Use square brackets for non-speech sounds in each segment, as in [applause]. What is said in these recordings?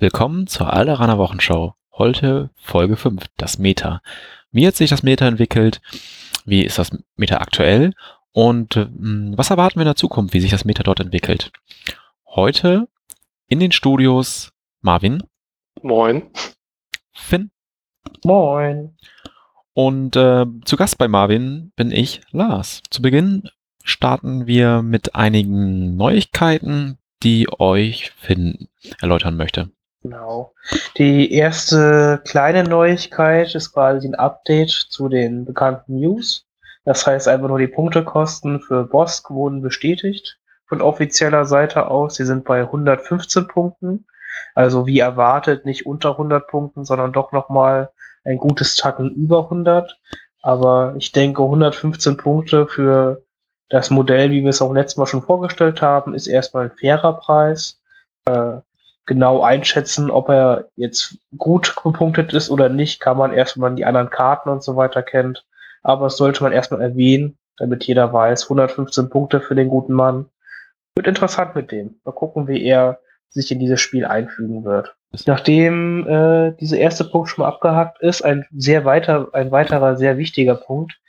Willkommen zur Alderaner Wochenschau. Heute Folge 5, das Meta. Wie hat sich das Meta entwickelt? Wie ist das Meta aktuell? Und äh, was erwarten wir in der Zukunft, wie sich das Meta dort entwickelt? Heute in den Studios Marvin. Moin. Finn. Moin. Und äh, zu Gast bei Marvin bin ich, Lars. Zu Beginn starten wir mit einigen Neuigkeiten, die euch Finn erläutern möchte. Genau. Die erste kleine Neuigkeit ist quasi ein Update zu den bekannten News. Das heißt einfach nur die Punktekosten für Bosk wurden bestätigt von offizieller Seite aus. Sie sind bei 115 Punkten. Also wie erwartet nicht unter 100 Punkten, sondern doch nochmal ein gutes Tacken über 100. Aber ich denke 115 Punkte für das Modell, wie wir es auch letztes Mal schon vorgestellt haben, ist erstmal ein fairer Preis. Äh, genau einschätzen, ob er jetzt gut gepunktet ist oder nicht, kann man erst, wenn man die anderen Karten und so weiter kennt. Aber das sollte man erstmal erwähnen, damit jeder weiß, 115 Punkte für den guten Mann. Wird interessant mit dem. Mal gucken, wie er sich in dieses Spiel einfügen wird. Nachdem äh, dieser erste Punkt schon mal abgehakt ist, ein sehr weiter, ein weiterer sehr wichtiger Punkt.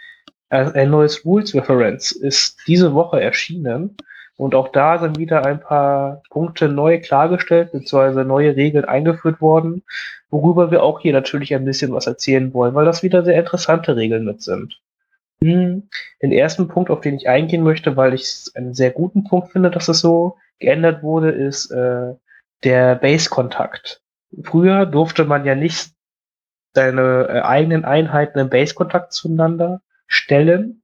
Ein neues Rules Reference ist diese Woche erschienen und auch da sind wieder ein paar Punkte neu klargestellt, beziehungsweise neue Regeln eingeführt worden, worüber wir auch hier natürlich ein bisschen was erzählen wollen, weil das wieder sehr interessante Regeln mit sind. Hm, den ersten Punkt, auf den ich eingehen möchte, weil ich es einen sehr guten Punkt finde, dass es so geändert wurde, ist äh, der Base-Kontakt. Früher durfte man ja nicht seine äh, eigenen Einheiten im Base-Kontakt zueinander stellen,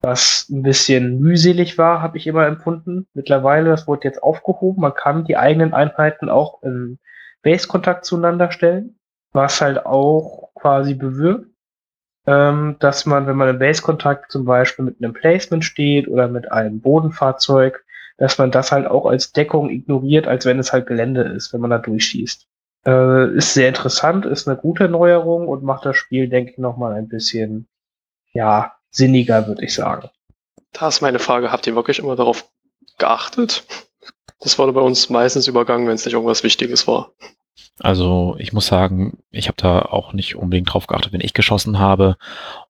was ein bisschen mühselig war, habe ich immer empfunden. Mittlerweile, das wurde jetzt aufgehoben, man kann die eigenen Einheiten auch im Base-Kontakt zueinander stellen, was halt auch quasi bewirkt, ähm, dass man, wenn man im Base-Kontakt zum Beispiel mit einem Placement steht oder mit einem Bodenfahrzeug, dass man das halt auch als Deckung ignoriert, als wenn es halt Gelände ist, wenn man da durchschießt. Äh, ist sehr interessant, ist eine gute Neuerung und macht das Spiel, denke ich, nochmal ein bisschen, ja, sinniger, würde ich sagen. Da ist meine Frage, habt ihr wirklich immer darauf geachtet? Das wurde bei uns meistens übergangen, wenn es nicht irgendwas Wichtiges war. Also ich muss sagen, ich habe da auch nicht unbedingt drauf geachtet, wenn ich geschossen habe,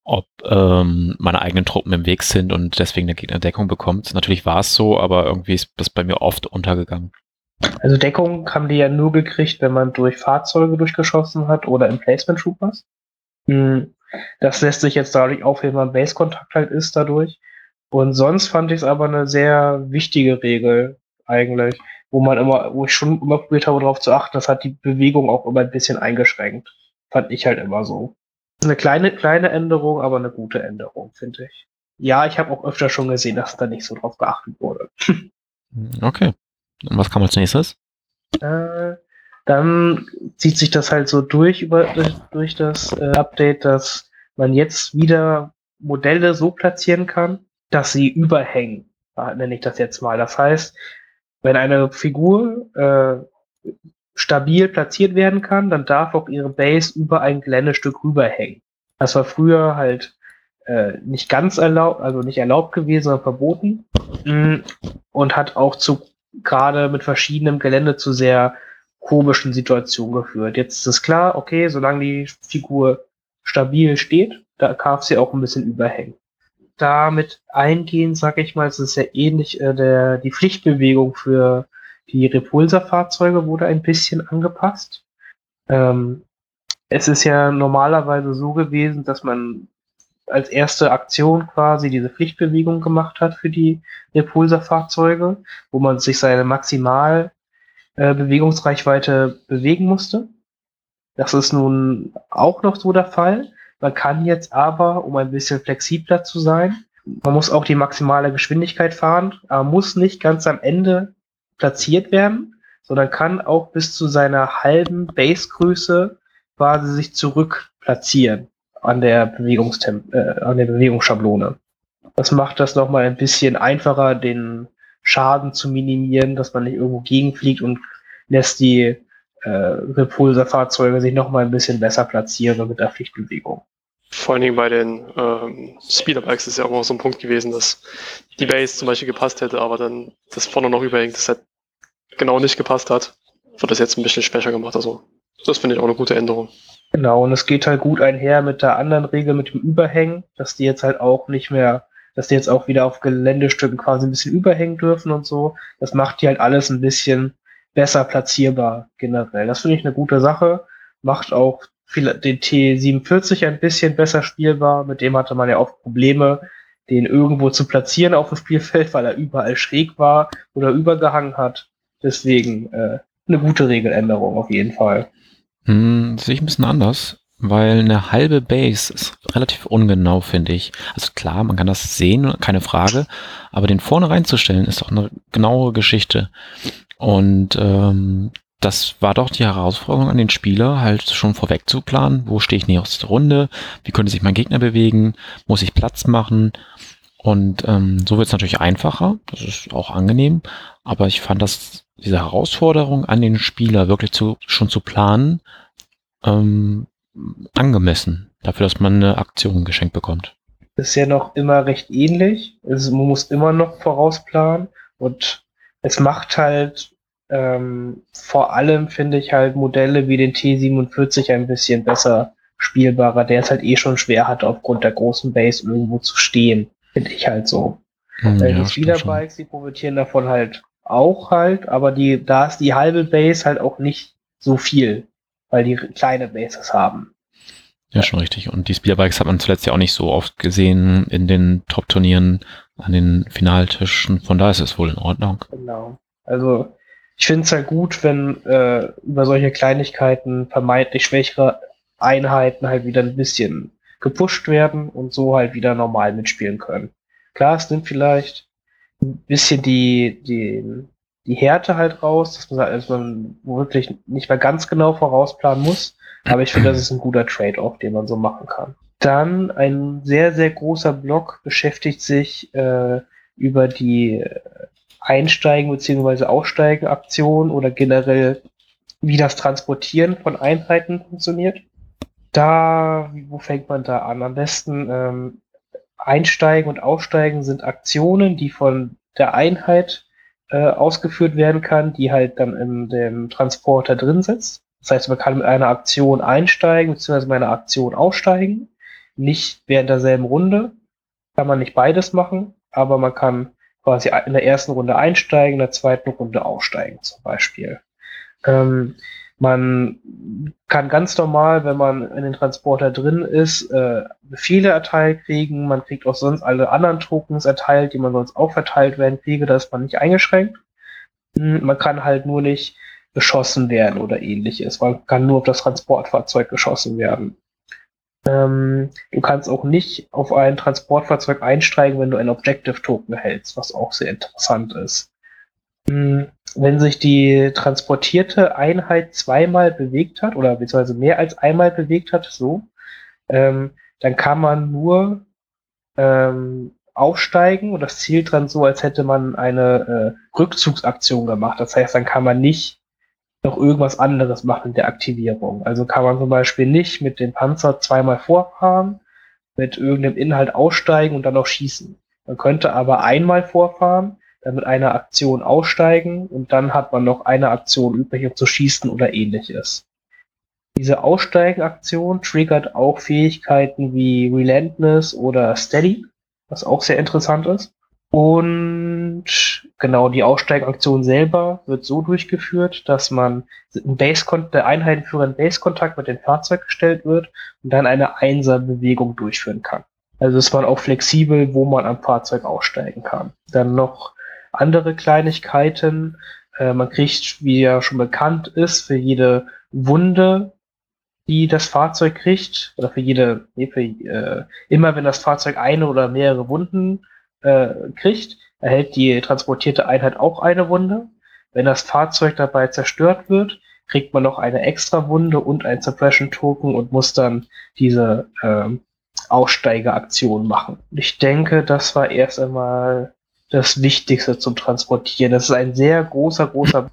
ob ähm, meine eigenen Truppen im Weg sind und deswegen der Gegner Deckung bekommt. Natürlich war es so, aber irgendwie ist das bei mir oft untergegangen. Also Deckung haben die ja nur gekriegt, wenn man durch Fahrzeuge durchgeschossen hat oder im Placement Troopers. Hm. Das lässt sich jetzt dadurch aufheben, wenn man Base-Kontakt halt ist dadurch. Und sonst fand ich es aber eine sehr wichtige Regel eigentlich, wo man immer, wo ich schon immer probiert habe, darauf zu achten, das hat die Bewegung auch immer ein bisschen eingeschränkt. Fand ich halt immer so. Eine kleine, kleine Änderung, aber eine gute Änderung, finde ich. Ja, ich habe auch öfter schon gesehen, dass da nicht so drauf geachtet wurde. [laughs] okay. Und was kam als nächstes? Äh, dann zieht sich das halt so durch über durch, durch das äh, Update, dass man jetzt wieder Modelle so platzieren kann, dass sie überhängen, nenne ich das jetzt mal. Das heißt, wenn eine Figur äh, stabil platziert werden kann, dann darf auch ihre Base über ein Geländestück rüberhängen. Das war früher halt äh, nicht ganz erlaubt, also nicht erlaubt gewesen, sondern verboten mm, und hat auch zu gerade mit verschiedenem Gelände zu sehr komischen Situation geführt. Jetzt ist es klar, okay, solange die Figur stabil steht, da darf sie auch ein bisschen überhängen. Damit eingehen, sag ich mal, es ist ja ähnlich, äh, der, die Pflichtbewegung für die Repulserfahrzeuge wurde ein bisschen angepasst. Ähm, es ist ja normalerweise so gewesen, dass man als erste Aktion quasi diese Pflichtbewegung gemacht hat für die Repulserfahrzeuge, wo man sich seine maximal äh, Bewegungsreichweite bewegen musste. Das ist nun auch noch so der Fall. Man kann jetzt aber, um ein bisschen flexibler zu sein, man muss auch die maximale Geschwindigkeit fahren, aber muss nicht ganz am Ende platziert werden, sondern kann auch bis zu seiner halben Basegröße quasi sich zurück platzieren an der Bewegungstemp äh, an der Bewegungsschablone. Das macht das nochmal ein bisschen einfacher, den Schaden zu minimieren, dass man nicht irgendwo gegenfliegt und lässt die äh, Repulserfahrzeuge sich noch mal ein bisschen besser platzieren mit der Pflichtbewegung. Vor allen Dingen bei den ähm, Speederbikes ist ja auch immer so ein Punkt gewesen, dass die Base zum Beispiel gepasst hätte, aber dann das vorne noch überhängt, das halt genau nicht gepasst hat. wird das jetzt ein bisschen schwächer gemacht. Also das finde ich auch eine gute Änderung. Genau, und es geht halt gut einher mit der anderen Regel mit dem Überhängen, dass die jetzt halt auch nicht mehr, dass die jetzt auch wieder auf Geländestücken quasi ein bisschen überhängen dürfen und so. Das macht die halt alles ein bisschen besser platzierbar generell. Das finde ich eine gute Sache. Macht auch viel, den T47 ein bisschen besser spielbar. Mit dem hatte man ja oft Probleme, den irgendwo zu platzieren auf dem Spielfeld, weil er überall schräg war oder übergehangen hat. Deswegen äh, eine gute Regeländerung auf jeden Fall. Hm, sehe ich ein bisschen anders, weil eine halbe Base ist relativ ungenau, finde ich. Also klar, man kann das sehen, keine Frage, aber den vorne reinzustellen ist doch eine genaue Geschichte. Und ähm, das war doch die Herausforderung an den Spieler, halt schon vorweg zu planen, wo stehe ich nächste Runde, wie könnte sich mein Gegner bewegen, muss ich Platz machen. Und ähm, so wird es natürlich einfacher, das ist auch angenehm, aber ich fand das, diese Herausforderung an den Spieler wirklich zu, schon zu planen, ähm, angemessen, dafür, dass man eine Aktion geschenkt bekommt. ist ja noch immer recht ähnlich. Also man muss immer noch vorausplanen und es macht halt ähm, vor allem, finde ich, halt Modelle wie den T47 ein bisschen besser spielbarer, der es halt eh schon schwer hat, aufgrund der großen Base irgendwo zu stehen. Finde ich halt so. Hm, äh, ja, die. Speederbikes, die profitieren davon halt auch halt, aber die, da ist die halbe Base halt auch nicht so viel, weil die kleine Bases haben. Ja, schon richtig. Und die Speederbikes hat man zuletzt ja auch nicht so oft gesehen in den Top-Turnieren an den Finaltischen. Von daher ist es wohl in Ordnung. Genau. Also ich finde es halt gut, wenn äh, über solche Kleinigkeiten vermeintlich schwächere Einheiten halt wieder ein bisschen gepusht werden und so halt wieder normal mitspielen können. Klar, es nimmt vielleicht ein bisschen die, die, die Härte halt raus, dass man, dass man wirklich nicht mehr ganz genau vorausplanen muss. Aber ich finde, das ist ein guter Trade-off, den man so machen kann. Dann ein sehr, sehr großer Block beschäftigt sich äh, über die Einsteigen bzw. Aussteigen Aktion oder generell wie das Transportieren von Einheiten funktioniert. Da, wo fängt man da an? Am besten ähm, Einsteigen und Aussteigen sind Aktionen, die von der Einheit äh, ausgeführt werden kann, die halt dann in dem Transporter drin sitzt. Das heißt, man kann mit einer Aktion einsteigen bzw. mit einer Aktion aussteigen. Nicht während derselben Runde. Kann man nicht beides machen, aber man kann quasi in der ersten Runde einsteigen, in der zweiten Runde aussteigen zum Beispiel. Ähm, man kann ganz normal, wenn man in den Transporter drin ist, äh, Befehle erteilt kriegen. Man kriegt auch sonst alle anderen Tokens erteilt, die man sonst auch verteilt werden kriege. Da ist man nicht eingeschränkt. Hm, Man kann halt nur nicht beschossen werden oder ähnliches. Man kann nur auf das Transportfahrzeug geschossen werden. Ähm, du kannst auch nicht auf ein Transportfahrzeug einsteigen, wenn du ein Objective Token hältst, was auch sehr interessant ist. Hm, Wenn sich die transportierte Einheit zweimal bewegt hat, oder beziehungsweise mehr als einmal bewegt hat, so, ähm, dann kann man nur ähm, aufsteigen und das zielt dann so, als hätte man eine äh, Rückzugsaktion gemacht. Das heißt, dann kann man nicht noch irgendwas anderes machen in der Aktivierung. Also kann man zum Beispiel nicht mit dem Panzer zweimal vorfahren, mit irgendeinem Inhalt aussteigen und dann noch schießen. Man könnte aber einmal vorfahren, mit einer Aktion aussteigen und dann hat man noch eine Aktion übrig, um zu schießen oder ähnliches. Diese Aussteigen-Aktion triggert auch Fähigkeiten wie Relentless oder Steady, was auch sehr interessant ist. Und genau, die Aussteigeaktion selber wird so durchgeführt, dass man ein Base der Einheitenführer in Base-Kontakt mit dem Fahrzeug gestellt wird und dann eine Einser-Bewegung durchführen kann. Also ist man auch flexibel, wo man am Fahrzeug aussteigen kann. Dann noch andere Kleinigkeiten. Äh, man kriegt, wie ja schon bekannt ist, für jede Wunde, die das Fahrzeug kriegt, oder für jede, nee, für, äh, immer wenn das Fahrzeug eine oder mehrere Wunden äh, kriegt, erhält die transportierte Einheit auch eine Wunde. Wenn das Fahrzeug dabei zerstört wird, kriegt man noch eine extra Wunde und ein Suppression Token und muss dann diese ähm, Aussteigeaktion machen. Ich denke, das war erst einmal das Wichtigste zum Transportieren. Das ist ein sehr großer, großer,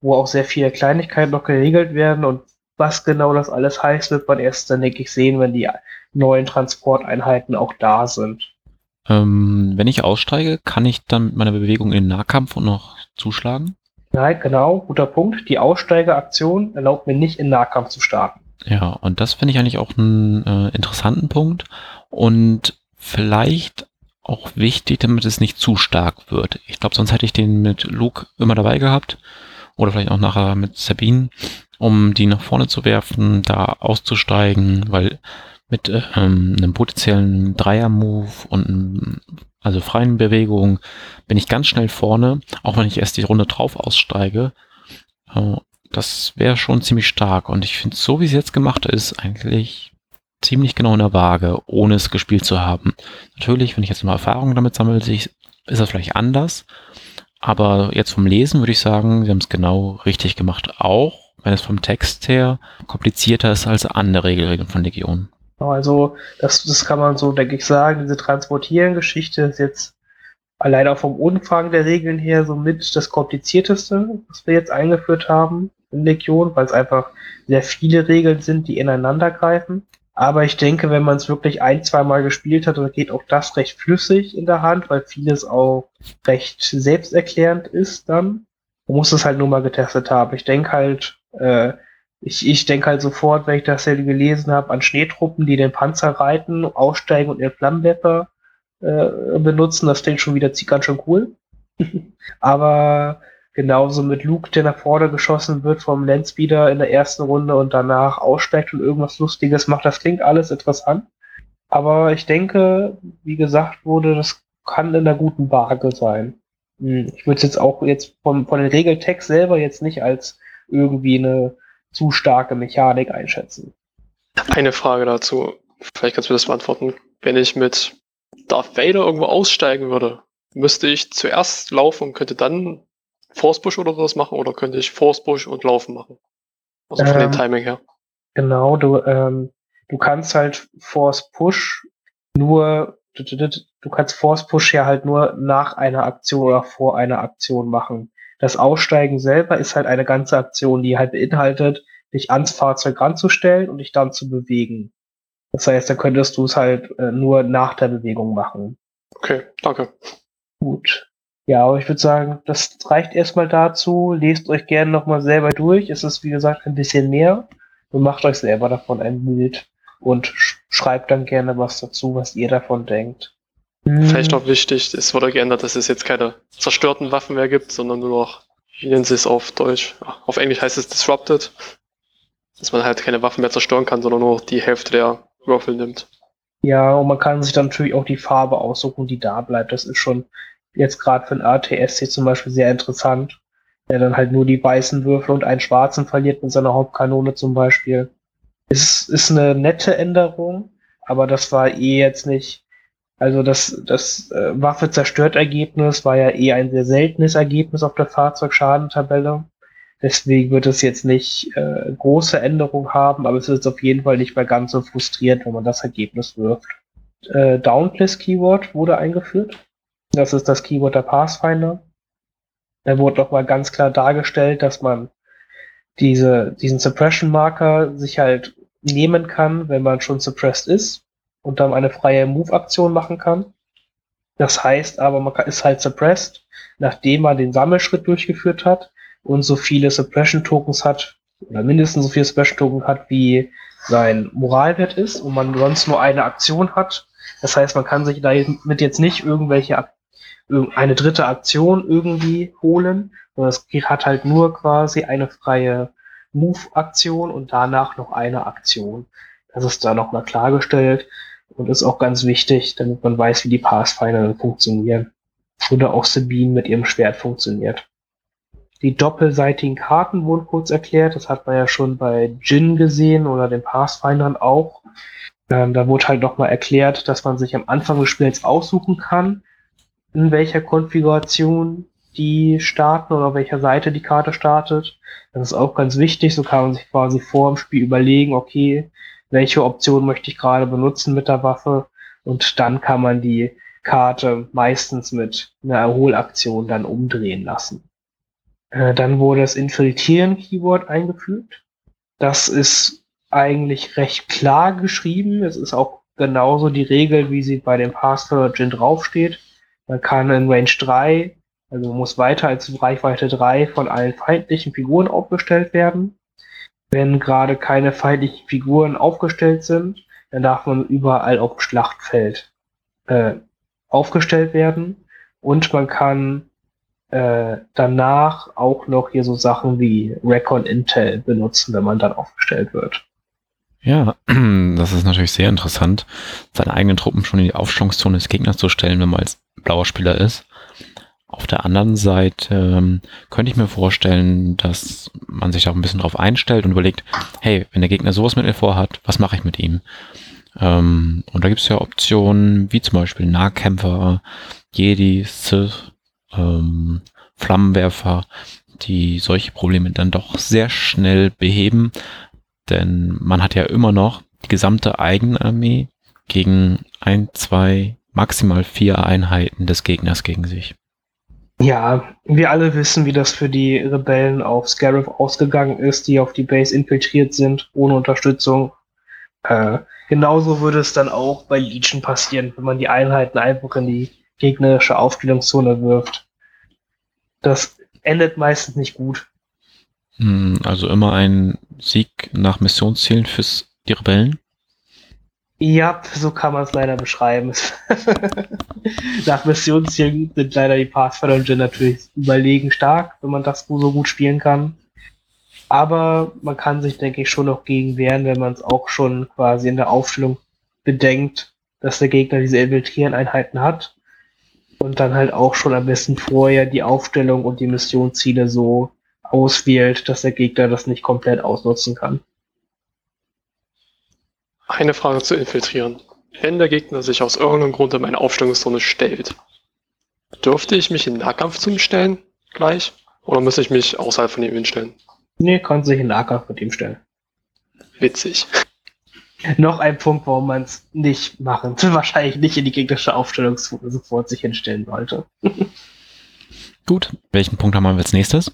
wo auch sehr viele Kleinigkeiten noch geregelt werden und was genau das alles heißt, wird man erst dann, denke ich, sehen, wenn die neuen Transporteinheiten auch da sind. Ähm, wenn ich aussteige, kann ich dann mit meiner Bewegung in den Nahkampf und noch zuschlagen? Nein, genau, guter Punkt. Die Aussteigeraktion erlaubt mir nicht in Nahkampf zu starten. Ja, und das finde ich eigentlich auch einen äh, interessanten Punkt und vielleicht auch wichtig, damit es nicht zu stark wird. Ich glaube, sonst hätte ich den mit Luke immer dabei gehabt oder vielleicht auch nachher mit Sabine, um die nach vorne zu werfen, da auszusteigen, weil mit ähm, einem potenziellen Dreier-Move und einem, also freien Bewegung bin ich ganz schnell vorne, auch wenn ich erst die Runde drauf aussteige. Äh, das wäre schon ziemlich stark und ich finde, so wie es jetzt gemacht ist, eigentlich ziemlich genau in der Waage, ohne es gespielt zu haben. Natürlich, wenn ich jetzt mal Erfahrungen damit sammle, ist das vielleicht anders. Aber jetzt vom Lesen würde ich sagen, sie haben es genau richtig gemacht, auch wenn es vom Text her komplizierter ist als andere Regelregeln von Legion. Also, das, das kann man so, denke ich, sagen. Diese Transportieren-Geschichte ist jetzt allein auch vom Umfang der Regeln her somit das komplizierteste, was wir jetzt eingeführt haben in Legion, weil es einfach sehr viele Regeln sind, die ineinander greifen. Aber ich denke, wenn man es wirklich ein, zwei Mal gespielt hat, dann geht auch das recht flüssig in der Hand, weil vieles auch recht selbsterklärend ist dann. Man muss es halt nur mal getestet haben. Ich denke halt, äh, ich, ich denke halt sofort, wenn ich das hier gelesen habe, an Schneetruppen, die den Panzer reiten, aussteigen und ihren Flammenwerfer äh, benutzen. Das klingt schon wieder ganz schön cool. [laughs] Aber genauso mit Luke, der nach vorne geschossen wird vom Landspeeder in der ersten Runde und danach aussteigt und irgendwas Lustiges macht, das klingt alles interessant. Aber ich denke, wie gesagt wurde, das kann in einer guten Waage sein. Hm, ich würde es jetzt auch jetzt von, von den Regeltext selber jetzt nicht als irgendwie eine zu starke Mechanik einschätzen. Eine Frage dazu. Vielleicht kannst du das beantworten. Wenn ich mit Darth Vader irgendwo aussteigen würde, müsste ich zuerst laufen und könnte dann Force Push oder sowas machen oder könnte ich Force Push und Laufen machen? Also von ähm, dem Timing her. Genau, du, ähm, du kannst halt Force Push nur, du, du, du kannst Force Push ja halt nur nach einer Aktion oder vor einer Aktion machen. Das Aussteigen selber ist halt eine ganze Aktion, die halt beinhaltet, dich ans Fahrzeug ranzustellen und dich dann zu bewegen. Das heißt, da könntest du es halt äh, nur nach der Bewegung machen. Okay, danke. Gut. Ja, aber ich würde sagen, das reicht erstmal dazu. Lest euch gerne nochmal selber durch. Es ist, wie gesagt, ein bisschen mehr. Und macht euch selber davon ein Bild. Und sch schreibt dann gerne was dazu, was ihr davon denkt. Vielleicht noch wichtig, es wurde geändert, dass es jetzt keine zerstörten Waffen mehr gibt, sondern nur noch, wie nennen sie es auf Deutsch? Auf Englisch heißt es Disrupted. Dass man halt keine Waffen mehr zerstören kann, sondern nur die Hälfte der Würfel nimmt. Ja, und man kann sich dann natürlich auch die Farbe aussuchen, die da bleibt. Das ist schon jetzt gerade für ein ATSC zum Beispiel sehr interessant. Der dann halt nur die weißen Würfel und einen schwarzen verliert mit seiner Hauptkanone zum Beispiel. Es ist eine nette Änderung, aber das war eh jetzt nicht. Also das, das äh, Waffe zerstört Ergebnis war ja eh ein sehr seltenes Ergebnis auf der Fahrzeugschadentabelle. Deswegen wird es jetzt nicht äh, große Änderungen haben, aber es ist auf jeden Fall nicht mehr ganz so frustriert, wenn man das Ergebnis wirft. Äh, Dauntless Keyword wurde eingeführt. Das ist das Keyword der Pathfinder. Da wurde nochmal ganz klar dargestellt, dass man diese, diesen Suppression-Marker sich halt nehmen kann, wenn man schon suppressed ist und dann eine freie Move-Aktion machen kann. Das heißt aber, man ist halt suppressed, nachdem man den Sammelschritt durchgeführt hat und so viele Suppression-Tokens hat, oder mindestens so viele Suppression-Token hat, wie sein Moralwert ist und man sonst nur eine Aktion hat. Das heißt, man kann sich damit jetzt nicht irgendwelche eine dritte Aktion irgendwie holen, sondern es hat halt nur quasi eine freie Move-Aktion und danach noch eine Aktion. Das ist da nochmal klargestellt und ist auch ganz wichtig, damit man weiß, wie die Pathfinder funktionieren. Oder auch Sabine mit ihrem Schwert funktioniert. Die doppelseitigen Karten wurden kurz erklärt. Das hat man ja schon bei Jin gesehen oder den Pathfindern auch. Ähm, da wurde halt nochmal erklärt, dass man sich am Anfang des Spiels aussuchen kann, in welcher Konfiguration die starten oder auf welcher Seite die Karte startet. Das ist auch ganz wichtig. So kann man sich quasi vor dem Spiel überlegen, okay, welche Option möchte ich gerade benutzen mit der Waffe und dann kann man die Karte meistens mit einer Erholaktion dann umdrehen lassen. Äh, dann wurde das Infiltrieren-Keyword eingefügt. Das ist eigentlich recht klar geschrieben. Es ist auch genauso die Regel, wie sie bei dem Pathfinder Gin draufsteht. Man kann in Range 3 Also muss weiter als Reichweite 3 von allen feindlichen Figuren aufgestellt werden. Wenn gerade keine feindlichen Figuren aufgestellt sind, dann darf man überall auf dem Schlachtfeld äh, aufgestellt werden. Und man kann äh, danach auch noch hier so Sachen wie Recon Intel benutzen, wenn man dann aufgestellt wird. Ja, [clears throat] das ist natürlich sehr interessant, seine eigenen Truppen schon in die Aufstellungszone des Gegners zu stellen, wenn man als blauer Spieler ist. Auf der anderen Seite ähm, könnte ich mir vorstellen, dass man sich auch ein bisschen darauf einstellt und überlegt, hey, wenn der Gegner sowas mit mir vorhat, was mache ich mit ihm? Ähm, und da gibt es ja Optionen wie zum Beispiel Nahkämpfer, Jedi, Sith, ähm, Flammenwerfer, die solche Probleme dann doch sehr schnell beheben, denn man hat ja immer noch die gesamte Eigenarmee gegen ein, zwei, maximal vier Einheiten des Gegners gegen sich. Ja, wir alle wissen, wie das für die Rebellen auf Scarif ausgegangen ist, die auf die Base infiltriert sind, ohne Unterstützung. Äh, genauso würde es dann auch bei Legion passieren, wenn man die Einheiten einfach in die gegnerische Aufstellungszone wirft. Das endet meistens nicht gut. Hm, also immer ein Sieg nach Missionszielen fürs die Rebellen? Ja, so kann man es leider beschreiben. [laughs] nach Missionszielen sind leider die Pathfinder natürlich überlegen stark, wenn man das so gut spielen kann. Aber man kann sich, denke ich, schon noch gegen wehren, wenn man es auch schon quasi in der Aufstellung bedenkt, dass der Gegner diese Infiltrieren-Einheiten hat. Und dann halt auch schon am besten vorher die Aufstellung und die Missionsziele so auswählt, dass der Gegner das nicht komplett ausnutzen kann. Eine Frage zu infiltrieren. Wenn der Gegner sich aus irgendeinem Grund in meine Aufstellungszone stellt, dürfte ich mich in Nahkampf zu ihm stellen gleich? Oder muss ich mich außerhalb von ihm hinstellen? Nee, kann sich in Nahkampf mit ihm stellen. Witzig. [laughs] Noch ein Punkt, warum man es nicht machen, [laughs] wahrscheinlich nicht in die gegnerische Aufstellungszone sofort sich hinstellen sollte. [laughs] Gut, welchen Punkt haben wir als nächstes?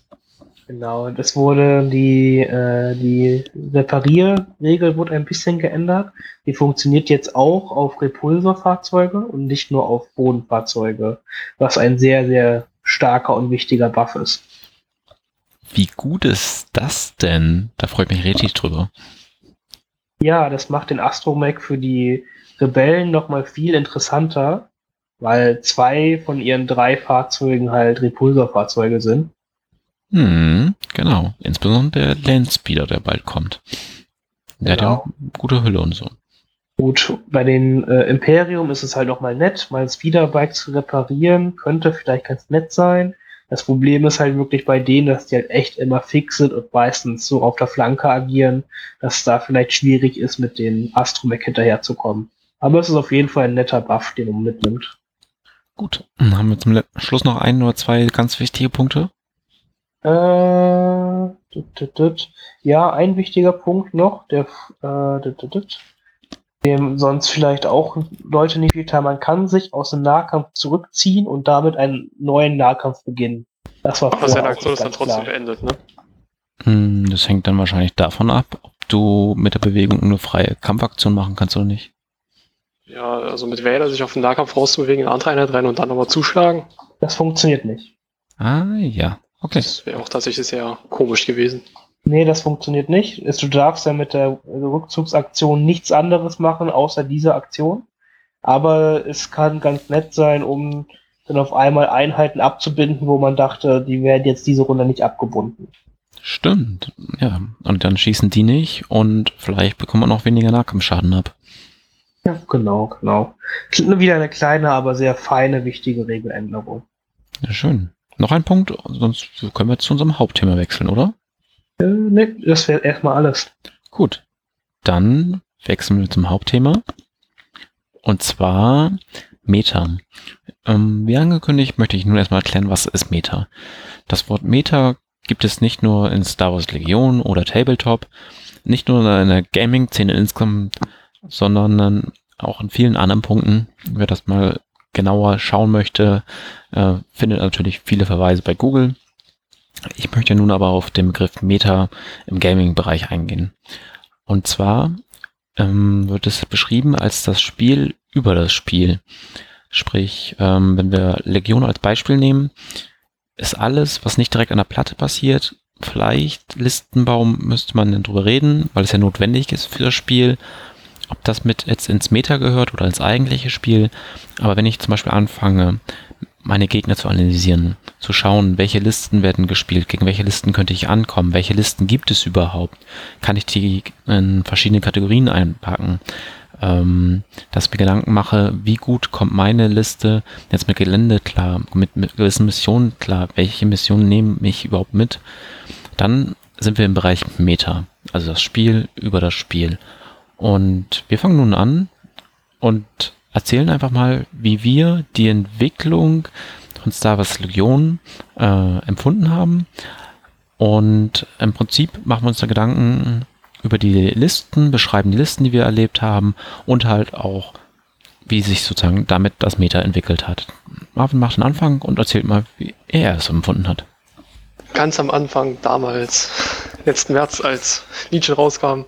Genau, das wurde die, äh, die Reparierregel wurde ein bisschen geändert. Die funktioniert jetzt auch auf Repulsorfahrzeuge und nicht nur auf Bodenfahrzeuge, was ein sehr, sehr starker und wichtiger Buff ist. Wie gut ist das denn? Da freut mich richtig drüber. Ja, das macht den Astromech für die Rebellen nochmal viel interessanter, weil zwei von ihren drei Fahrzeugen halt Repulsorfahrzeuge sind. Hm, genau. Insbesondere der Landspeeder, der bald kommt. Der Genau. hat ja eine gute Hülle und so. Gut, bei den äh, Imperium ist es halt noch mal nett, mal ein Speederbike zu reparieren, könnte vielleicht ganz nett sein. Das Problem ist halt wirklich bei denen, dass die halt echt immer fix sind und meistens so auf der Flanke agieren, dass es da vielleicht schwierig ist, mit den Astromech hinterherzukommen. Aber es ist auf jeden Fall ein netter Buff, den man mitnimmt. Gut, dann haben wir zum Schluss noch ein oder zwei ganz wichtige Punkte. Äh. Ja, ein wichtiger Punkt noch, der, äh, dem sonst vielleicht auch Leute nicht viel teilen. Man kann sich aus dem Nahkampf zurückziehen und damit einen neuen Nahkampf beginnen. Das war Aber seine Aktion ist dann trotzdem klar. beendet, ne? Hm, Das hängt dann wahrscheinlich davon ab, ob du mit der Bewegung eine freie Kampfaktion machen kannst oder nicht. Ja, also mit Wähler sich auf den Nahkampf rauszubewegen, in eine andere Einheit rein und dann nochmal zuschlagen, Das funktioniert nicht. Ah, ja. Okay. das wäre auch tatsächlich sehr komisch gewesen. Nee, das funktioniert nicht. Es- Du darfst ja mit der Rückzugsaktion nichts anderes machen, außer diese Aktion. Aber es kann ganz nett sein, um dann auf einmal Einheiten abzubinden, wo man dachte, die werden jetzt diese Runde nicht abgebunden. Stimmt. Ja. Und dann schießen die nicht und vielleicht bekommt man noch weniger Nahkampfschaden ab. Ja, genau, genau. Wieder eine kleine, aber sehr feine, wichtige Regeländerung. Ja, schön. Noch ein Punkt, sonst können wir zu unserem Hauptthema wechseln, oder? Äh, ne, das wäre erstmal alles. Gut. Dann wechseln wir zum Hauptthema. Und zwar Meta. Ähm, wie angekündigt, möchte ich nun erstmal erklären, was ist Meta. Das Wort Meta gibt es nicht nur in Star Wars Legion oder Tabletop, nicht nur in der Gaming-Szene insgesamt, sondern auch in vielen anderen Punkten. Wer das mal genauer schauen möchte, äh, findet natürlich viele Verweise bei Google. Ich möchte nun aber auf den Begriff Meta im Gaming-Bereich eingehen. Und zwar ähm, wird es beschrieben als das Spiel über das Spiel. Sprich, ähm, wenn wir Legion als Beispiel nehmen, ist alles, was nicht direkt an der Platte passiert. Vielleicht Listenbaum müsste man dann drüber reden, weil es ja notwendig ist für das Spiel. Ob das mit jetzt ins Meta gehört oder ins eigentliche Spiel. Aber wenn ich zum Beispiel anfange, meine Gegner zu analysieren, zu schauen, welche Listen werden gespielt, gegen welche Listen könnte ich ankommen, welche Listen gibt es überhaupt, kann ich die in verschiedene Kategorien einpacken, ähm, dass ich mir Gedanken mache, wie gut kommt meine Liste jetzt mit Gelände klar, mit, mit gewissen Missionen klar, welche Missionen nehme ich überhaupt mit, dann sind wir im Bereich Meta, also das Spiel über das Spiel. Und wir fangen nun an und erzählen einfach mal, wie wir die Entwicklung von Star Wars Legion äh, empfunden haben. Und im Prinzip machen wir uns da Gedanken über die Listen, beschreiben die Listen, die wir erlebt haben und halt auch, wie sich sozusagen damit das Meta entwickelt hat. Marvin macht den Anfang und erzählt mal, wie er es empfunden hat. Ganz am Anfang, damals, letzten März, als Legion rauskam,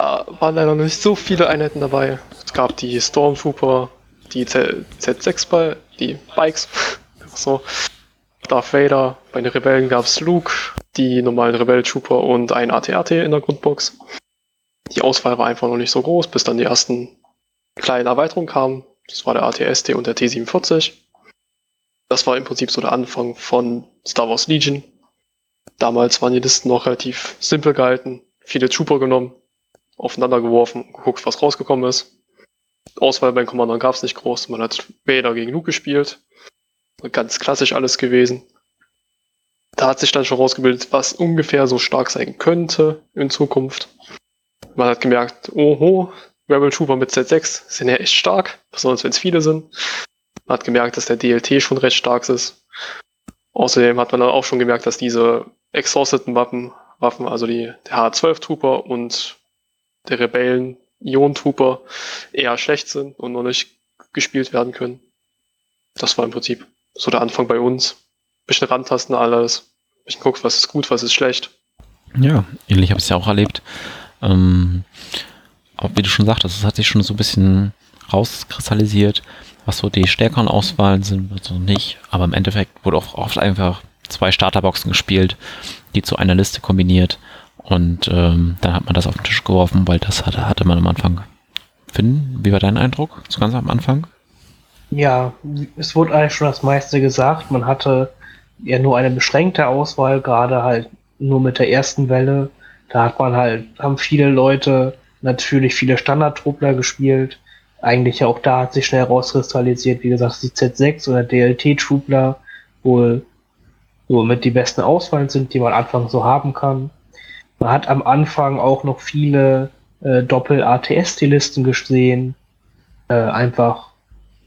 waren leider noch nicht so viele Einheiten dabei. Es gab die Stormtrooper, die Z6 die Bikes, [laughs] so. Darth Vader, bei den Rebellen gab es Luke, die normalen Rebell-Trooper und ein AT-AT in der Grundbox. Die Auswahl war einfach noch nicht so groß, bis dann die ersten kleinen Erweiterungen kamen. Das war der AT-ST und der T-47. Das war im Prinzip so der Anfang von Star Wars Legion. Damals waren die Listen noch relativ simpel gehalten, viele Trooper genommen, aufeinander geworfen, geguckt, was rausgekommen ist. Auswahl beim Commandern gab es nicht groß. Man hat Vader gegen Luke gespielt. Ganz klassisch alles gewesen. Da hat sich dann schon rausgebildet, was ungefähr so stark sein könnte in Zukunft. Man hat gemerkt, oho, Rebel Trooper mit Z6 sind ja echt stark, besonders wenn es viele sind. Man hat gemerkt, dass der DLT schon recht stark ist. Außerdem hat man dann auch schon gemerkt, dass diese exhausteten Waffen, Waffen also die, der H12 Trooper und der Rebellen Ion Trooper eher schlecht sind und noch nicht gespielt werden können. Das war im Prinzip so der Anfang bei uns. Bisschen rantasten alles. Bisschen guckt, was ist gut, was ist schlecht. Ja, ähnlich habe ich es ja auch erlebt. Ähm, aber wie du schon sagtest, es hat sich schon so ein bisschen rauskristallisiert, was so die stärkeren Auswahlen sind und so nicht. Aber im Endeffekt wurde auch oft einfach zwei Starterboxen gespielt, die zu einer Liste kombiniert und ähm, dann hat man das auf den Tisch geworfen, weil das hatte, hatte man am Anfang. Finn, wie war dein Eindruck? So ganz am Anfang? Ja, es wurde eigentlich schon das meiste gesagt. Man hatte ja nur eine beschränkte Auswahl, gerade halt nur mit der ersten Welle. Da hat man halt, haben viele Leute natürlich viele Standardtruppler gespielt. Eigentlich ja auch da hat sich schnell rauskristallisiert, wie gesagt, die Z6 oder DLT-Trupler wohl so mit die besten Auswahlen sind, die man am Anfang so haben kann. Man hat am Anfang auch noch viele äh, Doppel-ATS-Stilisten gesehen. Äh, einfach,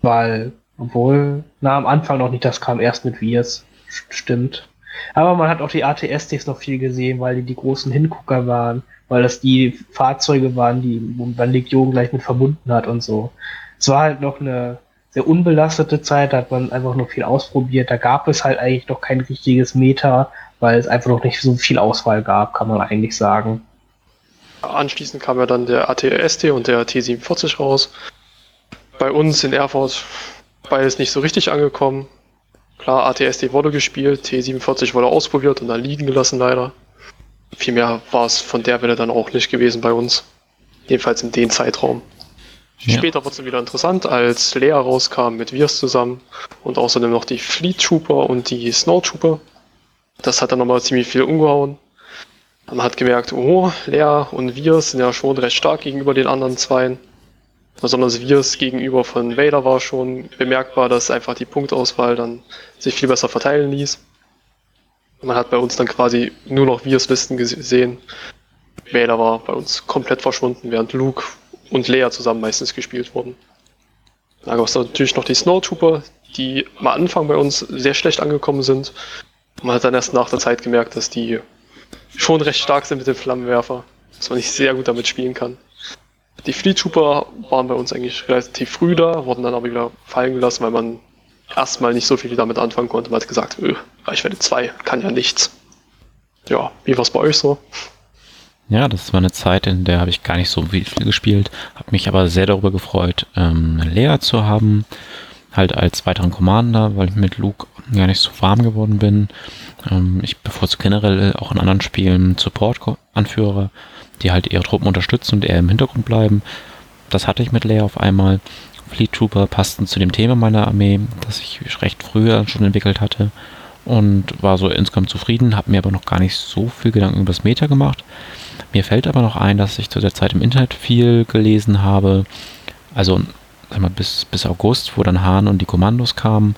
weil, obwohl, na, am Anfang noch nicht, das kam erst mit Virs. Stimmt. Aber man hat auch die ATS-Ds noch viel gesehen, weil die die großen Hingucker waren, weil das die Fahrzeuge waren, die man Legion gleich mit verbunden hat und so. Es war halt noch eine sehr unbelastete Zeit, da hat man einfach noch viel ausprobiert. Da gab es halt eigentlich noch kein richtiges Meta, weil es einfach noch nicht so viel Auswahl gab, kann man eigentlich sagen. Anschließend kam ja dann der ATST und der T47 raus. Bei uns in Erfurt beides nicht so richtig angekommen. Klar, ATST wurde gespielt, T47 wurde ausprobiert und dann liegen gelassen leider. Viel mehr war es von der Welle dann auch nicht gewesen bei uns. Jedenfalls in dem Zeitraum. Ja. Später wurde es dann wieder interessant, als Lea rauskam mit Virs zusammen und außerdem noch die Fleet Trooper und die Snow Trooper. Das hat dann nochmal ziemlich viel umgehauen. Man hat gemerkt, oh, Lea und Virs sind ja schon recht stark gegenüber den anderen Zweien. Besonders Virs gegenüber von Vader war schon bemerkbar, dass einfach die Punktauswahl dann sich viel besser verteilen ließ. Man hat bei uns dann quasi nur noch Virs Listen gesehen. Vader war bei uns komplett verschwunden, während Luke und Lea zusammen meistens gespielt wurden. Da gab es natürlich noch die Snowtrooper, die am Anfang bei uns sehr schlecht angekommen sind man hat dann erst nach der Zeit gemerkt, dass die schon recht stark sind mit dem Flammenwerfer, dass man nicht sehr gut damit spielen kann. Die Fleet Trooper waren bei uns eigentlich relativ früh da, wurden dann aber wieder fallen gelassen, weil man erstmal nicht so viel damit anfangen konnte. Man hat gesagt, öh, Reichweite 2 kann ja nichts. Ja, wie war es bei euch so? Ja, das war eine Zeit, in der habe ich gar nicht so viel gespielt, habe mich aber sehr darüber gefreut, ähm, Lea zu haben, halt als weiteren Commander, weil ich mit Luke gar nicht so warm geworden bin. Ähm, ich bevorzuge generell auch in anderen Spielen Support-Anführer, die halt ihre Truppen unterstützen und eher im Hintergrund bleiben. Das hatte ich mit Leia auf einmal. Fleet Trooper passten zu dem Thema meiner Armee, das ich recht früher schon entwickelt hatte und war so insgesamt zufrieden, habe mir aber noch gar nicht so viel Gedanken über das Meta gemacht. Mir fällt aber noch ein, dass ich zu der Zeit im Internet viel gelesen habe, also mal, bis, bis August, wo dann Hahn und die Kommandos kamen,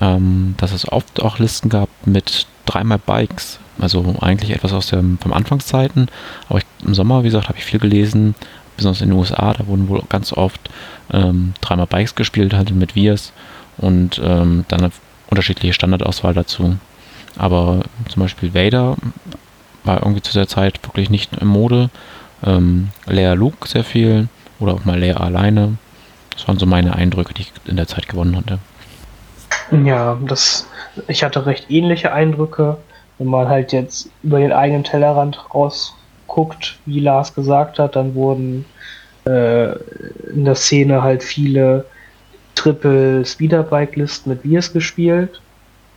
ähm, dass es oft auch Listen gab mit dreimal Bikes, also eigentlich etwas aus den vom Anfangszeiten, aber ich, im Sommer, wie gesagt, habe ich viel gelesen, besonders in den USA, da wurden wohl ganz oft ähm, dreimal Bikes gespielt, halt mit Viers und ähm, dann eine unterschiedliche Standardauswahl dazu. Aber zum Beispiel Vader war irgendwie zu der Zeit wirklich nicht in Mode. Ähm, Leia Luke sehr viel oder auch mal Leia alleine. Das waren so meine Eindrücke, die ich in der Zeit gewonnen hatte. Ja, das, ich hatte recht ähnliche Eindrücke. Wenn man halt jetzt über den eigenen Tellerrand rausguckt, wie Lars gesagt hat, dann wurden äh, in der Szene halt viele Triple Speederbike-Listen mit Viers gespielt.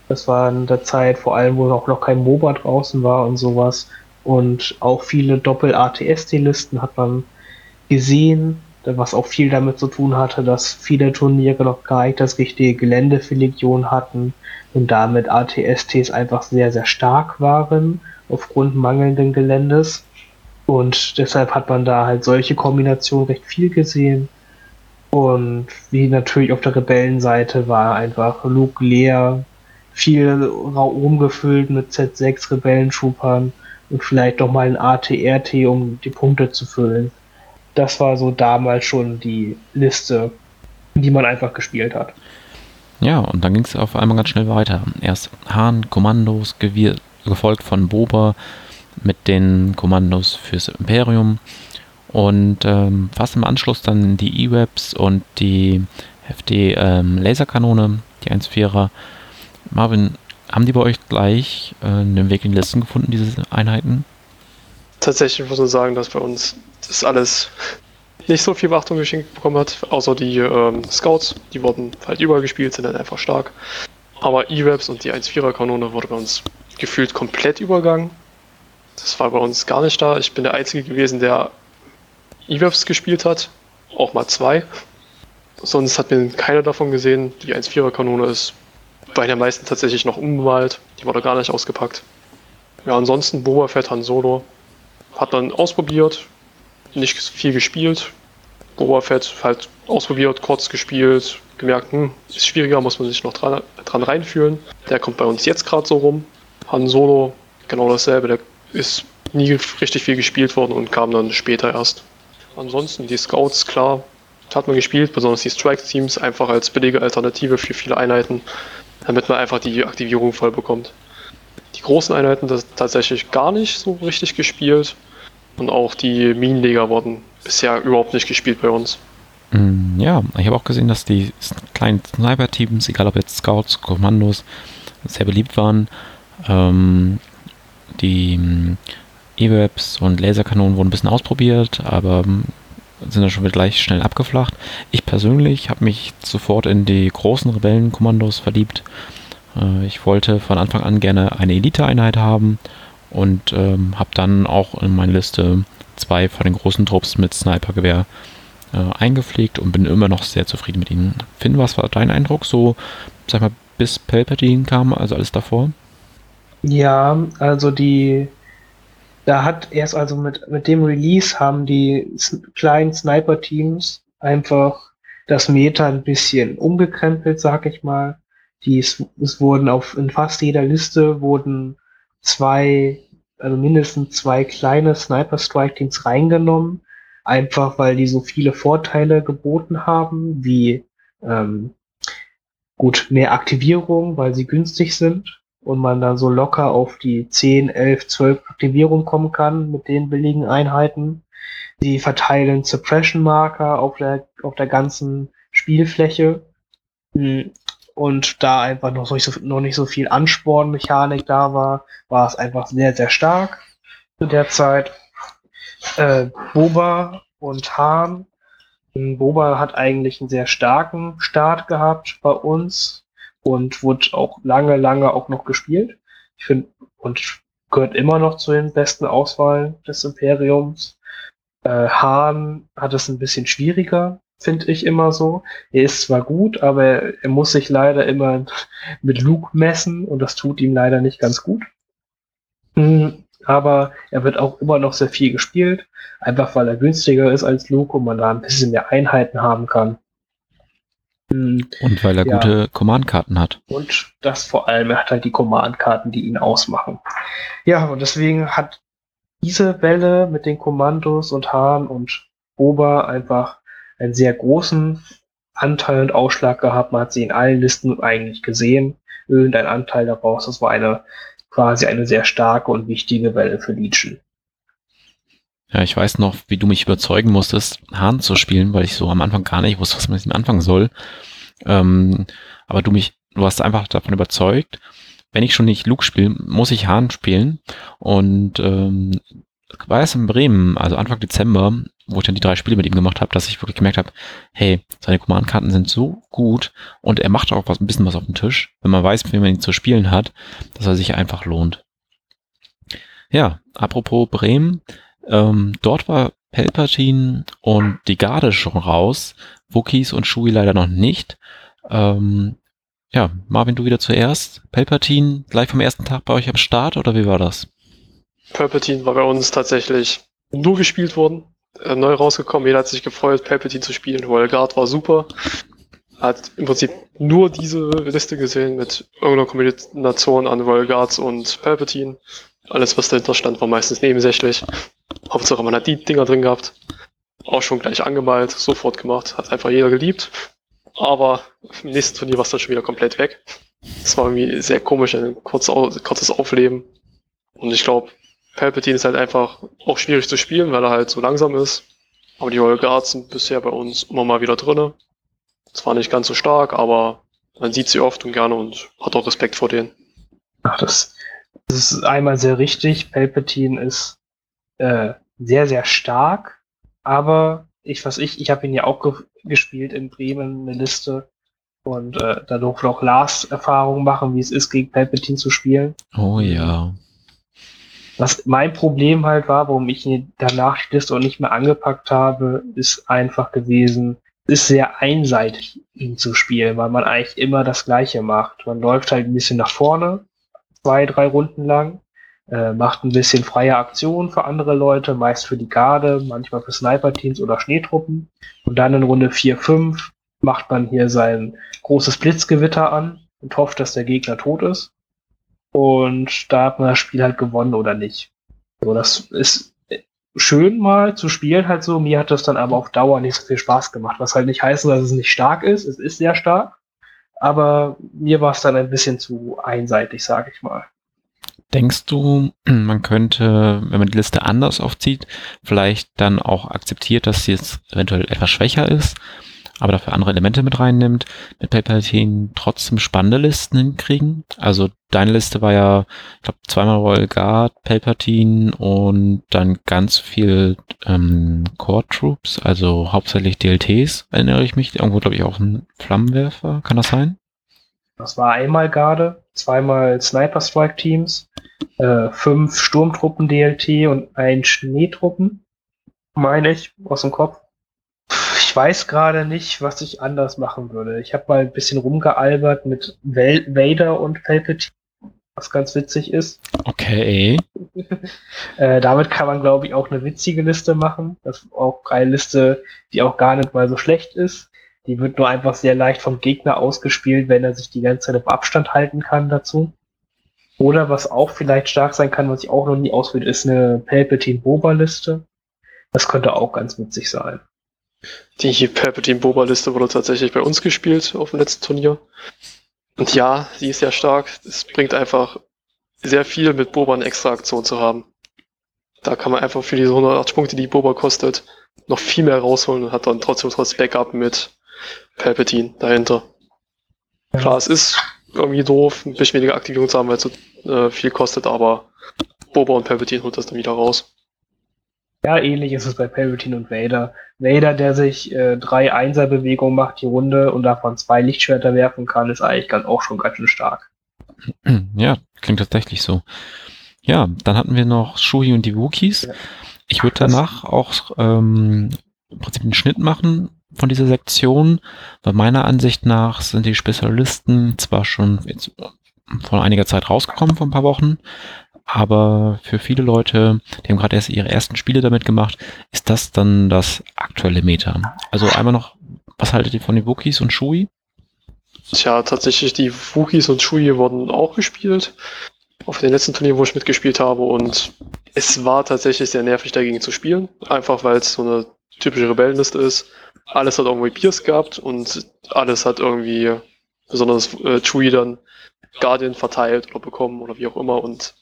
Das war in der Zeit vor allem, wo auch noch kein MOBA draußen war und sowas. Und auch viele Doppel-ATST-Listen hat man gesehen, was auch viel damit zu tun hatte, dass viele Turniere noch gar nicht das richtige Gelände für Legion hatten und damit ATSTs einfach sehr, sehr stark waren aufgrund mangelnden Geländes. Und deshalb hat man da halt solche Kombinationen recht viel gesehen. Und wie natürlich auf der Rebellenseite war einfach Luke leer, viel Raum gefüllt mit Z6 Rebellentroopern und vielleicht noch mal ein ATRT, um die Punkte zu füllen. Das war so damals schon die Liste, die man einfach gespielt hat. Ja, und dann ging es auf einmal ganz schnell weiter. Erst Hahn, Kommandos, gefolgt von Boba mit den Kommandos fürs Imperium und ähm, fast im Anschluss dann die E-Webs und die FD ähm, Laserkanone, die 1.4er. Marvin, haben die bei euch gleich äh, einen Weg in die Listen gefunden, diese Einheiten? Tatsächlich muss man sagen, dass bei uns das alles nicht so viel Beachtung geschenkt bekommen hat, außer die ähm, Scouts, die wurden halt übergespielt, sind dann einfach stark. Aber E-Webs und die 1.4er Kanone wurde bei uns gefühlt komplett übergangen. Das war bei uns gar nicht da. Ich bin der Einzige gewesen, der E-Webs gespielt hat, auch mal zwei. Sonst hat mir keiner davon gesehen. Die 1-4er Kanone ist bei den meisten tatsächlich noch unbemalt. Die wurde gar nicht ausgepackt. Ja, ansonsten Boba Fett Han Solo hat man ausprobiert, nicht viel gespielt. Boba Fett halt ausprobiert, kurz gespielt, gemerkt, hm, ist schwieriger, muss man sich noch dran, dran reinfühlen. Der kommt bei uns jetzt gerade so rum. Han Solo, genau dasselbe, der ist nie richtig viel gespielt worden und kam dann später erst. Ansonsten die Scouts, klar, hat man gespielt, besonders die Strike-Teams, einfach als billige Alternative für viele Einheiten, damit man einfach die Aktivierung voll bekommt. Die großen Einheiten das tatsächlich gar nicht so richtig gespielt und auch die Minenleger wurden bisher überhaupt nicht gespielt bei uns. Mm, ja, ich habe auch gesehen, dass die kleinen Sniper-Teams, egal ob jetzt Scouts, Kommandos, sehr beliebt waren. Ähm, die E-Webs und Laserkanonen wurden ein bisschen ausprobiert, aber ähm, sind dann schon wieder gleich schnell abgeflacht. Ich persönlich habe mich sofort in die großen Rebellenkommandos verliebt. Äh, ich wollte von Anfang an gerne eine Elite-Einheit haben und ähm, habe dann auch in meine Liste zwei von den großen Trupps mit Snipergewehr äh, eingepflegt und bin immer noch sehr zufrieden mit ihnen. Finn, was war dein Eindruck so, sag mal, bis Palpatine kam, also alles davor? Ja, also die da hat erst also mit, mit dem Release haben die kleinen Sniper-Teams einfach das Meta ein bisschen umgekrempelt, sag ich mal. Die, es, es wurden auf, in fast jeder Liste wurden zwei, also mindestens zwei kleine Sniper-Strike-Teams reingenommen. Einfach weil die so viele Vorteile geboten haben, wie ähm, gut, mehr Aktivierung, weil sie günstig sind und man dann so locker auf die 10, 11, 12 Aktivierung kommen kann mit den billigen Einheiten. Die verteilen Suppression-Marker auf der, auf der ganzen Spielfläche. Und da einfach noch, so, noch nicht so viel Anspornmechanik da war, war es einfach sehr, sehr stark zu der Zeit. Äh, Boba und Hahn Boba hat eigentlich einen sehr starken Start gehabt bei uns und wurde auch lange, lange auch noch gespielt. Ich finde, und gehört immer noch zu den besten Auswahlen des Imperiums. Äh, Hahn hat es ein bisschen schwieriger, finde ich immer so. Er ist zwar gut, aber er muss sich leider immer [laughs] mit Luke messen und das tut ihm leider nicht ganz gut. Hm, aber er wird auch immer noch sehr viel gespielt, einfach weil er günstiger ist als Luke und man da ein bisschen mehr Einheiten haben kann. Hm, und weil er ja. gute Command-Karten hat. Und das vor allem, er hat halt die Command-Karten, die ihn ausmachen. Ja, und deswegen hat diese Welle mit den Kommandos und Hahn und Ober einfach einen sehr großen Anteil und Ausschlag gehabt. Man hat sie in allen Listen eigentlich gesehen. Irgendein Anteil daraus. Das war eine quasi eine sehr starke und wichtige Welle für Legion. Ja, ich weiß noch, wie du mich überzeugen musstest, Hahn zu spielen, weil ich so am Anfang gar nicht wusste, was man mit ihm anfangen soll. Ähm, aber du mich, du hast einfach davon überzeugt, wenn ich schon nicht Luke spiele, muss ich Hahn spielen. Und ähm, war es in Bremen, also Anfang Dezember, wo ich dann die drei Spiele mit ihm gemacht habe, dass ich wirklich gemerkt habe, hey, seine Command-Karten sind so gut und er macht auch was, ein bisschen was auf dem Tisch, wenn man weiß, wie man ihn zu spielen hat, dass er sich einfach lohnt. Ja, apropos Bremen, ähm, dort war Palpatine und die Garde schon raus, Wookies und Shui leider noch nicht. Ähm, ja, Marvin, du wieder zuerst. Palpatine gleich vom ersten Tag bei euch am Start oder wie war das? Palpatine war bei uns tatsächlich nur gespielt worden. Äh, neu rausgekommen. Jeder hat sich gefreut, Palpatine zu spielen. Royal Guard war super. Hat im Prinzip nur diese Liste gesehen mit irgendeiner Kombination an Royal Guards und Palpatine. Alles, was dahinter stand, war meistens nebensächlich. Hauptsache, man hat die Dinger drin gehabt. Auch schon gleich angemalt, sofort gemacht. Hat einfach jeder geliebt. Aber im nächsten Turnier war es dann schon wieder komplett weg. Das war irgendwie sehr komisch, ein kurzes Aufleben. Und ich glaube, Palpatine ist halt einfach auch schwierig zu spielen, weil er halt so langsam ist. Aber die Royal Guards sind bisher bei uns immer mal wieder drinne. Zwar nicht ganz so stark, aber man sieht sie oft und gerne und hat auch Respekt vor denen. Ach, das, das ist einmal sehr richtig. Palpatine ist äh, sehr, sehr stark, aber ich, was ich, ich habe ihn ja auch ge gespielt in Bremen, eine Liste. Und äh, da durfte auch Lars Erfahrungen machen, wie es ist, gegen Palpatine zu spielen. Oh ja. Was mein Problem halt war, warum ich ihn danach die auch nicht mehr angepackt habe, ist einfach gewesen, ist sehr einseitig, ihn zu spielen, weil man eigentlich immer das Gleiche macht. Man läuft halt ein bisschen nach vorne, zwei, drei Runden lang, äh, macht ein bisschen freie Aktionen für andere Leute, meist für die Garde, manchmal für Sniper-Teams oder Schneetruppen. Und dann in Runde 4, 5 macht man hier sein großes Blitzgewitter an und hofft, dass der Gegner tot ist. Und da hat man das Spiel halt gewonnen oder nicht. So, das ist schön mal zu spielen halt so. Mir hat das dann aber auf Dauer nicht so viel Spaß gemacht. Was halt nicht heißt, dass es nicht stark ist. Es ist sehr stark. Aber mir war es dann ein bisschen zu einseitig, sage ich mal. Denkst du, [clears throat] man könnte, wenn man die Liste anders aufzieht, vielleicht dann auch akzeptiert, dass sie jetzt eventuell etwas schwächer ist aber dafür andere Elemente mit reinnimmt, mit Palpatine trotzdem spannende Listen hinkriegen. Also deine Liste war ja, ich glaube, zweimal Royal Guard, Palpatine und dann ganz viel ähm, Core Troops, also hauptsächlich DLTs, erinnere ich mich. Irgendwo, glaube ich, auch ein Flammenwerfer, kann das sein? Das war einmal Garde, zweimal Sniper Strike Teams, äh, fünf Sturmtruppen DLT und ein Schneetruppen, meine ich, aus dem Kopf weiß gerade nicht, was ich anders machen würde. Ich habe mal ein bisschen rumgealbert mit Vader und Palpatine, was ganz witzig ist. Okay. [laughs] äh, damit kann man, glaube ich, auch eine witzige Liste machen. Das ist auch eine Liste, die auch gar nicht mal so schlecht ist. Die wird nur einfach sehr leicht vom Gegner ausgespielt, wenn er sich die ganze Zeit auf Abstand halten kann dazu. Oder was auch vielleicht stark sein kann, was ich auch noch nie auswähle, ist eine Palpatine-Boba-Liste. Das könnte auch ganz witzig sein. Die Palpatine-Boba-Liste wurde tatsächlich bei uns gespielt auf dem letzten Turnier. Und ja, sie ist sehr stark. Es bringt einfach sehr viel mit Boba eine extra Aktion zu haben. Da kann man einfach für diese 180 Punkte, die Boba kostet, noch viel mehr rausholen und hat dann trotzdem trotz Backup mit Palpatine dahinter. Klar, es ist irgendwie doof, ein bisschen weniger Aktivierung zu haben, weil es so äh, viel kostet, aber Boba und Palpatine holt das dann wieder raus. Ja, ähnlich ist es bei Palpatine und Vader. Vader, der sich äh, drei Einser-Bewegungen macht die Runde und davon zwei Lichtschwerter werfen kann, ist eigentlich ganz, auch schon ganz schön stark. [clears throat] Ja, klingt tatsächlich so. Ja, dann hatten wir noch Shui und die Wookies. Ja. Ich würde danach auch ähm, im Prinzip einen Schnitt machen von dieser Sektion, weil meiner Ansicht nach sind die Spezialisten zwar schon jetzt vor einiger Zeit rausgekommen, vor ein paar Wochen, aber für viele Leute, die haben gerade erst ihre ersten Spiele damit gemacht, ist das dann das aktuelle Meta. Also einmal noch, was haltet ihr von den Wookies und Shui? Tja, tatsächlich, die Wookies und Shui wurden auch gespielt. Auf den letzten Turnier, wo ich mitgespielt habe. Und es war tatsächlich sehr nervig, dagegen zu spielen. Einfach weil es so eine typische Rebellenliste ist. Alles hat irgendwie Pierce gehabt und alles hat irgendwie, besonders äh, Chewie dann, Guardian verteilt oder bekommen oder wie auch immer. Und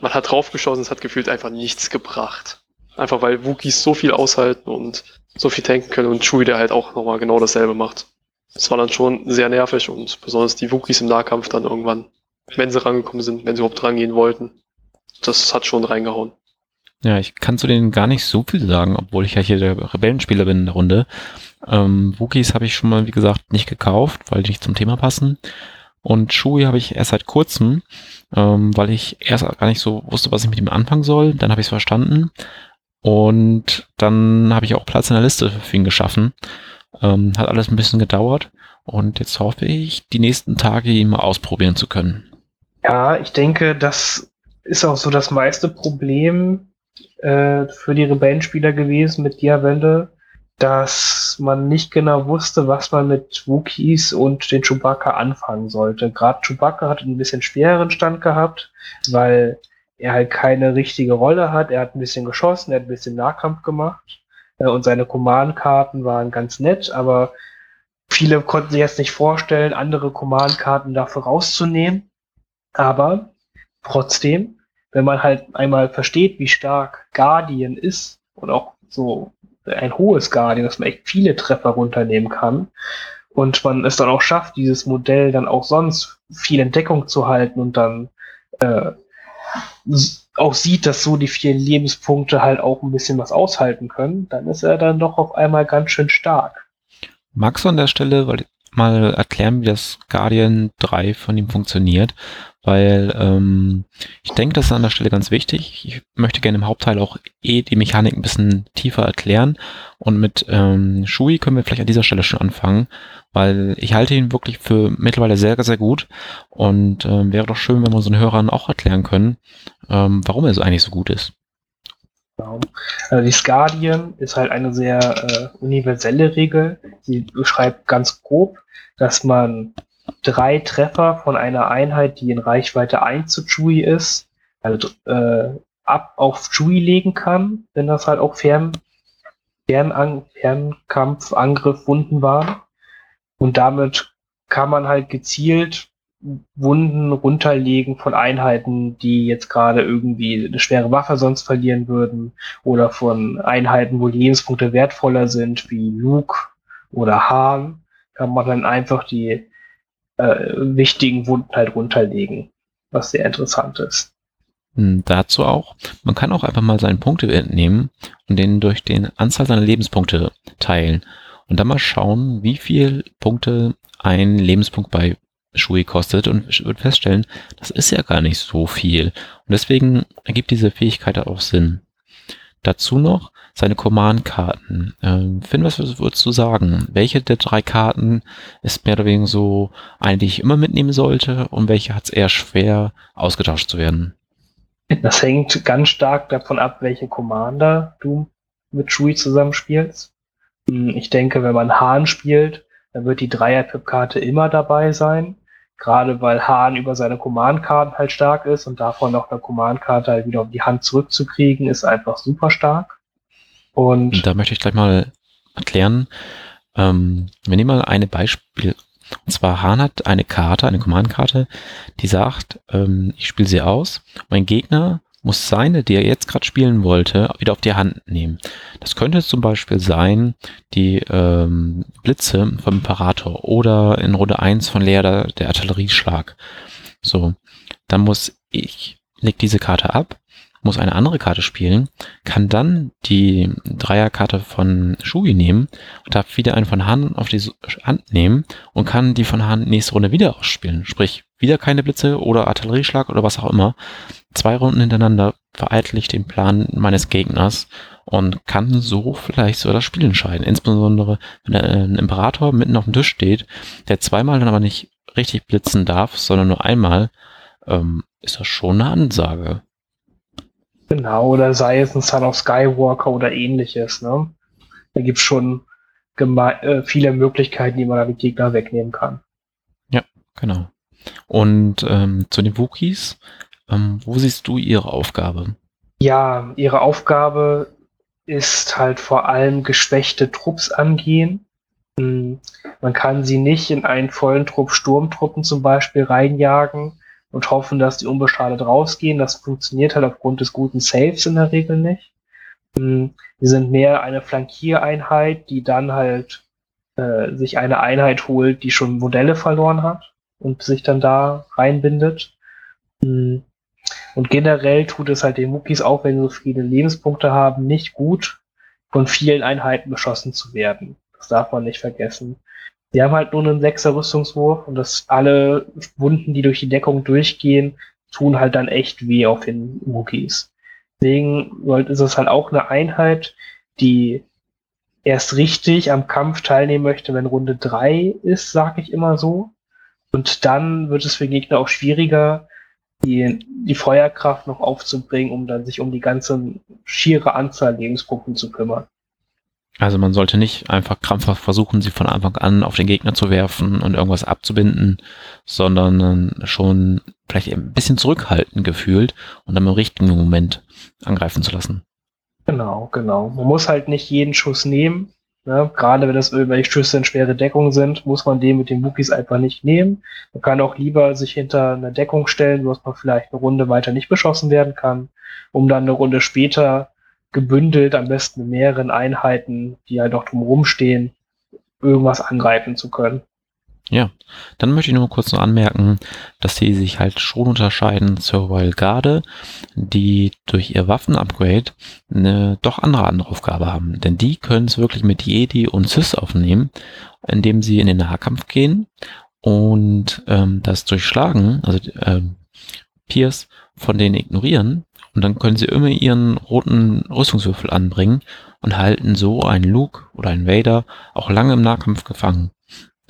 man hat draufgeschossen, es hat gefühlt einfach nichts gebracht. Einfach weil Wookies so viel aushalten und so viel tanken können und Chewie der halt auch nochmal genau dasselbe macht. Es war dann schon sehr nervig und besonders die Wookies im Nahkampf dann irgendwann, wenn sie rangekommen sind, wenn sie überhaupt rangehen wollten. Das hat schon reingehauen. Ja, ich kann zu denen gar nicht so viel sagen, obwohl ich ja hier der Rebellenspieler bin in der Runde. Ähm, Wookies habe ich schon mal, wie gesagt, nicht gekauft, weil die nicht zum Thema passen. Und Shui habe ich erst seit kurzem, ähm, weil ich erst gar nicht so wusste, was ich mit ihm anfangen soll. Dann habe ich es verstanden. Und dann habe ich auch Platz in der Liste für ihn geschaffen. Ähm, hat alles ein bisschen gedauert. Und jetzt hoffe ich, die nächsten Tage ihn mal ausprobieren zu können. Ja, ich denke, das ist auch so das meiste Problem äh, für die Rebellenspieler gewesen mit Diavelle, dass man nicht genau wusste, was man mit Wookies und den Chewbacca anfangen sollte. Gerade Chewbacca hat einen bisschen schwereren Stand gehabt, weil er halt keine richtige Rolle hat. Er hat ein bisschen geschossen, er hat ein bisschen Nahkampf gemacht äh, und seine Command-Karten waren ganz nett, aber viele konnten sich jetzt nicht vorstellen, andere Command-Karten dafür rauszunehmen. Aber trotzdem, wenn man halt einmal versteht, wie stark Guardian ist und auch so ein hohes Guardian, dass man echt viele Treffer runternehmen kann und man es dann auch schafft, dieses Modell dann auch sonst viel Entdeckung zu halten und dann äh, auch sieht, dass so die vier Lebenspunkte halt auch ein bisschen was aushalten können, dann ist er dann doch auf einmal ganz schön stark. Magst du an der Stelle mal erklären, wie das Guardian 3 von ihm funktioniert? Weil ähm, ich denke, das ist an der Stelle ganz wichtig. Ich möchte gerne im Hauptteil auch eh die Mechanik ein bisschen tiefer erklären. Und mit ähm, Shui können wir vielleicht an dieser Stelle schon anfangen, weil ich halte ihn wirklich für mittlerweile sehr, sehr gut. Und ähm, wäre doch schön, wenn wir unseren Hörern auch erklären können, ähm, warum er so eigentlich so gut ist. Also die Skardien ist halt eine sehr äh, universelle Regel. Sie beschreibt ganz grob, dass man drei Treffer von einer Einheit, die in Reichweite 1 zu Chewie ist, also äh, ab auf Chewie legen kann, wenn das halt auch Fern, Fernang Fernkampf, Angriff, Wunden waren. Und damit kann man halt gezielt Wunden runterlegen von Einheiten, die jetzt gerade irgendwie eine schwere Waffe sonst verlieren würden oder von Einheiten, wo die Lebenspunkte wertvoller sind, wie Luke oder Hahn, kann man dann einfach die äh, wichtigen Wunden halt runterlegen, was sehr interessant ist. Hm, dazu auch, man kann auch einfach mal seinen Punktewert nehmen und den durch den Anzahl seiner Lebenspunkte teilen und dann mal schauen, wie viel Punkte ein Lebenspunkt bei Shui kostet und wird feststellen, das ist ja gar nicht so viel. Und deswegen ergibt diese Fähigkeit auch Sinn. Dazu noch seine Command-Karten. Ähm, Finn, was würdest du sagen? Welche der drei Karten ist mehr oder weniger so eine, die ich immer mitnehmen sollte und welche hat es eher schwer, ausgetauscht zu werden? Das hängt ganz stark davon ab, welche Commander du mit Shui zusammenspielst. Hm, ich denke, wenn man Hahn spielt, dann wird die Dreier-Pip-Karte immer dabei sein. Gerade weil Hahn über seine Command-Karten halt stark ist und davon noch eine Command-Karte halt wieder auf die Hand zurückzukriegen, ist einfach super stark. Und, und da möchte ich gleich mal erklären. Ähm, wir nehmen mal ein Beispiel. Und zwar Hahn hat eine Karte, eine Command-Karte, die sagt, ähm, ich spiele sie aus. Mein Gegner muss seine, die er jetzt gerade spielen wollte, wieder auf die Hand nehmen. Das könnte zum Beispiel sein, die ähm, Blitze vom Imperator oder in Runde 1 von Lea der, der Artillerieschlag. So, dann muss ich, leg diese Karte ab muss eine andere Karte spielen, kann dann die Dreierkarte von Shugi nehmen und darf wieder einen von Hand auf die Hand nehmen und kann die von Hand nächste Runde wieder ausspielen. Sprich, wieder keine Blitze oder Artillerieschlag oder was auch immer. Zwei Runden hintereinander vereitle ich den Plan meines Gegners und kann so vielleicht so das Spiel entscheiden. Insbesondere, wenn ein Imperator mitten auf dem Tisch steht, der zweimal dann aber nicht richtig blitzen darf, sondern nur einmal, ähm, ist das schon eine Ansage. Genau, oder sei es ein Son of Skywalker oder ähnliches. Ne? Da gibt es schon äh, viele Möglichkeiten, die man da die Gegner wegnehmen kann. Ja, genau. Und ähm, zu den Wookies, ähm, wo siehst du ihre Aufgabe? Ja, ihre Aufgabe ist halt vor allem geschwächte Trupps angehen. Hm, man kann sie nicht in einen vollen Trupp Sturmtruppen zum Beispiel reinjagen und hoffen, dass die unbeschadet rausgehen. Das funktioniert halt aufgrund des guten Saves in der Regel nicht. Hm, wir sind mehr eine Flankiereinheit, die dann halt äh, sich eine Einheit holt, die schon Modelle verloren hat und sich dann da reinbindet. Hm, und generell tut es halt den Muckis auch, wenn sie so viele Lebenspunkte haben, nicht gut, von vielen Einheiten beschossen zu werden. Das darf man nicht vergessen. Sie haben halt nur einen sechser Rüstungswurf und das alle Wunden, die durch die Deckung durchgehen, tun halt dann echt weh auf den Muckis. Deswegen ist es halt auch eine Einheit, die erst richtig am Kampf teilnehmen möchte, wenn Runde drei ist, sag ich immer so. Und dann wird es für Gegner auch schwieriger, die, die Feuerkraft noch aufzubringen, um dann sich um die ganze schiere Anzahl Lebenspunkten zu kümmern. Also man sollte nicht einfach krampfhaft versuchen, sie von Anfang an auf den Gegner zu werfen und irgendwas abzubinden, sondern schon vielleicht ein bisschen zurückhaltend gefühlt und dann im richtigen Moment angreifen zu lassen. Genau, genau. Man muss halt nicht jeden Schuss nehmen, Ne? Gerade wenn das irgendwelche Schüsse in schwere Deckung sind, muss man den mit den Wookies einfach nicht nehmen. Man kann auch lieber sich hinter eine Deckung stellen, wo man vielleicht eine Runde weiter nicht beschossen werden kann, um dann eine Runde später gebündelt, am besten in mehreren Einheiten, die halt auch drumherum stehen, irgendwas angreifen zu können. Ja, dann möchte ich nur kurz noch anmerken, dass sie sich halt schon unterscheiden zur Royal Garde, die durch ihr Waffenupgrade eine doch andere, Aufgabe haben. Denn die können es wirklich mit Jedi und Sith aufnehmen, indem sie in den Nahkampf gehen und ähm, das Durchschlagen, also ähm, Pierce von denen ignorieren und dann können sie immer ihren roten Rüstungswürfel anbringen und halten so einen Luke oder einen Vader auch lange im Nahkampf gefangen.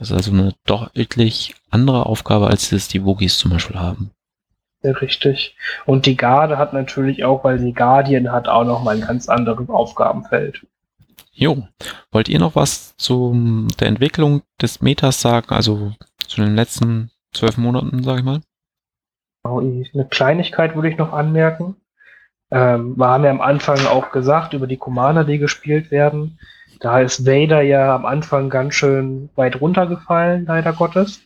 Das ist also eine deutlich andere Aufgabe, als es die Wookies zum Beispiel haben. Ja, richtig. Und die Garde hat natürlich auch, weil die Guardian hat auch noch mal ein ganz anderes Aufgabenfeld. Jo. Wollt ihr noch was zu der Entwicklung des Metas sagen, also zu den letzten zwölf Monaten, sag ich mal? Eine Kleinigkeit würde ich noch anmerken. Ähm, wir haben ja am Anfang auch gesagt über die Commander, die gespielt werden. Da ist Vader ja am Anfang ganz schön weit runtergefallen, leider Gottes.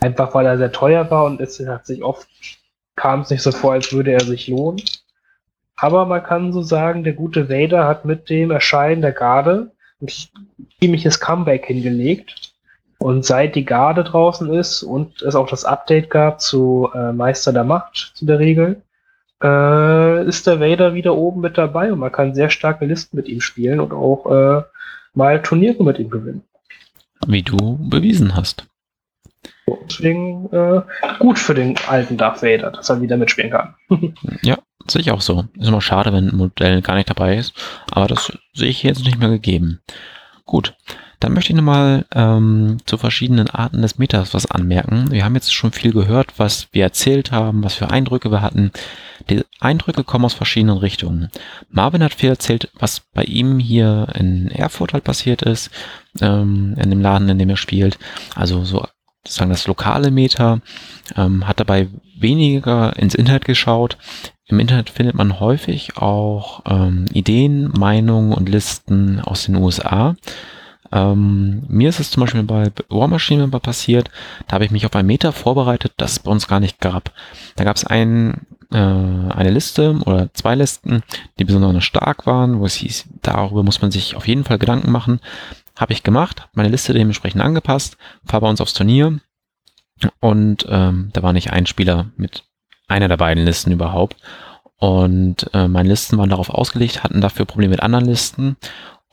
Einfach weil er sehr teuer war und es hat sich oft, kam es nicht so vor, als würde er sich lohnen. Aber man kann so sagen, der gute Vader hat mit dem Erscheinen der Garde ein ziemliches Comeback hingelegt. Und seit die Garde draußen ist und es auch das Update gab zu äh, Meister der Macht, zu der Regel, äh, ist der Vader wieder oben mit dabei und man kann sehr starke Listen mit ihm spielen und auch äh, mal Turniere mit ihm gewinnen. Wie du bewiesen hast. So, deswegen äh, gut für den alten Darth Vader, dass er wieder mitspielen kann. [laughs] ja, sehe ich auch so. Ist immer schade, wenn ein Modell gar nicht dabei ist, aber das sehe ich jetzt nicht mehr gegeben. Gut, dann möchte ich nochmal ähm, zu verschiedenen Arten des Metas was anmerken. Wir haben jetzt schon viel gehört, was wir erzählt haben, was für Eindrücke wir hatten. Die Eindrücke kommen aus verschiedenen Richtungen. Marvin hat viel erzählt, was bei ihm hier in Erfurt halt passiert ist, ähm, in dem Laden, in dem er spielt. Also so sozusagen das lokale Meta, ähm, hat dabei weniger ins Internet geschaut. Im Internet findet man häufig auch ähm, Ideen, Meinungen und Listen aus den USA. Ähm, mir ist es zum Beispiel bei War Machine passiert, da habe ich mich auf ein Meta vorbereitet, das es bei uns gar nicht gab. Da gab es ein, äh, eine Liste oder zwei Listen, die besonders stark waren, wo es hieß, darüber muss man sich auf jeden Fall Gedanken machen. Habe ich gemacht, meine Liste dementsprechend angepasst, fahre bei uns aufs Turnier und ähm, da war nicht ein Spieler mit einer der beiden Listen überhaupt. Und äh, meine Listen waren darauf ausgelegt, hatten dafür Probleme mit anderen Listen.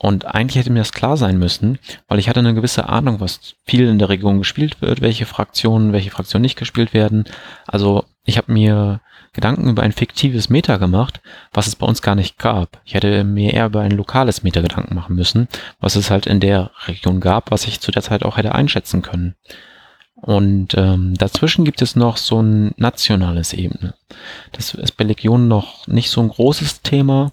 Und eigentlich hätte mir das klar sein müssen, weil ich hatte eine gewisse Ahnung, was viel in der Region gespielt wird, welche Fraktionen, welche Fraktionen nicht gespielt werden. Also ich habe mir Gedanken über ein fiktives Meta gemacht, was es bei uns gar nicht gab. Ich hätte mir eher über ein lokales Meta Gedanken machen müssen, was es halt in der Region gab, was ich zu der Zeit auch hätte einschätzen können. Und ähm, dazwischen gibt es noch so ein nationales Ebene. Das ist bei Legion noch nicht so ein großes Thema,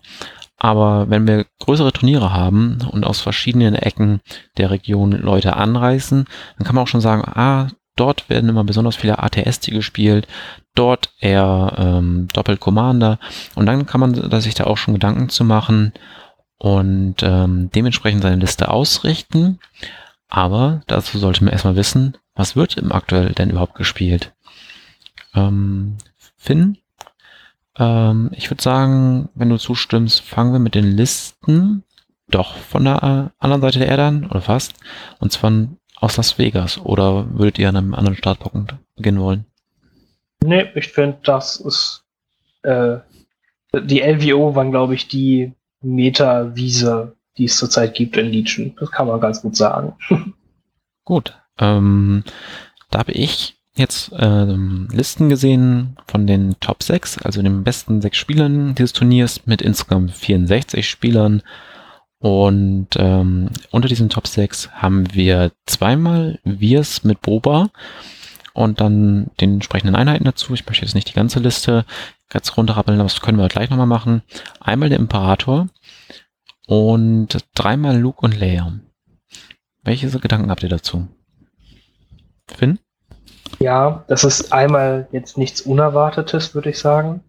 aber wenn wir größere Turniere haben und aus verschiedenen Ecken der Region Leute anreisen, dann kann man auch schon sagen, ah, dort werden immer besonders viele ATST gespielt, dort eher ähm, Doppel Commander und dann kann man sich da auch schon Gedanken zu machen und ähm, dementsprechend seine Liste ausrichten. Aber dazu sollte man erstmal wissen, was wird im aktuell denn überhaupt gespielt. Ähm, Finn, ähm, ich würde sagen, wenn du zustimmst, fangen wir mit den Listen doch von der äh, anderen Seite der Erde an, oder fast. Und zwar aus Las Vegas. Oder würdet ihr an einem anderen Startpunkt beginnen wollen? Nee, ich finde, das ist. Äh, die LWO waren, glaube ich, die Meta-Wiese, die es zurzeit gibt in Legion. Das kann man ganz gut sagen. [laughs] gut. Ähm, da habe ich jetzt ähm, Listen gesehen von den Top 6, also den besten sechs Spielern dieses Turniers mit insgesamt 64 Spielern. Und ähm, unter diesen Top 6 haben wir zweimal Wirs mit Boba und dann den entsprechenden Einheiten dazu. Ich möchte jetzt nicht die ganze Liste ganz runterrappeln, aber das können wir gleich nochmal machen. Einmal der Imperator und dreimal Luke und Leia. Welche Gedanken habt ihr dazu? Finn? Ja, das ist einmal jetzt nichts Unerwartetes, würde ich sagen.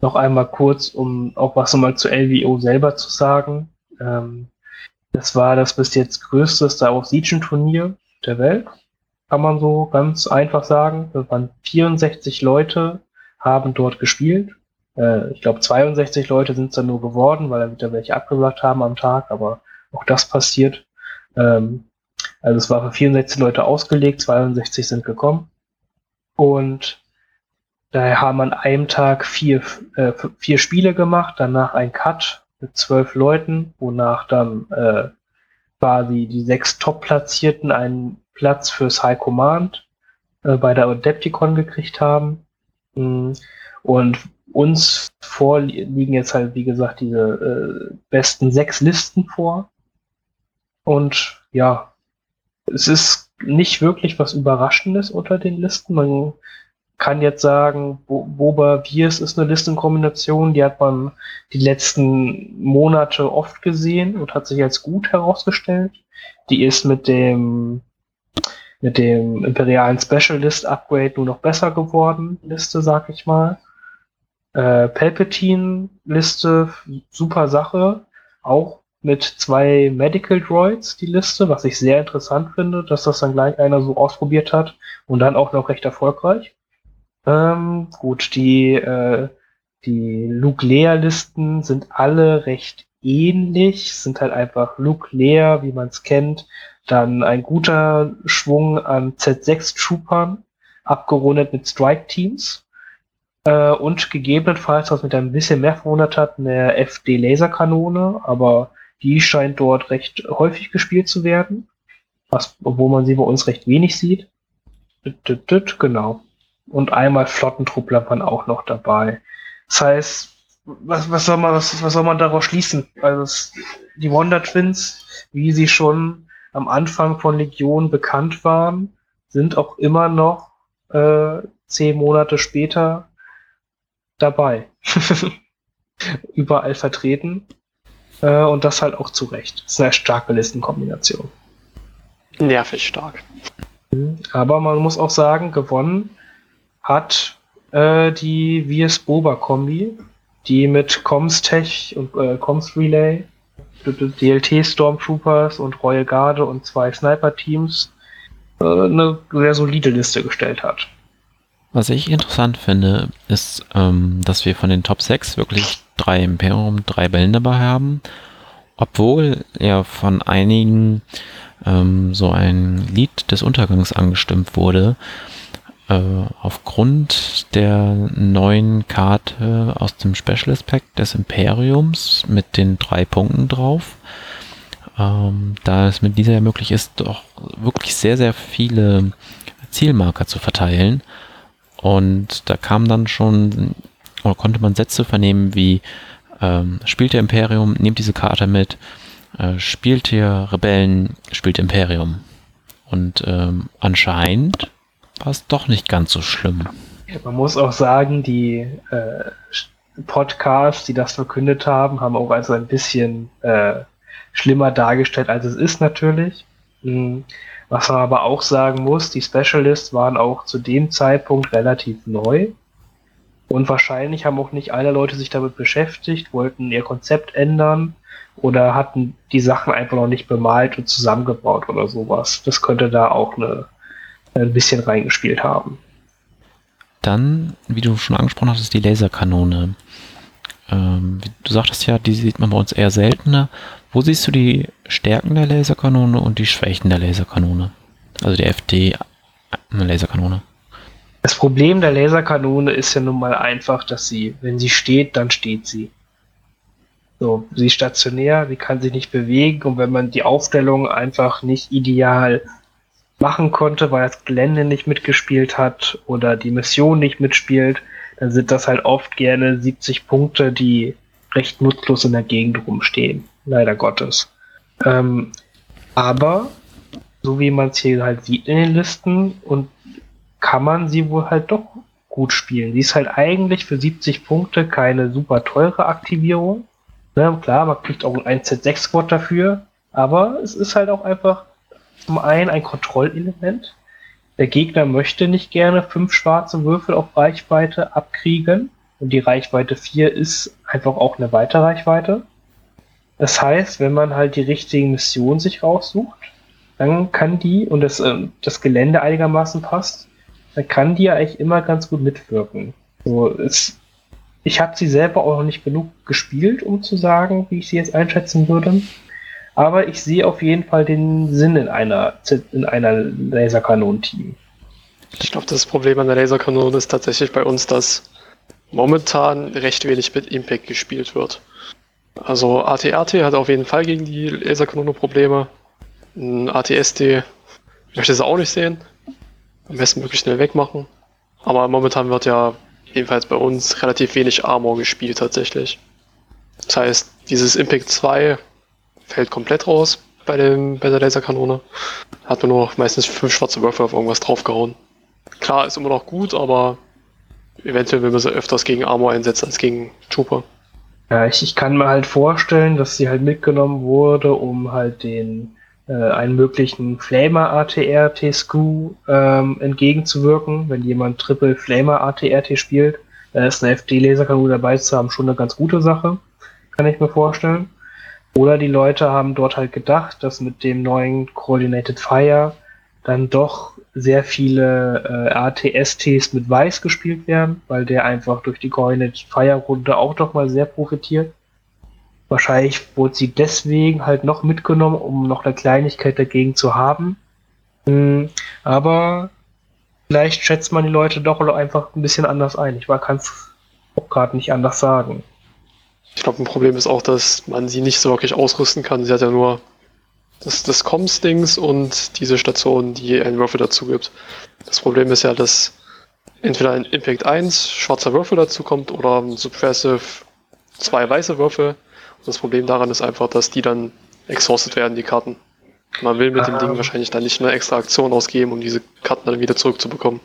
Noch einmal kurz, um auch was nochmal zu LVO selber zu sagen. Ähm, das war das bis jetzt größte Star Wars Legion Turnier der Welt, kann man so ganz einfach sagen. Das waren 64 Leute, haben dort gespielt. Äh, ich glaube, 62 Leute sind es dann nur geworden, weil da wieder welche abgesagt haben am Tag, aber auch das passiert. Ähm, also es war für 64 Leute ausgelegt, 62 sind gekommen. Und daher haben an einem Tag vier, äh, vier Spiele gemacht, danach ein Cut mit zwölf Leuten, wonach dann äh, quasi die sechs Top-Platzierten einen Platz fürs High Command äh, bei der Adepticon gekriegt haben. Mm, und uns vorliegen jetzt halt, wie gesagt, diese äh, besten sechs Listen vor. Und ja, es ist nicht wirklich was Überraschendes unter den Listen. Man kann jetzt sagen, Boba Viers ist eine Listenkombination, die hat man die letzten Monate oft gesehen und hat sich als gut herausgestellt. Die ist mit dem mit dem imperialen Specialist Upgrade nur noch besser geworden, Liste, sag ich mal. Äh, Palpatine Liste, super Sache. Auch mit zwei Medical Droids, die Liste, was ich sehr interessant finde, dass das dann gleich einer so ausprobiert hat und dann auch noch recht erfolgreich. Ähm, gut, die, äh, die Luke Leia Listen sind alle recht ähnlich, sind halt einfach Luke Leia, wie man es kennt, dann ein guter Schwung an Z6 Troopern, abgerundet mit Strike Teams. Äh, und gegebenenfalls, was mit ein bisschen mehr verwundert hat, eine FD Laserkanone, aber die scheint dort recht häufig gespielt zu werden. Was, obwohl man sie bei uns recht wenig sieht. Genau. Und einmal Flottentruppler waren auch noch dabei. Das heißt, was, was, soll man, was, was soll man daraus schließen? Also es, die Wonder Twins, wie sie schon am Anfang von Legion bekannt waren, sind auch immer noch äh, zehn Monate später dabei. [laughs] Überall vertreten. Äh, und das halt auch zu Recht. Das ist eine starke Listenkombination. Nervig stark. Aber man muss auch sagen, gewonnen hat äh, die VS Boba Kombi, die mit Comstech und äh, Coms Relay, DLT Stormtroopers und Royal Garde und zwei Sniper-Teams äh, eine sehr solide Liste gestellt hat. Was ich interessant finde, ist, ähm, dass wir von den Top 6 wirklich drei Imperium, drei dabei haben, obwohl ja von einigen ähm, so ein Lied des Untergangs angestimmt wurde, äh, aufgrund der neuen Karte aus dem Specialist Pack des Imperiums mit den drei Punkten drauf, ähm, da es mit dieser ja möglich ist, doch wirklich sehr, sehr viele Zielmarker zu verteilen. Und da kam dann schon, oder konnte man Sätze vernehmen wie, ähm, spielt ihr Imperium, nehmt diese Karte mit, äh, spielt ihr Rebellen, spielt Imperium. Und ähm, anscheinend war es doch nicht ganz so schlimm. Man muss auch sagen, die äh, Podcasts, die das verkündet haben, haben auch also ein bisschen äh, schlimmer dargestellt, als es ist natürlich. Mhm. Was man aber auch sagen muss, die Specialists waren auch zu dem Zeitpunkt relativ neu. Und wahrscheinlich haben auch nicht alle Leute sich damit beschäftigt, wollten ihr Konzept ändern oder hatten die Sachen einfach noch nicht bemalt und zusammengebaut oder sowas. Das könnte da auch eine, ein bisschen reingespielt haben. Dann, wie du schon angesprochen hast, die Laserkanone. Ähm, du sagtest ja, die sieht man bei uns eher seltener. Wo siehst du die Stärken der Laserkanone und die Schwächen der Laserkanone? Also der FD-Laserkanone. Das Problem der Laserkanone ist ja nun mal einfach, dass sie, wenn sie steht, dann steht sie. So, sie ist stationär, sie kann sich nicht bewegen und wenn man die Aufstellung einfach nicht ideal machen konnte, weil das Gelände nicht mitgespielt hat oder die Mission nicht mitspielt, dann sind das halt oft gerne 70 Punkte, die recht nutzlos in der Gegend rumstehen. Leider Gottes. Ähm, aber, so wie man es hier halt sieht in den Listen, und kann man sie wohl halt doch gut spielen. Sie ist halt eigentlich für 70 Punkte keine super teure Aktivierung. Ne, klar, man kriegt auch ein Z6-Squad dafür, aber es ist halt auch einfach zum einen ein Kontrollelement. Der Gegner möchte nicht gerne fünf schwarze Würfel auf Reichweite abkriegen und die Reichweite 4 ist einfach auch eine Weiterreichweite. Das heißt, wenn man halt die richtigen Missionen sich raussucht, dann kann die, und das, äh, das Gelände einigermaßen passt, dann kann die ja eigentlich immer ganz gut mitwirken. So, es ich habe sie selber auch noch nicht genug gespielt, um zu sagen, wie ich sie jetzt einschätzen würde. Aber ich sehe auf jeden Fall den Sinn in einer, in einer Laserkanonen-Team. Ich glaube, das Problem an der Laserkanone ist tatsächlich bei uns, dass momentan recht wenig mit Impact gespielt wird. Also ATRT hat auf jeden Fall gegen die Laserkanone Probleme. Ein ATSD möchte sie auch nicht sehen. Am besten möglichst schnell wegmachen. Aber momentan wird ja jedenfalls bei uns relativ wenig Armor gespielt tatsächlich. Das heißt, dieses Impact 2 fällt komplett raus bei, dem, bei der Laserkanone. Hat nur noch meistens fünf schwarze Würfel auf irgendwas draufgehauen. Klar, ist immer noch gut, aber eventuell will man sie öfters gegen Armor einsetzen als gegen Trooper. Ja, ich, ich kann mir halt vorstellen, dass sie halt mitgenommen wurde, um halt den äh, einen möglichen Flamer ATRT Screw ähm, entgegenzuwirken. Wenn jemand Triple Flamer ATRT spielt, dann ist eine FD-Laserkanone dabei zu haben schon eine ganz gute Sache, kann ich mir vorstellen. Oder die Leute haben dort halt gedacht, dass mit dem neuen Coordinated Fire dann doch sehr viele äh, ATSTs mit Weiß gespielt werden, weil der einfach durch die Coordinated Fire Runde auch doch mal sehr profitiert. Wahrscheinlich wurde sie deswegen halt noch mitgenommen, um noch eine Kleinigkeit dagegen zu haben. Mhm, aber vielleicht schätzt man die Leute doch einfach ein bisschen anders ein. Ich kann es auch gerade nicht anders sagen. Ich glaube, ein Problem ist auch, dass man sie nicht so wirklich ausrüsten kann. Sie hat ja nur das, das Comms-Dings und diese Station, die einen Würfel dazu gibt. Das Problem ist ja, dass entweder ein Impact 1 schwarzer Würfel dazu kommt oder ein Suppressive zwei weiße Würfel. Das Problem daran ist einfach, dass die dann exhausted werden, die Karten. Man will mit dem Ding ähm. wahrscheinlich dann nicht eine extra Aktion ausgeben, um diese Karten dann wieder zurückzubekommen.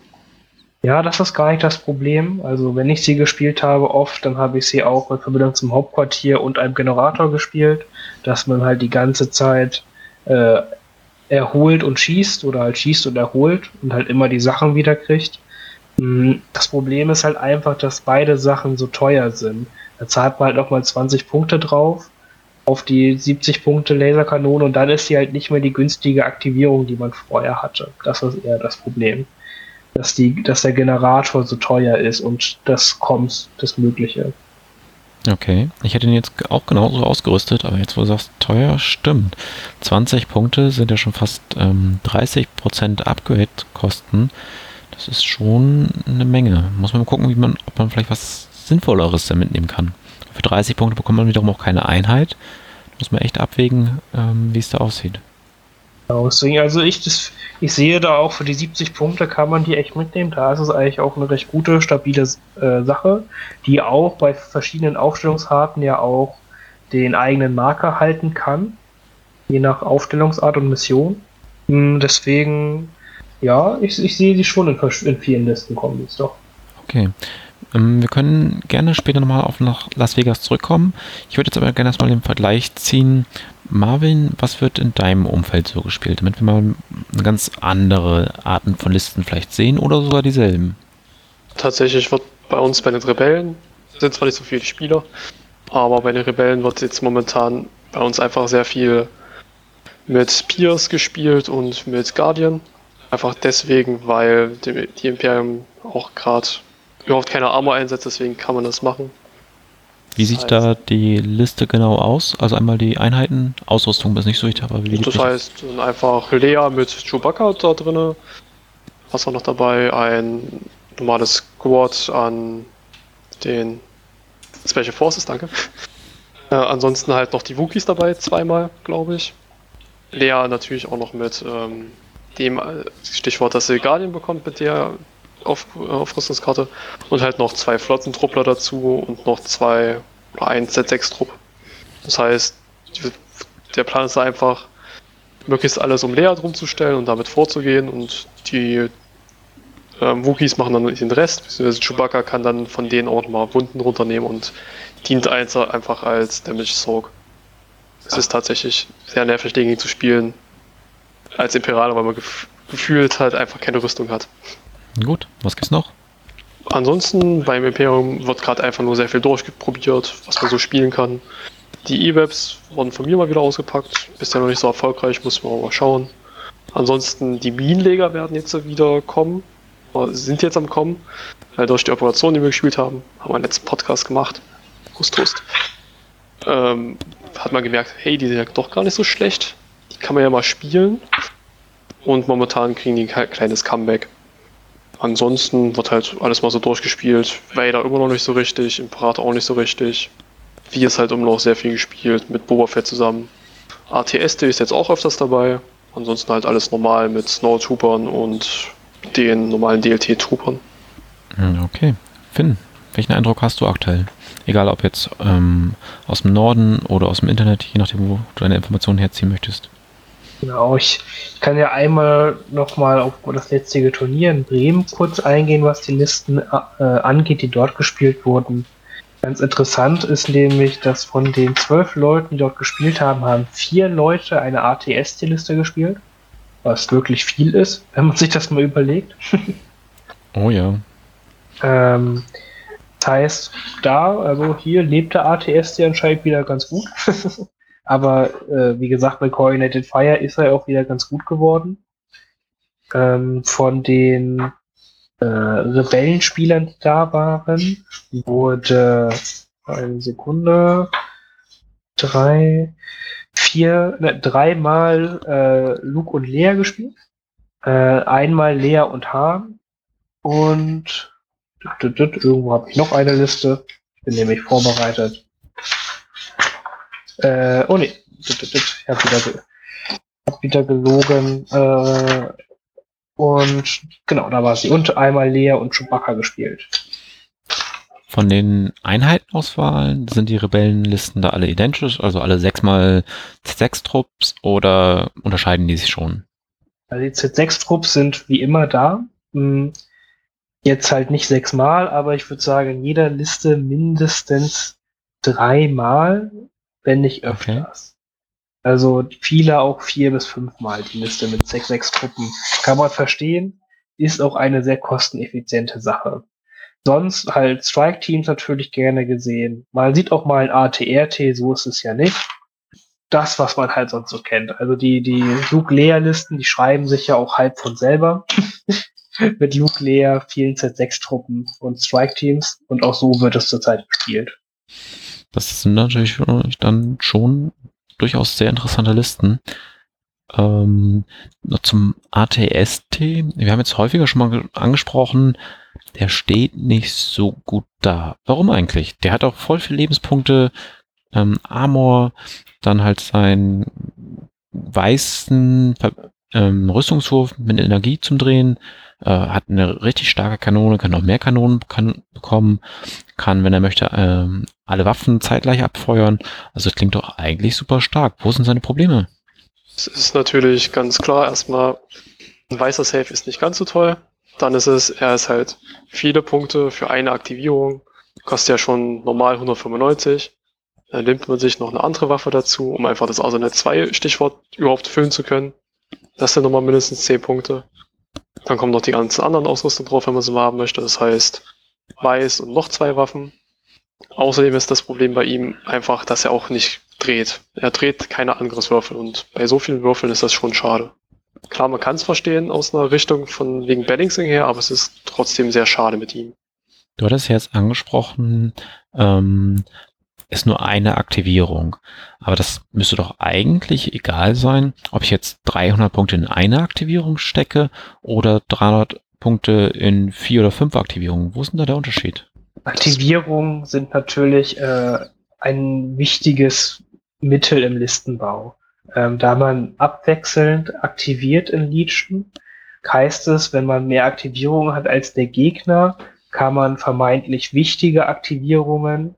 Ja, das ist gar nicht das Problem. Also wenn ich sie gespielt habe, oft, dann habe ich sie auch in Verbindung zum Hauptquartier und einem Generator gespielt, dass man halt die ganze Zeit äh, erholt und schießt oder halt schießt und erholt und halt immer die Sachen wieder kriegt. Hm, das Problem ist halt einfach, dass beide Sachen so teuer sind. Da zahlt man halt nochmal 20 Punkte drauf auf die 70 Punkte Laserkanone und dann ist sie halt nicht mehr die günstige Aktivierung, die man vorher hatte. Das ist eher das Problem. Dass, die, dass der Generator so teuer ist und das kommt, das Mögliche. Okay, ich hätte ihn jetzt auch genauso ausgerüstet, aber jetzt, wo du sagst, teuer, stimmt. 20 Punkte sind ja schon fast ähm, 30% Upgrade-Kosten. Das ist schon eine Menge. Muss man gucken, wie man, ob man vielleicht was Sinnvolleres da mitnehmen kann. Für 30 Punkte bekommt man wiederum auch keine Einheit. Muss man echt abwägen, ähm, wie es da aussieht. Deswegen, also ich, das, ich sehe da auch für die 70 Punkte kann man die echt mitnehmen. Da ist es eigentlich auch eine recht gute, stabile äh, Sache, die auch bei verschiedenen Aufstellungsarten ja auch den eigenen Marker halten kann, je nach Aufstellungsart und Mission. Hm, deswegen, ja, ich, ich sehe die schon in, in vielen Listen kommen jetzt doch. Okay. Ähm, wir können gerne später nochmal auf nach Las Vegas zurückkommen. Ich würde jetzt aber gerne erstmal den Vergleich ziehen Marvin, was wird in deinem Umfeld so gespielt, damit wir mal ganz andere Arten von Listen vielleicht sehen oder sogar dieselben? Tatsächlich wird bei uns bei den Rebellen, sind zwar nicht so viele Spieler, aber bei den Rebellen wird jetzt momentan bei uns einfach sehr viel mit Piers gespielt und mit Guardian. Einfach deswegen, weil die Imperium auch gerade überhaupt keine Armor einsetzt, deswegen kann man das machen. Wie sieht heißt, da die Liste genau aus? Also einmal die Einheiten, Ausrüstung ist nicht so wichtig, aber wie Das heißt einfach Lea mit Chewbacca da drin. Was war noch dabei? Ein normales Squad an den Special Forces, danke. [laughs] Äh, ansonsten halt noch die Wookies dabei, zweimal, glaube ich. Lea natürlich auch noch mit ähm, dem äh, Stichwort, dass sie Guardian bekommt mit der auf, Aufrüstungskarte und halt noch zwei Flottentruppler dazu und noch zwei oder ein Z6-Trupp. Das heißt, der Plan ist einfach, möglichst alles um Lea drum zu stellen und damit vorzugehen und die ähm, Wookies machen dann den Rest, beziehungsweise Chewbacca kann dann von denen auch mal Wunden runternehmen und dient einfach als Damage Soak. Es ist tatsächlich sehr nervig, dagegen zu spielen als Imperator, weil man gef gefühlt halt einfach keine Rüstung hat. Gut, was gibt's noch? Ansonsten beim Imperium wird gerade einfach nur sehr viel durchprobiert, was man so spielen kann. Die E-Webs wurden von mir mal wieder ausgepackt. Bisher noch nicht so erfolgreich, muss man mal schauen. Ansonsten die Minenleger werden jetzt wieder kommen. Sind jetzt am kommen. Weil durch die Operation, die wir gespielt haben, haben wir einen letzten Podcast gemacht. Hust, Hust. Ähm, hat man gemerkt, hey, die sind ja doch gar nicht so schlecht. Die kann man ja mal spielen. Und momentan kriegen die ein kleines Comeback. Ansonsten wird halt alles mal so durchgespielt. Vader immer noch nicht so richtig, Imperator auch nicht so richtig. Wie ist halt immer noch sehr viel gespielt, mit Boba Fett zusammen. ATSD ist jetzt auch öfters dabei. Ansonsten halt alles normal mit Snowtroopern und den normalen DLT-Troopern. Hm, okay. Finn, welchen Eindruck hast du aktuell? Egal ob jetzt ähm, aus dem Norden oder aus dem Internet, je nachdem, wo du deine Informationen herziehen möchtest. Genau, ich kann ja einmal nochmal auf das letzte Turnier in Bremen kurz eingehen, was die Listen äh, angeht, die dort gespielt wurden. Ganz interessant ist nämlich, dass von den zwölf Leuten, die dort gespielt haben, haben vier Leute eine ATS-Liste gespielt. Was wirklich viel ist, [laughs] wenn man sich das mal überlegt. [laughs] oh ja. Ähm, das heißt, da, also hier lebt der ATS anscheinend wieder ganz gut. [laughs] Aber äh, wie gesagt, bei Coordinated Fire ist er auch wieder ganz gut geworden. Ähm, von den äh, Rebellenspielern, die da waren, wurde eine Sekunde drei, vier, ne, dreimal äh, Luke und Lea gespielt. Äh, einmal Lea und Hahn. Und irgendwo habe ich noch eine Liste. Ich bin nämlich vorbereitet. Äh, oh nee, ich habe wieder, hab wieder gelogen. Äh, und genau, da war sie. Und einmal Lea und Chewbacca gespielt. Von den Einheitenauswahlen sind die Rebellenlisten da alle identisch, also alle sechsmal Z6-Trupps oder unterscheiden die sich schon? Also die Z6-Trupps sind wie immer da. Hm, jetzt halt nicht sechsmal, aber ich würde sagen, in jeder Liste mindestens dreimal wenn nicht öfters. Okay. Also viele auch vier bis fünfmal die Liste mit sechs, sechs Truppen. Kann man verstehen, ist auch eine sehr kosteneffiziente Sache. Sonst halt Strike-Teams natürlich gerne gesehen. Man sieht auch mal ein ATRT, so ist es ja nicht. Das, was man halt sonst so kennt. Also die, die Luke-Leer-Listen, die schreiben sich ja auch halb von selber. [laughs] mit Luke Leer, vielen Z6-Truppen und Strike-Teams. Und auch so wird es zurzeit gespielt. Das sind natürlich dann schon durchaus sehr interessante Listen. Ähm, noch zum ATST. Wir haben jetzt häufiger schon mal angesprochen, der steht nicht so gut da. Warum eigentlich? Der hat auch voll viele Lebenspunkte, ähm, Armor, dann halt seinen weißen ähm, Rüstungswurf mit Energie zum Drehen, äh, hat eine richtig starke Kanone, kann noch mehr Kanonen kann, bekommen, kann, wenn er möchte, ähm, alle Waffen zeitgleich abfeuern. Also klingt doch eigentlich super stark. Wo sind seine Probleme? Es ist natürlich ganz klar, erstmal, ein weißer Safe ist nicht ganz so toll. Dann ist es, er ist halt viele Punkte für eine Aktivierung, kostet ja schon normal 195. Dann nimmt man sich noch eine andere Waffe dazu, um einfach das Arsenal 2 Stichwort überhaupt füllen zu können. Das sind nochmal mindestens 10 Punkte. Dann kommen noch die ganzen anderen Ausrüstung drauf, wenn man so haben möchte. Das heißt, weiß und noch zwei Waffen. Außerdem ist das Problem bei ihm einfach, dass er auch nicht dreht. Er dreht keine Angriffswürfel und bei so vielen Würfeln ist das schon schade. Klar, man kann es verstehen aus einer Richtung von wegen Balancing her, aber es ist trotzdem sehr schade mit ihm. Du hattest jetzt angesprochen, ähm, ist nur eine Aktivierung. Aber das müsste doch eigentlich egal sein, ob ich jetzt 300 Punkte in eine Aktivierung stecke oder 300 Punkte in vier oder fünf Aktivierungen. Wo ist denn da der Unterschied? Aktivierungen sind natürlich äh, ein wichtiges Mittel im Listenbau. Ähm, da man abwechselnd aktiviert in Legion, heißt es, wenn man mehr Aktivierungen hat als der Gegner, kann man vermeintlich wichtige Aktivierungen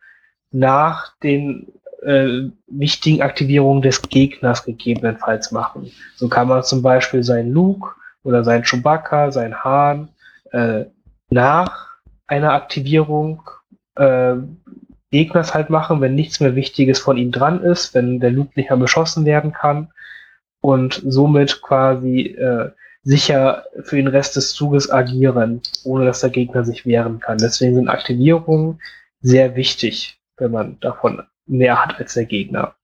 nach den äh, wichtigen Aktivierungen des Gegners gegebenenfalls machen. So kann man zum Beispiel seinen Luke oder seinen Chewbacca, seinen Hahn äh, nach einer Aktivierung äh, Gegners halt machen, wenn nichts mehr Wichtiges von ihm dran ist, wenn der Luke nicht mehr beschossen werden kann und somit quasi äh, sicher für den Rest des Zuges agieren, ohne dass der Gegner sich wehren kann. Deswegen sind Aktivierungen sehr wichtig wenn man davon mehr hat als der Gegner.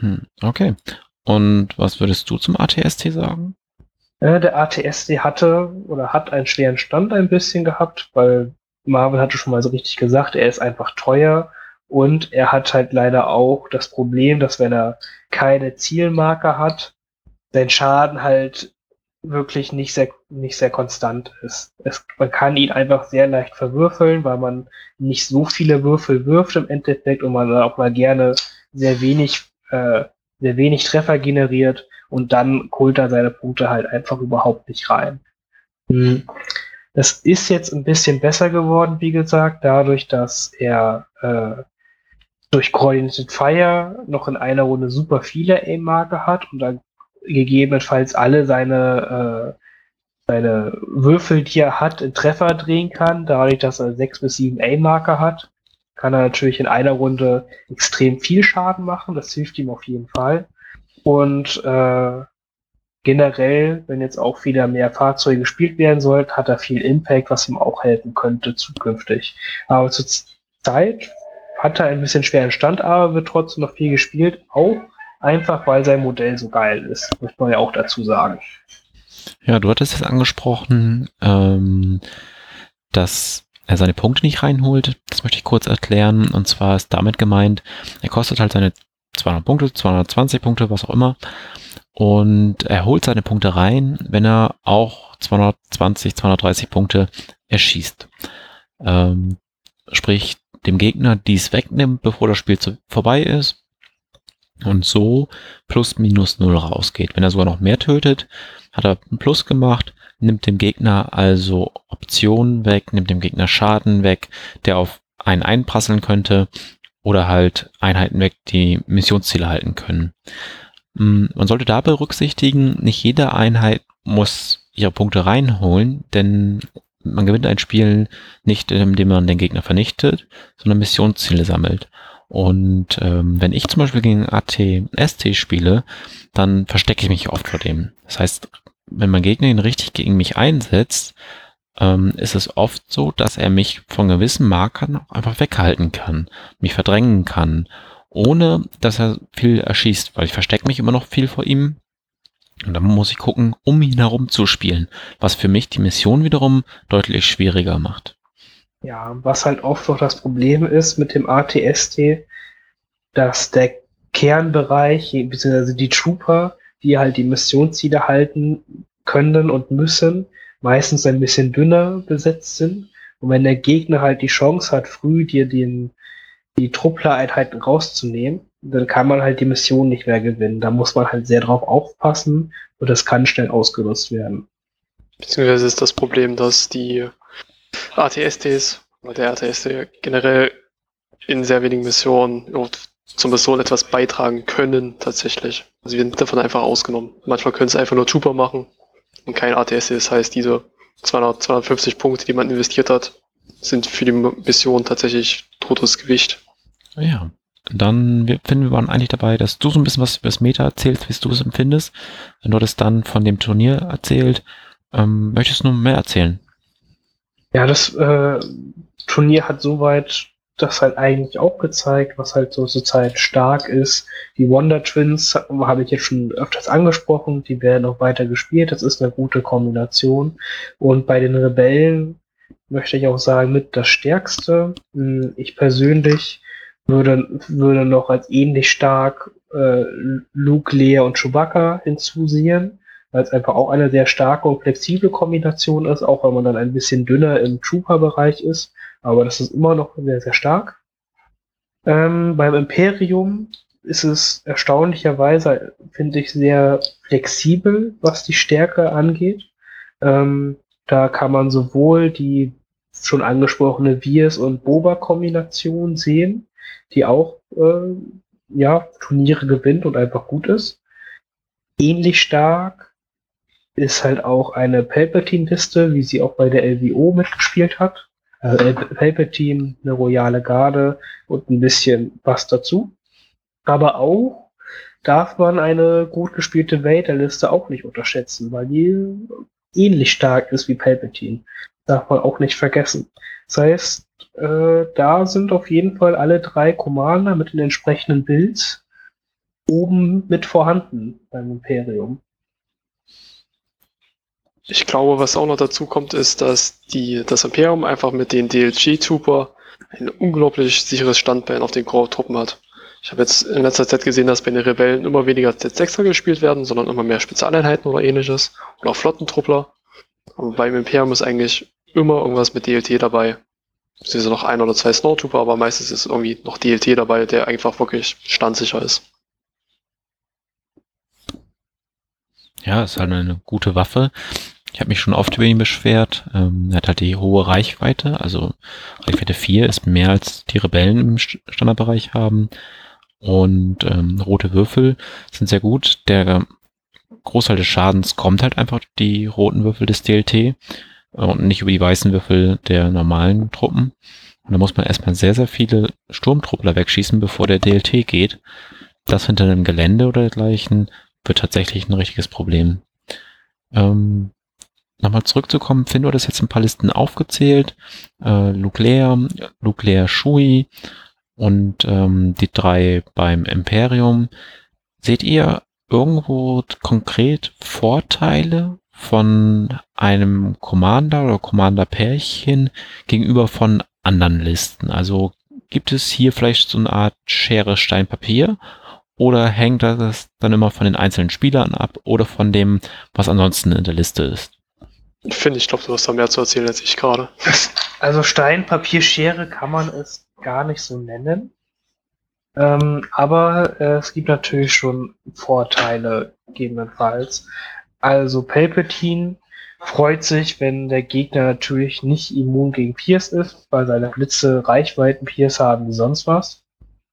Hm, okay. Und was würdest du zum ATST sagen? Äh, der ATST hatte oder hat einen schweren Stand ein bisschen gehabt, weil Marvin hatte schon mal so richtig gesagt, er ist einfach teuer und er hat halt leider auch das Problem, dass wenn er keine Zielmarke hat, sein Schaden halt wirklich nicht sehr, nicht sehr konstant ist. Es, man kann ihn einfach sehr leicht verwürfeln, weil man nicht so viele Würfel wirft im Endeffekt und man auch mal gerne sehr wenig, äh, sehr wenig Treffer generiert und dann holt er seine Punkte halt einfach überhaupt nicht rein. Hm. Das ist jetzt ein bisschen besser geworden, wie gesagt, dadurch, dass er äh, durch Coordinated Fire noch in einer Runde super viele Aim-Marke hat und dann gegebenenfalls alle seine, äh, seine Würfel, die er hat, in Treffer drehen kann, dadurch, dass er sechs bis sieben A-Marker hat, kann er natürlich in einer Runde extrem viel Schaden machen. Das hilft ihm auf jeden Fall. Und äh, generell, wenn jetzt auch wieder mehr Fahrzeuge gespielt werden sollten, hat er viel Impact, was ihm auch helfen könnte zukünftig. Aber zur Zeit hat er ein bisschen schweren Stand, aber wird trotzdem noch viel gespielt, auch einfach weil sein Modell so geil ist, muss man ja auch dazu sagen. Ja, du hattest jetzt angesprochen, ähm, dass er seine Punkte nicht reinholt. Das möchte ich kurz erklären. Und zwar ist damit gemeint, er kostet halt seine 200 Punkte, 220 Punkte, was auch immer. Und er holt seine Punkte rein, wenn er auch 220, 230 Punkte erschießt. Ähm, sprich, dem Gegner dies wegnimmt, bevor das Spiel zu, vorbei ist und so plus minus null rausgeht. Wenn er sogar noch mehr tötet, hat er ein Plus gemacht, nimmt dem Gegner also Optionen weg, nimmt dem Gegner Schaden weg, der auf einen einprasseln könnte oder halt Einheiten weg, die Missionsziele halten können. Mm, man sollte da berücksichtigen, nicht jede Einheit muss ihre Punkte reinholen, denn man gewinnt ein Spiel nicht, indem man den Gegner vernichtet, sondern Missionsziele sammelt. Und ähm, wenn ich zum Beispiel gegen AT-ST spiele, dann verstecke ich mich oft vor dem. Das heißt, wenn mein Gegner ihn richtig gegen mich einsetzt, ähm, ist es oft so, dass er mich von gewissen Markern einfach weghalten kann, mich verdrängen kann, ohne dass er viel erschießt, weil ich verstecke mich immer noch viel vor ihm. Und dann muss ich gucken, um ihn herum zu spielen, was für mich die Mission wiederum deutlich schwieriger macht. Ja, was halt oft noch das Problem ist mit dem ATST, dass der Kernbereich, beziehungsweise die Trooper, die halt die Missionsziele halten können und müssen, meistens ein bisschen dünner besetzt sind. Und wenn der Gegner halt die Chance hat, früh dir den, die Truppler-Einheiten rauszunehmen, dann kann man halt die Mission nicht mehr gewinnen. Da muss man halt sehr drauf aufpassen und das kann schnell ausgenutzt werden. Beziehungsweise ist das Problem, dass die ATSTs oder der ATST generell in sehr wenigen Missionen zur Mission etwas beitragen können, tatsächlich. Also wir sind davon einfach ausgenommen. Manchmal können es einfach nur Trooper machen und kein ATST. Das heißt, diese 200, 250 Punkte, die man investiert hat, sind für die Mission tatsächlich totes Gewicht. Ja, dann finden wir waren eigentlich dabei, dass du so ein bisschen was über das Meta erzählst, wie du es empfindest. Wenn du das dann von dem Turnier erzählt, ähm, möchtest du noch mehr erzählen? Ja, das äh, Turnier hat soweit das halt eigentlich auch gezeigt, was halt so zurzeit stark ist. Die Wonder Twins habe ich jetzt schon öfters angesprochen, die werden auch weiter gespielt. Das ist eine gute Kombination. Und bei den Rebellen möchte ich auch sagen, mit das Stärkste. Hm, ich persönlich würde, würde noch als ähnlich stark äh, Luke, Leia und Chewbacca hinzusehen, weil es einfach auch eine sehr starke und flexible Kombination ist, auch wenn man dann ein bisschen dünner im Trooper-Bereich ist. Aber das ist immer noch sehr, sehr stark. Ähm, beim Imperium ist es erstaunlicherweise, finde ich, sehr flexibel, was die Stärke angeht. Ähm, da kann man sowohl die schon angesprochene Viers- und Boba-Kombination sehen, die auch äh, ja, Turniere gewinnt und einfach gut ist. Ähnlich stark ist halt auch eine Palpatine-Liste, wie sie auch bei der LWO mitgespielt hat. Also Palpatine, eine royale Garde und ein bisschen was dazu. Aber auch darf man eine gut gespielte Vader-Liste auch nicht unterschätzen, weil die ähnlich stark ist wie Palpatine. Darf man auch nicht vergessen. Das heißt, äh, da sind auf jeden Fall alle drei Commander mit den entsprechenden Builds oben mit vorhanden beim Imperium. Ich glaube, was auch noch dazu kommt, ist, dass die, das Imperium einfach mit den DLG-Trooper ein unglaublich sicheres Standbein auf den Core-Truppen hat. Ich habe jetzt in letzter Zeit gesehen, dass bei den Rebellen immer weniger Z6er gespielt werden, sondern immer mehr Spezialeinheiten oder ähnliches. Oder auch Flottentruppler. Aber beim Imperium ist eigentlich immer irgendwas mit DLT dabei. Es sind noch ein oder zwei Snowtrooper, aber meistens ist irgendwie noch DLT dabei, der einfach wirklich standsicher ist. Ja, ist halt eine gute Waffe. Ich habe mich schon oft über ihn beschwert. Ähm, er hat halt die hohe Reichweite, also Reichweite 4 ist mehr als die Rebellen im Standardbereich haben. Und ähm, rote Würfel sind sehr gut. Der Großteil des Schadens kommt halt einfach die roten Würfel des DLT und nicht über die weißen Würfel der normalen Truppen. Und da muss man erstmal sehr, sehr viele Sturmtruppler wegschießen, bevor der DLT geht. Das hinter einem Gelände oder dergleichen wird tatsächlich ein richtiges Problem. Ähm, Nochmal zurückzukommen, Finn, du hat das jetzt ein paar Listen aufgezählt. Äh, Nuclear, Nuclear Shui und ähm, die drei beim Imperium. Seht ihr irgendwo konkret Vorteile von einem Commander oder Commander-Pärchen gegenüber von anderen Listen? Also gibt es hier vielleicht so eine Art Schere, Stein, Papier? Oder hängt das dann immer von den einzelnen Spielern ab oder von dem, was ansonsten in der Liste ist? Finde, ich glaube, du hast da mehr zu erzählen als ich gerade. [laughs] Also Stein, Papier, Schere kann man es gar nicht so nennen. Ähm, aber äh, es gibt natürlich schon Vorteile, gegebenenfalls. Also Palpatine freut sich, wenn der Gegner natürlich nicht immun gegen Pierce ist, weil seine Blitze Reichweiten Pierce haben wie sonst was.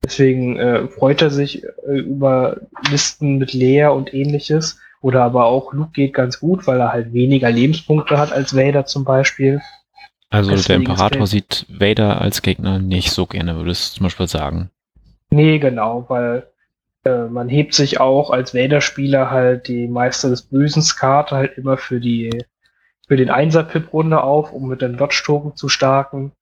Deswegen äh, freut er sich äh, über Listen mit Leer und ähnliches. Oder aber auch Luke geht ganz gut, weil er halt weniger Lebenspunkte hat als Vader zum Beispiel. Also Deswegen der Imperator sieht Vader als Gegner nicht so gerne, würdest du zum Beispiel sagen. Nee, genau, weil äh, man hebt sich auch als Vader-Spieler halt die Meister des Bösens Karte halt immer für die für den Einser-Pip-Runde auf, um mit dem Dodge-Token zu starken.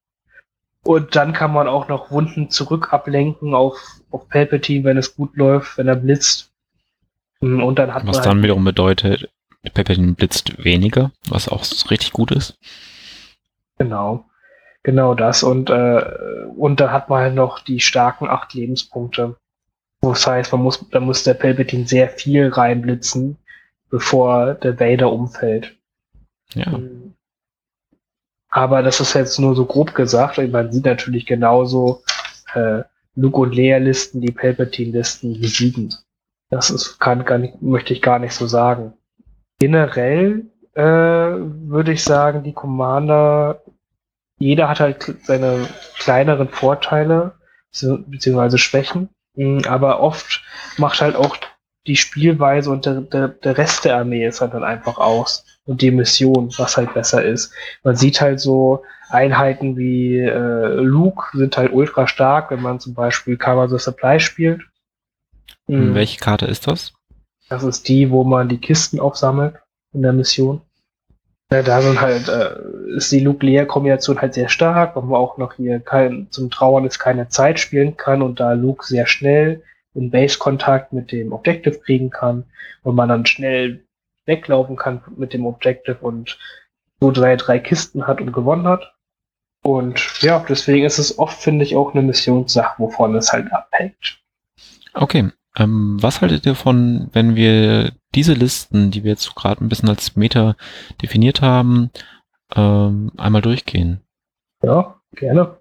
Und dann kann man auch noch Wunden zurück ablenken auf, auf Palpatine, wenn es gut läuft, wenn er blitzt. Mm, und dann hat was dann halt wiederum bedeutet, Palpatine blitzt weniger, was auch richtig gut ist. Genau. Genau das. Und, äh, und dann hat man halt noch die starken acht Lebenspunkte Das heißt, man muss, da muss der Palpatine sehr viel reinblitzen, bevor der Vader umfällt. Ja. Mhm. Aber das ist jetzt nur so grob gesagt. Man sieht natürlich genauso äh, Luke und Leia-Listen, die Palpatine-Listen besiegen. Das ist, kann, nicht, möchte ich gar nicht so sagen. Generell äh, würde ich sagen, die Commander, jeder hat halt seine kleineren Vorteile beziehungsweise Schwächen, mm, aber oft macht halt auch die Spielweise und der, der, der Rest der Armee ist halt dann einfach aus und die Mission, was halt besser ist. Man sieht halt so Einheiten wie äh, Luke sind halt ultra stark, wenn man zum Beispiel Cover the Supply spielt. Mhm. Welche Karte ist das? Das ist die, wo man die Kisten aufsammelt in der Mission. Ja, da sind halt, äh, ist die Luke-Leia-Kombination halt sehr stark, weil man auch noch hier kein, zum Trauern ist keine Zeit spielen kann und da Luke sehr schnell in Base-Kontakt mit dem Objective kriegen kann und man dann schnell weglaufen kann mit dem Objective und so drei, drei Kisten hat und gewonnen hat. Und ja, deswegen ist es oft, finde ich, auch eine Missionssache, wovon es halt abhängt. Okay. Ähm, was haltet ihr von, wenn wir diese Listen, die wir jetzt gerade ein bisschen als Meta definiert haben, ähm, einmal durchgehen? Ja, gerne.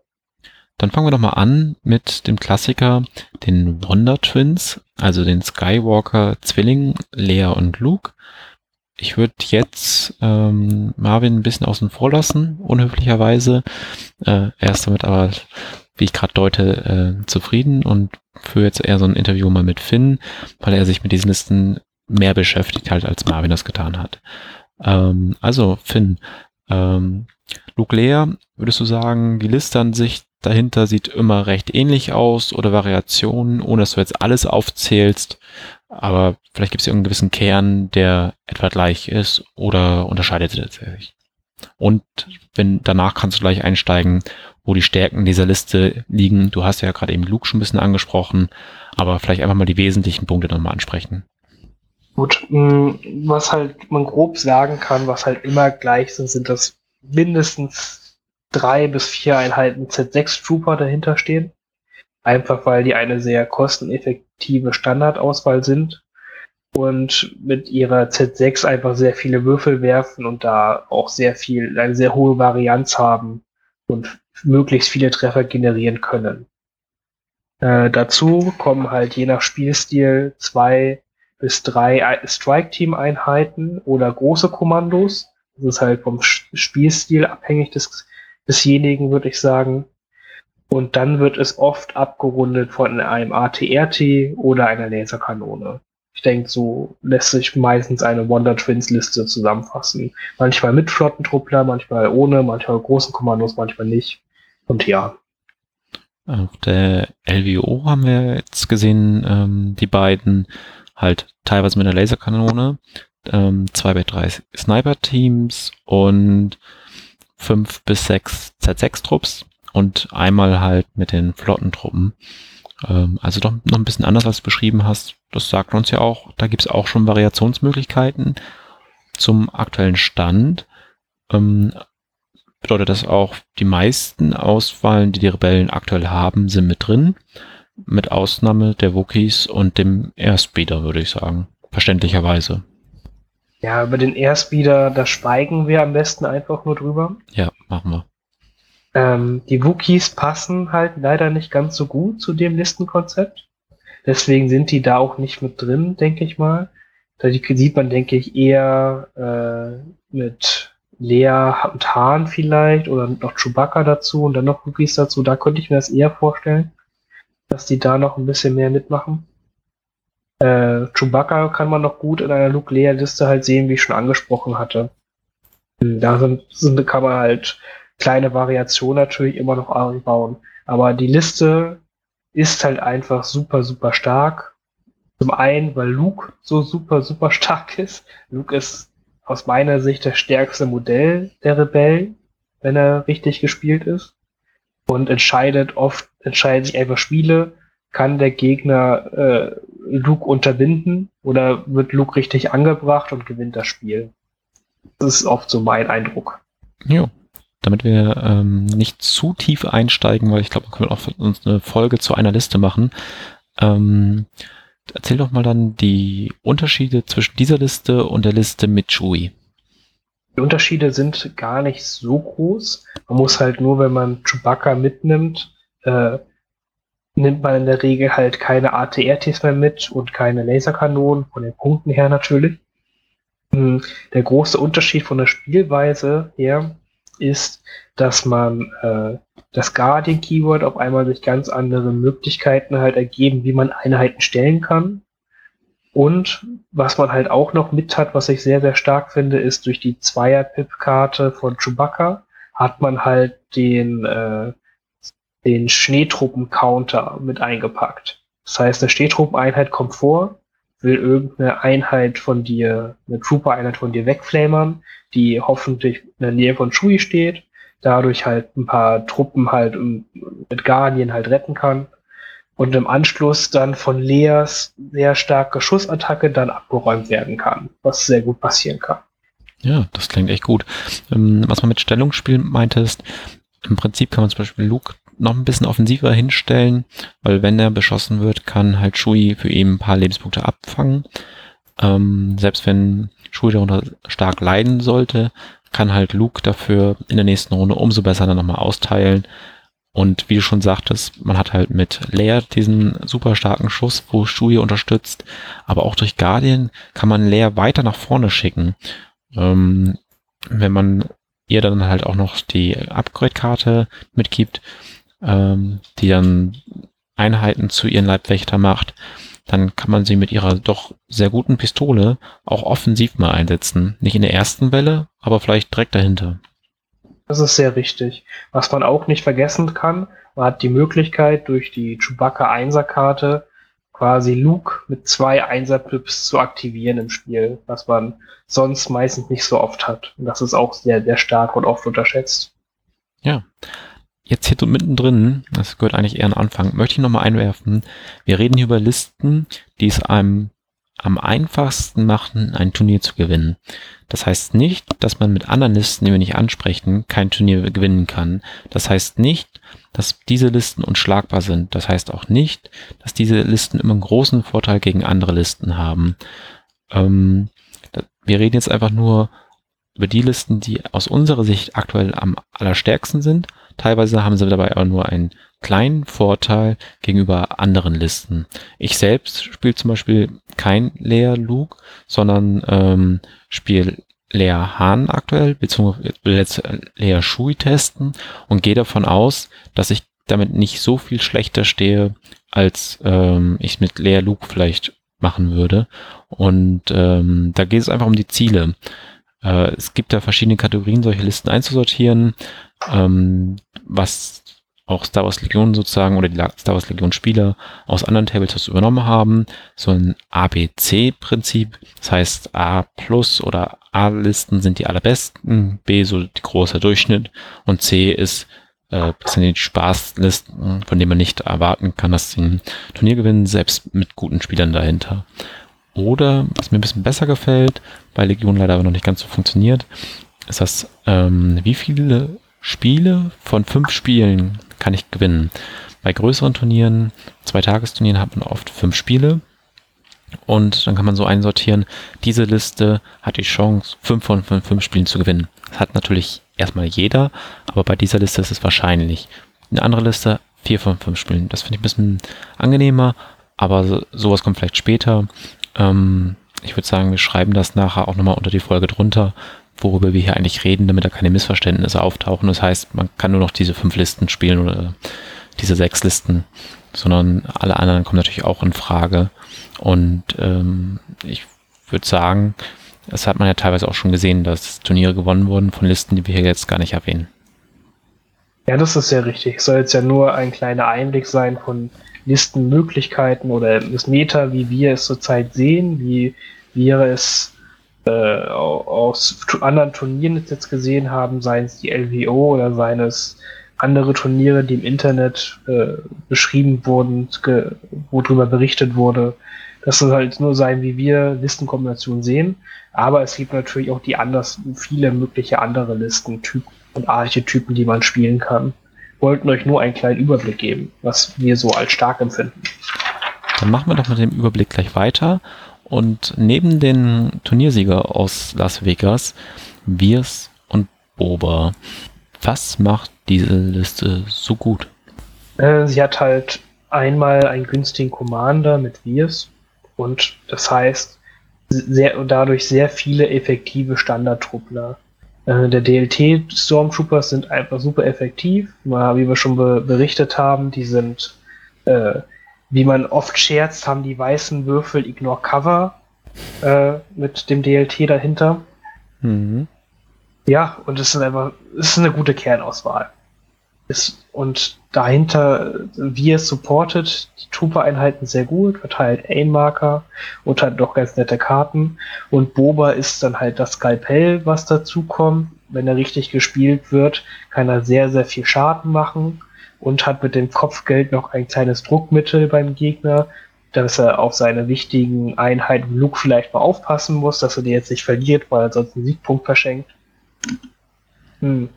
Dann fangen wir doch mal an mit dem Klassiker, den Wonder Twins, also den Skywalker Zwilling, Lea und Luke. Ich würde jetzt ähm, Marvin ein bisschen außen vor lassen, unhöflicherweise. Äh, er ist damit aber, wie ich gerade deute, äh, zufrieden und führe jetzt eher so ein Interview mal mit Finn, weil er sich mit diesen Listen mehr beschäftigt halt, als Marvin das getan hat. Ähm, also, Finn, ähm, Luke Lea, würdest du sagen, die Liste an sich dahinter sieht immer recht ähnlich aus oder Variationen, ohne dass du jetzt alles aufzählst, aber vielleicht gibt es irgendeinen gewissen Kern, der etwa gleich ist oder unterscheidet sich. Und wenn danach kannst du gleich einsteigen, wo die Stärken dieser Liste liegen. Du hast ja gerade eben Luke schon ein bisschen angesprochen, aber vielleicht einfach mal die wesentlichen Punkte nochmal ansprechen. Gut, mm, was halt man grob sagen kann, was halt immer gleich sind, sind das mindestens drei bis vier Einheiten Z6 Trooper dahinter stehen. Einfach weil die eine sehr kosteneffektive Standardauswahl sind und mit ihrer Z6 einfach sehr viele Würfel werfen und da auch sehr viel, eine sehr hohe Varianz haben und möglichst viele Treffer generieren können. Äh, dazu kommen halt je nach Spielstil zwei bis drei Strike-Team-Einheiten oder große Kommandos. Das ist halt vom Spielstil abhängig des, desjenigen, würde ich sagen. Und dann wird es oft abgerundet von einem ATRT oder einer Laserkanone. Ich denke, so lässt sich meistens eine Wonder Twins Liste zusammenfassen. Manchmal mit Flottentruppler, manchmal ohne, manchmal großen Kommandos, manchmal nicht. Und ja. Auf der LWO haben wir jetzt gesehen, ähm, die beiden halt teilweise mit einer Laserkanone, ähm, zwei bei drei Sniper-Teams und fünf bis sechs Z6-Trupps und einmal halt mit den Flottentruppen. Ähm, also doch noch ein bisschen anders, als du beschrieben hast. Das sagt uns ja auch, da gibt es auch schon Variationsmöglichkeiten zum aktuellen Stand. Ähm, bedeutet das auch, die meisten Auswahlen, die die Rebellen aktuell haben, sind mit drin. Mit Ausnahme der Wookies und dem Airspeeder, würde ich sagen. Verständlicherweise. Ja, über den Airspeeder, da schweigen wir am besten einfach nur drüber. Ja, machen wir. Ähm, die Wookies passen halt leider nicht ganz so gut zu dem Listenkonzept. Deswegen sind die da auch nicht mit drin, denke ich mal. Da sieht man, denke ich, eher äh, mit Lea und Hahn vielleicht oder noch Chewbacca dazu und dann noch Wookies dazu. Da könnte ich mir das eher vorstellen, dass die da noch ein bisschen mehr mitmachen. Äh, Chewbacca kann man noch gut in einer Luke-Lea-Liste halt sehen, wie ich schon angesprochen hatte. Da sind, sind, kann man halt kleine Variationen natürlich immer noch einbauen. Aber die Liste ist halt einfach super, super stark. Zum einen, weil Luke so super, super stark ist. Luke ist aus meiner Sicht das stärkste Modell der Rebellen, wenn er richtig gespielt ist. Und entscheidet oft, entscheiden sich einfach Spiele, kann der Gegner äh, Luke unterbinden oder wird Luke richtig angebracht und gewinnt das Spiel. Das ist oft so mein Eindruck. Ja, damit wir ähm, nicht zu tief einsteigen, weil ich glaube, man könnte auch uns eine Folge zu einer Liste machen. Ähm, erzähl doch mal dann die Unterschiede zwischen dieser Liste und der Liste mit Chewie. Die Unterschiede sind gar nicht so groß. Man muss halt nur, wenn man Chewbacca mitnimmt, äh, nimmt man in der Regel halt keine ATRTs mehr mit und keine Laserkanonen, von den Punkten her natürlich. Hm, der große Unterschied von der Spielweise her ist, dass man äh, das Guardian-Keyword auf einmal durch ganz andere Möglichkeiten halt ergeben, wie man Einheiten stellen kann. Und was man halt auch noch mit hat, was ich sehr, sehr stark finde, ist durch die Zweier-Pip-Karte von Chewbacca hat man halt den äh, den Schneetruppen-Counter mit eingepackt. Das heißt, eine Schneetruppeneinheit kommt vor, will irgendeine Einheit von dir, eine Trooper-Einheit von dir wegflamern, die hoffentlich in der Nähe von Shui steht, dadurch halt ein paar Truppen halt mit Guardian halt retten kann und im Anschluss dann von Leas sehr starke Schussattacke dann abgeräumt werden kann, was sehr gut passieren kann. Ja, das klingt echt gut. Ähm, was man mit Stellungsspiel meintest, im Prinzip kann man zum Beispiel Luke noch ein bisschen offensiver hinstellen, weil wenn er beschossen wird, kann halt Shui für ihn ein paar Lebenspunkte abfangen. Ähm, selbst wenn Shui darunter stark leiden sollte, kann halt Luke dafür in der nächsten Runde umso besser dann nochmal austeilen. Und wie du schon sagtest, man hat halt mit Leia diesen super starken Schuss, wo Shui unterstützt, aber auch durch Guardian kann man Leia weiter nach vorne schicken. Ähm, wenn man ihr dann halt auch noch die Upgrade-Karte mitgibt, ähm, die dann Einheiten zu ihren Leibwächter macht, dann kann man sie mit ihrer doch sehr guten Pistole auch offensiv mal einsetzen. Nicht in der ersten Welle, aber vielleicht direkt dahinter. Das ist sehr richtig. Was man auch nicht vergessen kann, man hat die Möglichkeit, durch die Chewbacca Einser-Karte quasi Luke mit zwei Einser-Pips zu aktivieren im Spiel, was man sonst meistens nicht so oft hat. Und das ist auch sehr, sehr stark und oft unterschätzt. Ja, jetzt hier mittendrin, das gehört eigentlich eher an Anfang, möchte ich nochmal einwerfen. Wir reden hier über Listen, die es einem am einfachsten machen, ein Turnier zu gewinnen. Das heißt nicht, dass man mit anderen Listen, die wir nicht ansprechen, kein Turnier gewinnen kann. Das heißt nicht, dass diese Listen unschlagbar sind. Das heißt auch nicht, dass diese Listen immer einen großen Vorteil gegen andere Listen haben. Ähm, wir reden jetzt einfach nur über die Listen, die aus unserer Sicht aktuell am allerstärksten sind Teilweise haben sie dabei aber nur einen kleinen Vorteil gegenüber anderen Listen. Ich selbst spiele zum Beispiel kein Leer Luke, sondern ähm, spiele Leer Hahn aktuell, beziehungsweise Leer Shui testen und gehe davon aus, dass ich damit nicht so viel schlechter stehe, als ähm, ich mit Leer Luke vielleicht machen würde. Und ähm, da geht es einfach um die Ziele. Äh, es gibt da verschiedene Kategorien, solche Listen einzusortieren ähm, was auch Star Wars Legion sozusagen oder die Star Wars Legion Spieler aus anderen Tabletops übernommen haben. So ein ABC-Prinzip. Das heißt, A plus oder A-Listen sind die allerbesten, B so die große Durchschnitt und C ist äh, sind die Spaßlisten, von denen man nicht erwarten kann, dass sie ein Turnier gewinnen, selbst mit guten Spielern dahinter. Oder, was mir ein bisschen besser gefällt, bei Legion leider aber noch nicht ganz so funktioniert, ist das, ähm, wie viele Spiele von fünf Spielen kann ich gewinnen. Bei größeren Turnieren, zwei Tagesturnieren hat man oft fünf Spiele. Und dann kann man so einsortieren, diese Liste hat die Chance, fünf von fünf, fünf Spielen zu gewinnen. Das hat natürlich erstmal jeder, aber bei dieser Liste ist es wahrscheinlich. Eine andere Liste, vier von fünf Spielen. Das finde ich ein bisschen angenehmer, aber sowas kommt vielleicht später. Ähm, ich würde sagen, wir schreiben das nachher auch nochmal unter die Folge drunter, worüber wir hier eigentlich reden, damit da keine Missverständnisse auftauchen. Das heißt, man kann nur noch diese fünf Listen spielen oder diese sechs Listen, sondern alle anderen kommen natürlich auch in Frage. Und ähm, ich würde sagen, das hat man ja teilweise auch schon gesehen, dass Turniere gewonnen wurden von Listen, die wir hier jetzt gar nicht erwähnen. Ja, das ist sehr richtig. Es soll jetzt ja nur ein kleiner Einblick sein von Listenmöglichkeiten oder das Meta, wie wir es zurzeit sehen, wie wir es äh, aus anderen Turnieren jetzt gesehen haben, seien es die LWO oder seien es andere Turniere, die im Internet äh, beschrieben wurden, wo darüber berichtet wurde. Das soll halt nur sein, wie wir Listenkombinationen sehen. Aber es gibt natürlich auch die anders, viele mögliche andere Listentypen und Archetypen, die man spielen kann. Wollten euch nur einen kleinen Überblick geben, was wir so als stark empfinden. Dann machen wir doch mit dem Überblick gleich weiter. Und neben den Turniersieger aus Las Vegas, Wirs und Boba, was macht diese Liste so gut? Äh, sie hat halt einmal einen günstigen Commander mit Wirs und das heißt sehr, dadurch sehr viele effektive Standardtruppler. Äh, der DLT Stormtroopers sind einfach super effektiv, wie wir schon be berichtet haben, die sind, äh, wie man oft scherzt, haben die weißen Würfel Ignore Cover äh, mit dem DLT dahinter. Mhm. Ja, und es ist einfach, es ist eine gute Kernauswahl. Ist, und dahinter, wie es supportet, die Trooper-Einheiten sehr gut, verteilt Aim-Marker und hat doch ganz nette Karten. Und Boba ist dann halt das Skalpell, was dazu kommt. Wenn er richtig gespielt wird, kann er sehr, sehr viel Schaden machen und hat mit dem Kopfgeld noch ein kleines Druckmittel beim Gegner, dass er auf seine wichtigen Einheiten Luke vielleicht mal aufpassen muss, dass er die jetzt nicht verliert, weil er sonst einen Siegpunkt verschenkt. Hm.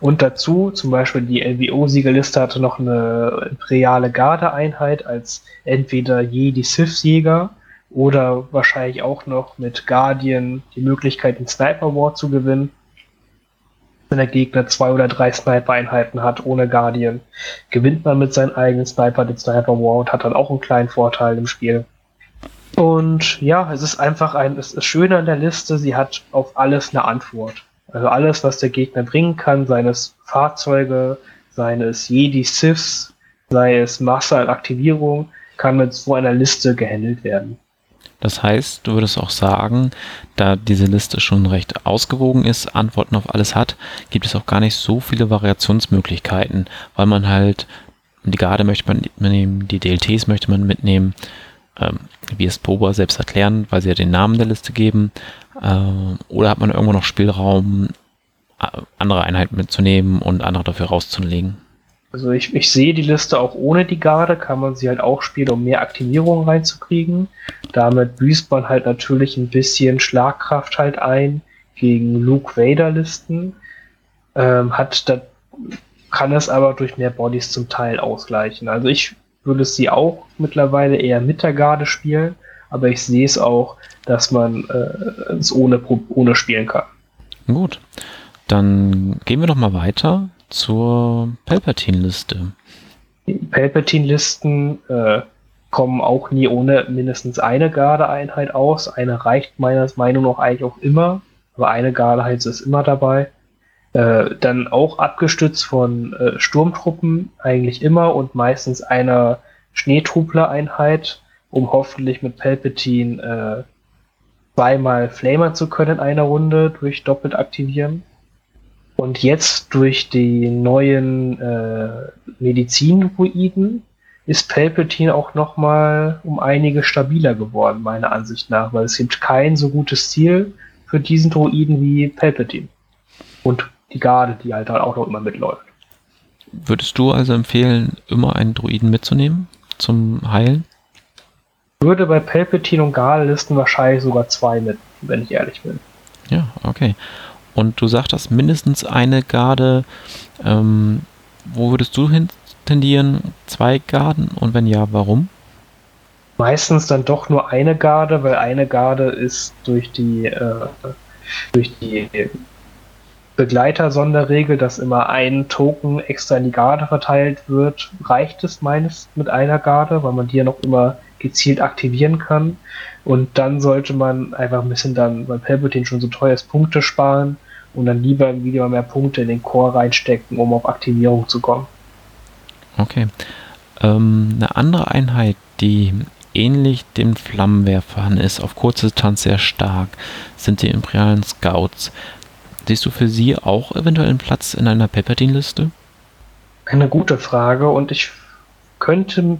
Und dazu zum Beispiel die LWO-Siegerliste hatte noch eine imperiale Garde-Einheit als entweder Jedi Sith-Jäger oder wahrscheinlich auch noch mit Guardian die Möglichkeit, den Sniper War zu gewinnen. Wenn der Gegner zwei oder drei Sniper-Einheiten hat ohne Guardian, gewinnt man mit seinen eigenen Sniper den Sniper War und hat dann auch einen kleinen Vorteil im Spiel. Und ja, es ist einfach ein, es ist schön an der Liste, sie hat auf alles eine Antwort. Also alles, was der Gegner bringen kann, seien es Fahrzeuge, seien es Jedi Siths, sei es Masse an Aktivierung, kann mit so einer Liste gehandelt werden. Das heißt, du würdest auch sagen, da diese Liste schon recht ausgewogen ist, Antworten auf alles hat, gibt es auch gar nicht so viele Variationsmöglichkeiten, weil man halt die Garde möchte man mitnehmen, die DLTs möchte man mitnehmen, ähm, wie es Boba selbst erklären, weil sie ja den Namen der Liste geben. Äh, oder hat man irgendwo noch Spielraum, äh, andere Einheiten mitzunehmen und andere dafür rauszulegen? Also ich, ich sehe die Liste auch ohne die Garde, kann man sie halt auch spielen, um mehr Aktivierung reinzukriegen. Damit büßt man halt natürlich ein bisschen Schlagkraft halt ein gegen Luke Vader Listen. Ähm, hat da, kann es aber durch mehr Bodies zum Teil ausgleichen. Also ich würde sie auch mittlerweile eher mit der Garde spielen, aber ich sehe es auch, dass man äh, es ohne, ohne spielen kann. Gut, dann gehen wir noch mal weiter zur Palpatine-Liste. Palpatine-Listen äh, kommen auch nie ohne mindestens eine Garde-Einheit aus. Eine reicht meiner Meinung nach eigentlich auch immer, aber eine Garde-Einheit ist immer dabei. Äh, dann auch abgestützt von äh, Sturmtruppen eigentlich immer und meistens einer Schneetrupler-Einheit, um hoffentlich mit Palpatine äh, zweimal flamern zu können in einer Runde durch doppelt aktivieren. Und jetzt durch die neuen äh, Medizin-Druiden ist Palpatine auch nochmal um einige stabiler geworden, meiner Ansicht nach, weil es gibt kein so gutes Ziel für diesen Druiden wie Palpatine. Und die Garde, die halt auch noch immer mitläuft. Würdest du also empfehlen, immer einen Druiden mitzunehmen zum Heilen? Würde bei Palpatine und Garde-Listen wahrscheinlich sogar zwei mit, wenn ich ehrlich bin. Ja, okay. Und du sagtest mindestens eine Garde. Ähm, wo würdest du hin tendieren? Zwei Garden? Und wenn ja, warum? Meistens dann doch nur eine Garde, weil eine Garde ist durch die, äh, durch die Begleiter-Sonderregel, dass immer ein Token extra in die Garde verteilt wird, reicht es meines mit einer Garde, weil man die ja noch immer gezielt aktivieren kann. Und dann sollte man einfach ein bisschen dann, weil Palpatine schon so teuer ist, Punkte sparen und dann lieber wieder mehr Punkte in den Core reinstecken, um auf Aktivierung zu kommen. Okay. Ähm, eine andere Einheit, die ähnlich dem Flammenwerfern ist, auf kurze Distanz sehr stark, sind die imperialen Scouts. Siehst du für sie auch eventuell einen Platz in einer Palpatine-Liste? Eine gute Frage und ich könnte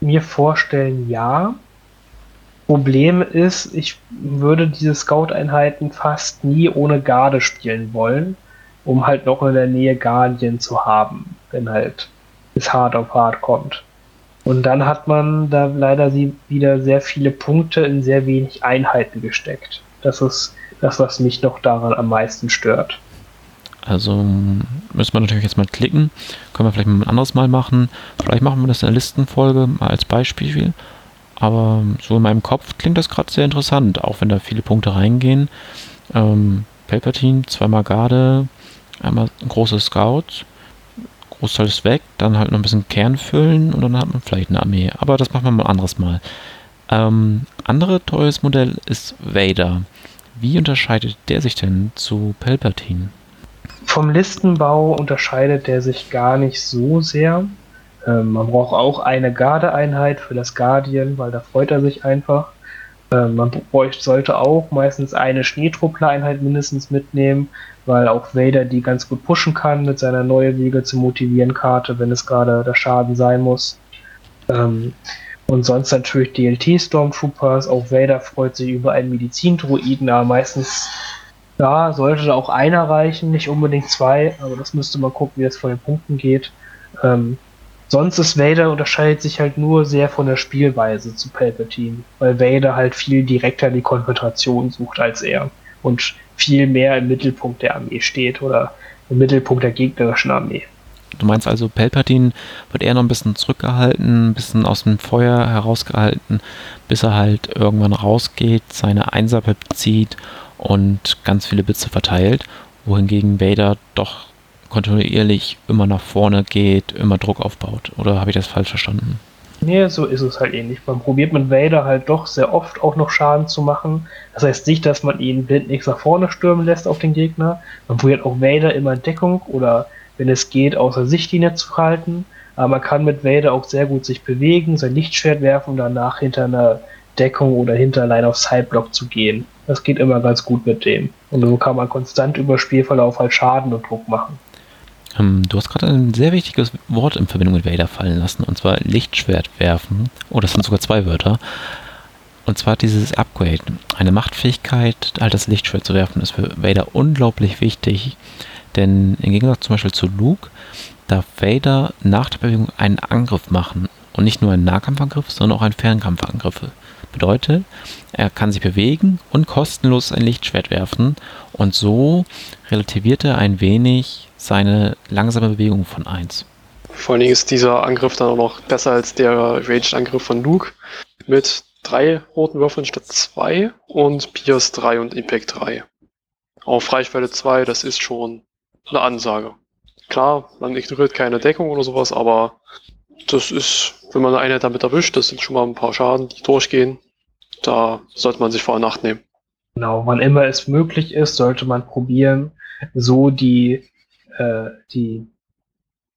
mir vorstellen, ja. Problem ist, ich würde diese Scout-Einheiten fast nie ohne Garde spielen wollen, um halt noch in der Nähe Guardian zu haben, wenn halt es hart auf hart kommt. Und dann hat man da leider wieder sehr viele Punkte in sehr wenig Einheiten gesteckt. Das ist das, was mich noch daran am meisten stört. Also müssen wir natürlich jetzt mal klicken. Können wir vielleicht mal ein anderes Mal machen. Vielleicht machen wir das in der Listenfolge mal als Beispiel. Aber so in meinem Kopf klingt das gerade sehr interessant, auch wenn da viele Punkte reingehen. Ähm, Palpatine, zweimal Garde, einmal ein großes Scout, Großteil ist weg, dann halt noch ein bisschen Kern füllen und dann hat man vielleicht eine Armee. Aber das machen wir mal ein anderes Mal. Ähm, andere teures Modell ist Vader. Wie unterscheidet der sich denn zu Palpatine? Vom Listenbau unterscheidet der sich gar nicht so sehr. Ähm, man braucht auch eine Gardeeinheit für das Guardian, weil da freut er sich einfach. Ähm, man bräuchte, sollte auch meistens eine Schneetruppler-Einheit mindestens mitnehmen, weil auch Vader die ganz gut pushen kann mit seiner neue Wege zu motivieren Karte, wenn es gerade der Schaden sein muss. Ähm, und sonst natürlich DLT Stormtroopers. Auch Vader freut sich über einen Medizindruiden, aber meistens ja, sollte da auch einer reichen, nicht unbedingt zwei, aber das müsste man gucken, wie das von den Punkten geht. Ähm, sonst ist Vader unterscheidet sich halt nur sehr von der Spielweise zu Palpatine, weil Vader halt viel direkter die Konfrontation sucht als er und viel mehr im Mittelpunkt der Armee steht oder im Mittelpunkt der gegnerischen Armee. Du meinst also, Palpatine wird eher noch ein bisschen zurückgehalten, ein bisschen aus dem Feuer herausgehalten, bis er halt irgendwann rausgeht, seine Einser zieht und ganz viele Blitze verteilt, wohingegen Vader doch kontinuierlich immer nach vorne geht, immer Druck aufbaut. Oder habe ich das falsch verstanden? Nee, so ist es halt ähnlich. Man probiert mit Vader halt doch sehr oft auch noch Schaden zu machen. Das heißt nicht, dass man ihn blind nichts nach vorne stürmen lässt auf den Gegner. Man probiert auch Vader immer in Deckung oder wenn es geht, außer Sichtlinie zu halten. Aber man kann mit Vader auch sehr gut sich bewegen, sein Lichtschwert werfen und danach hinter einer Deckung oder hinter allein auf Sideblock zu gehen. Das geht immer ganz gut mit dem. Und so kann man konstant über Spielverlauf halt Schaden und Druck machen. Ähm, du hast gerade ein sehr wichtiges Wort in Verbindung mit Vader fallen lassen, und zwar Lichtschwert werfen. Oh, das sind sogar zwei Wörter. Und zwar dieses Upgrade. Eine Machtfähigkeit, halt das Lichtschwert zu werfen, ist für Vader unglaublich wichtig. Denn im Gegensatz zum Beispiel zu Luke darf Vader nach der Bewegung einen Angriff machen. Und nicht nur einen Nahkampfangriff, sondern auch einen Fernkampfangriff. Bedeutet, er kann sich bewegen und kostenlos ein Lichtschwert werfen. Und so relativiert er ein wenig seine langsame Bewegung von 1. Vor allen Dingen ist dieser Angriff dann auch noch besser als der Ranged-Angriff von Luke mit drei roten Würfeln statt zwei und Pierce 3 und Impact 3. Auf Reichweite 2, das ist schon eine Ansage. Klar, man ignoriert keine Deckung oder sowas, aber das ist, wenn man eine Einheit damit erwischt, das sind schon mal ein paar Schaden, die durchgehen. Da sollte man sich vor Nacht nehmen. Genau, wann immer es möglich ist, sollte man probieren, so die, äh, die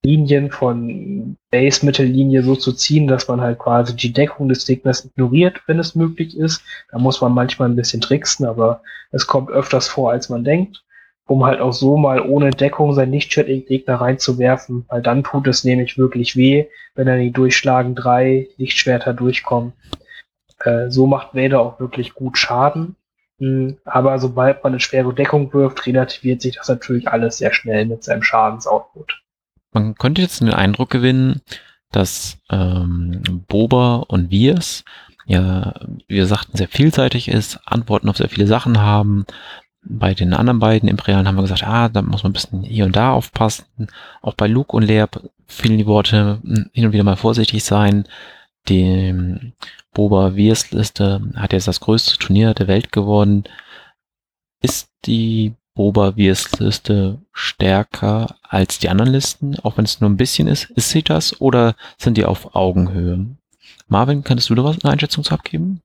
Linien von Base-Mittellinie so zu ziehen, dass man halt quasi die Deckung des Gegners ignoriert, wenn es möglich ist. Da muss man manchmal ein bisschen tricksen, aber es kommt öfters vor, als man denkt um halt auch so mal ohne Deckung sein Lichtschwert in den Gegner reinzuwerfen, weil dann tut es nämlich wirklich weh, wenn dann die Durchschlagen drei Lichtschwerter durchkommen. Äh, so macht Vader auch wirklich gut Schaden. Aber sobald man eine schwere Deckung wirft, relativiert sich das natürlich alles sehr schnell mit seinem Schadensoutput. Man könnte jetzt den Eindruck gewinnen, dass ähm, Boba und Viers ja, wie wir sagten, sehr vielseitig ist, Antworten auf sehr viele Sachen haben, bei den anderen beiden Imperialen haben wir gesagt, ah, da muss man ein bisschen hier und da aufpassen. Auch bei Luke und Lea fielen die Worte hm, hin und wieder mal vorsichtig sein. Die Boba Wiers Liste hat jetzt das größte Turnier der Welt geworden. Ist die Boba Wiers Liste stärker als die anderen Listen, auch wenn es nur ein bisschen ist? Ist sie das oder sind die auf Augenhöhe? Marvin, könntest du da was eine Einschätzung zu abgeben?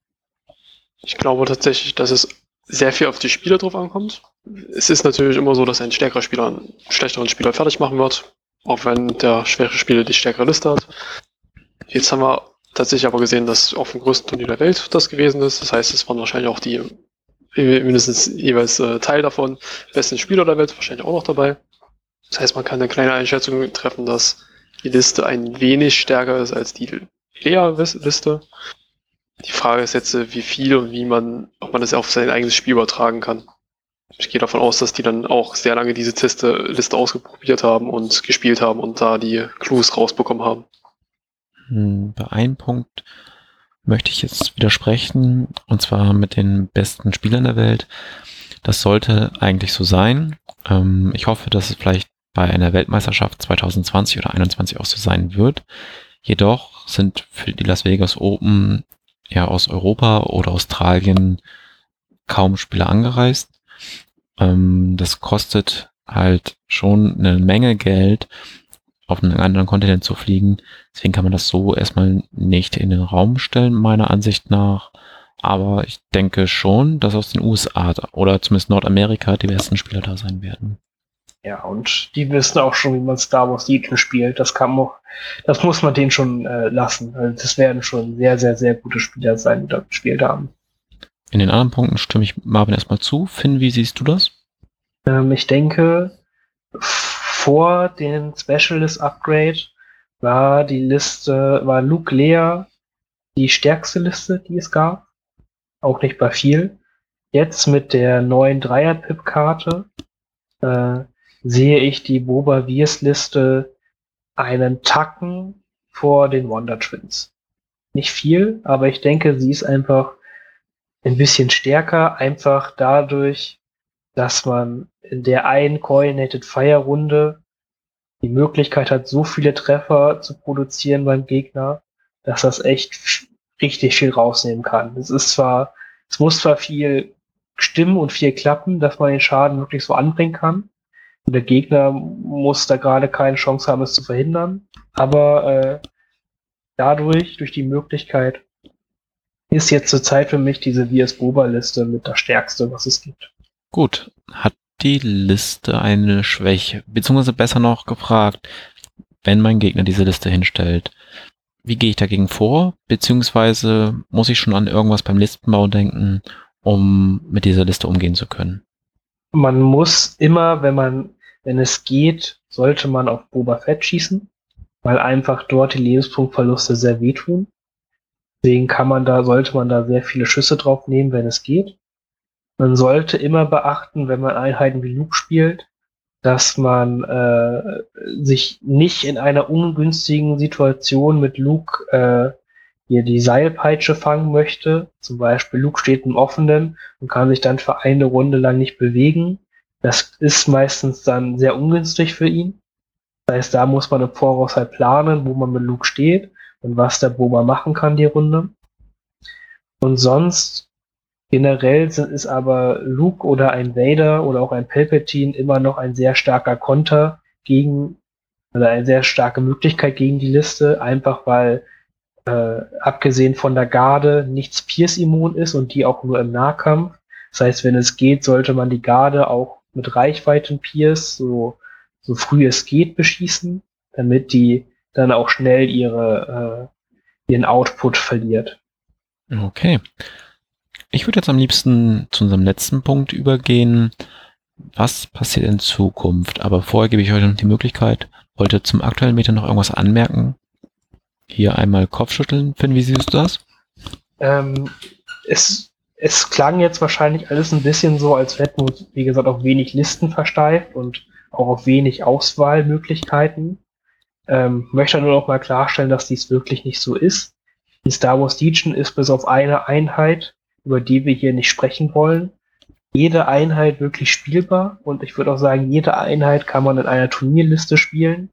Ich glaube tatsächlich, dass es sehr viel auf die Spieler drauf ankommt. Es ist natürlich immer so, dass ein stärkerer Spieler einen schlechteren Spieler fertig machen wird, auch wenn der schwächere Spieler die stärkere Liste hat. Jetzt haben wir tatsächlich aber gesehen, dass auf dem größten Turnier der Welt das gewesen ist. Das heißt, es waren wahrscheinlich auch die mindestens jeweils äh, Teil davon besten Spieler der Welt wahrscheinlich auch noch dabei. Das heißt, man kann eine kleine Einschätzung treffen, dass die Liste ein wenig stärker ist als die Lea-Liste. Die Frage ist jetzt, äh, wie viel und wie man, ob man das auf sein eigenes Spiel übertragen kann. Ich gehe davon aus, dass die dann auch sehr lange diese Teste, Liste ausprobiert haben und gespielt haben und da die Clues rausbekommen haben. Hm, bei einem Punkt möchte ich jetzt widersprechen, und zwar mit den besten Spielern der Welt. Das sollte eigentlich so sein. Ähm, ich hoffe, dass es vielleicht bei einer Weltmeisterschaft 2020 oder 2021 auch so sein wird. Jedoch sind für die Las Vegas Open ja aus Europa oder Australien kaum Spieler angereist. Ähm, das kostet halt schon eine Menge Geld, auf einen anderen Kontinent zu fliegen. Deswegen kann man das so erstmal nicht in den Raum stellen, meiner Ansicht nach. Aber ich denke schon, dass aus den USA oder zumindest Nordamerika die besten Spieler da sein werden. Ja, und die wissen auch schon, wie man Star Wars Legion spielt. Das kann man, das muss man denen schon äh, lassen. Also das werden schon sehr, sehr, sehr gute Spieler sein, die dort gespielt haben. In den anderen Punkten stimme ich Marvin erstmal zu. Finn, wie siehst du das? Ähm, ich denke, vor dem Specialist Upgrade war die Liste, war Luke Lea die stärkste Liste, die es gab. Auch nicht bei viel. Jetzt mit der neuen Dreier-Pip-Karte äh, sehe ich die Boba Wirs Liste einen Tacken vor den Wonder Twins. Nicht viel, aber ich denke, sie ist einfach ein bisschen stärker, einfach dadurch, dass man in der einen Coordinated Fire Runde die Möglichkeit hat, so viele Treffer zu produzieren beim Gegner, dass das echt richtig viel rausnehmen kann. Es ist zwar, es muss zwar viel stimmen und viel klappen, dass man den Schaden wirklich so anbringen kann. Und der Gegner muss da gerade keine Chance haben, es zu verhindern. Aber äh, dadurch, durch die Möglichkeit, ist jetzt zur Zeit für mich diese VS Boba-Liste mit der stärkste, was es gibt. Gut. Hat die Liste eine Schwäche? Beziehungsweise besser noch gefragt, wenn mein Gegner diese Liste hinstellt, wie gehe ich dagegen vor? Beziehungsweise muss ich schon an irgendwas beim Listenbau denken, um mit dieser Liste umgehen zu können? Man muss immer, wenn man, wenn es geht, sollte man auf Boba Fett schießen, weil einfach dort die Lebenspunktverluste sehr wehtun. Deswegen kann man da, sollte man da sehr viele Schüsse drauf nehmen, wenn es geht. Man sollte immer beachten, wenn man Einheiten wie Luke spielt, dass man äh, sich nicht in einer ungünstigen Situation mit Luke äh, hier die Seilpeitsche fangen möchte. Zum Beispiel Luke steht im Offenen und kann sich dann für eine Runde lang nicht bewegen. Das ist meistens dann sehr ungünstig für ihn. Das heißt, da muss man im Voraus halt planen, wo man mit Luke steht und was der Boba machen kann die Runde. Und sonst generell ist aber Luke oder ein Vader oder auch ein Palpatine immer noch ein sehr starker Konter gegen oder eine sehr starke Möglichkeit gegen die Liste, einfach weil äh, abgesehen von der Garde nichts Pierce-immun ist und die auch nur im Nahkampf. Das heißt, wenn es geht, sollte man die Garde auch mit Reichweiten Pierce so, so früh es geht beschießen, damit die dann auch schnell ihre, äh, ihren Output verliert. Okay. Ich würde jetzt am liebsten zu unserem letzten Punkt übergehen. Was passiert in Zukunft? Aber vorher gebe ich euch noch die Möglichkeit, wollte zum aktuellen Meter noch irgendwas anmerken? Hier einmal Kopfschütteln. Finn, wie siehst du das? Ähm, es, es klang jetzt wahrscheinlich alles ein bisschen so, als hätten wir, wie gesagt, auf wenig Listen versteift und auch auf wenig Auswahlmöglichkeiten. Ähm, möchte nur noch mal klarstellen, dass dies wirklich nicht so ist. Die Star Wars Legion ist bis auf eine Einheit, über die wir hier nicht sprechen wollen, jede Einheit wirklich spielbar und ich würde auch sagen, jede Einheit kann man in einer Turnierliste spielen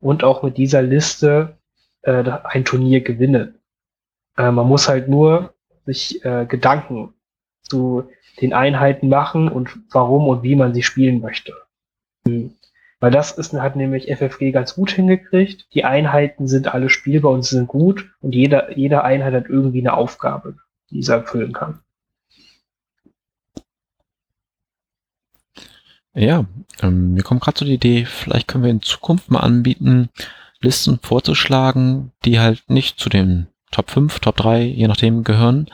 und auch mit dieser Liste äh, ein Turnier gewinnen. Äh, man muss halt nur sich äh, Gedanken zu den Einheiten machen und warum und wie man sie spielen möchte. Hm. Weil das ist, hat nämlich FFG ganz gut hingekriegt. Die Einheiten sind alle spielbar und sind gut und jeder, jede Einheit hat irgendwie eine Aufgabe, die sie erfüllen kann. Ja, ähm, mir kommt gerade so die Idee, vielleicht können wir in Zukunft mal anbieten, Listen vorzuschlagen, die halt nicht zu den Top 5, Top 3, je nachdem gehören,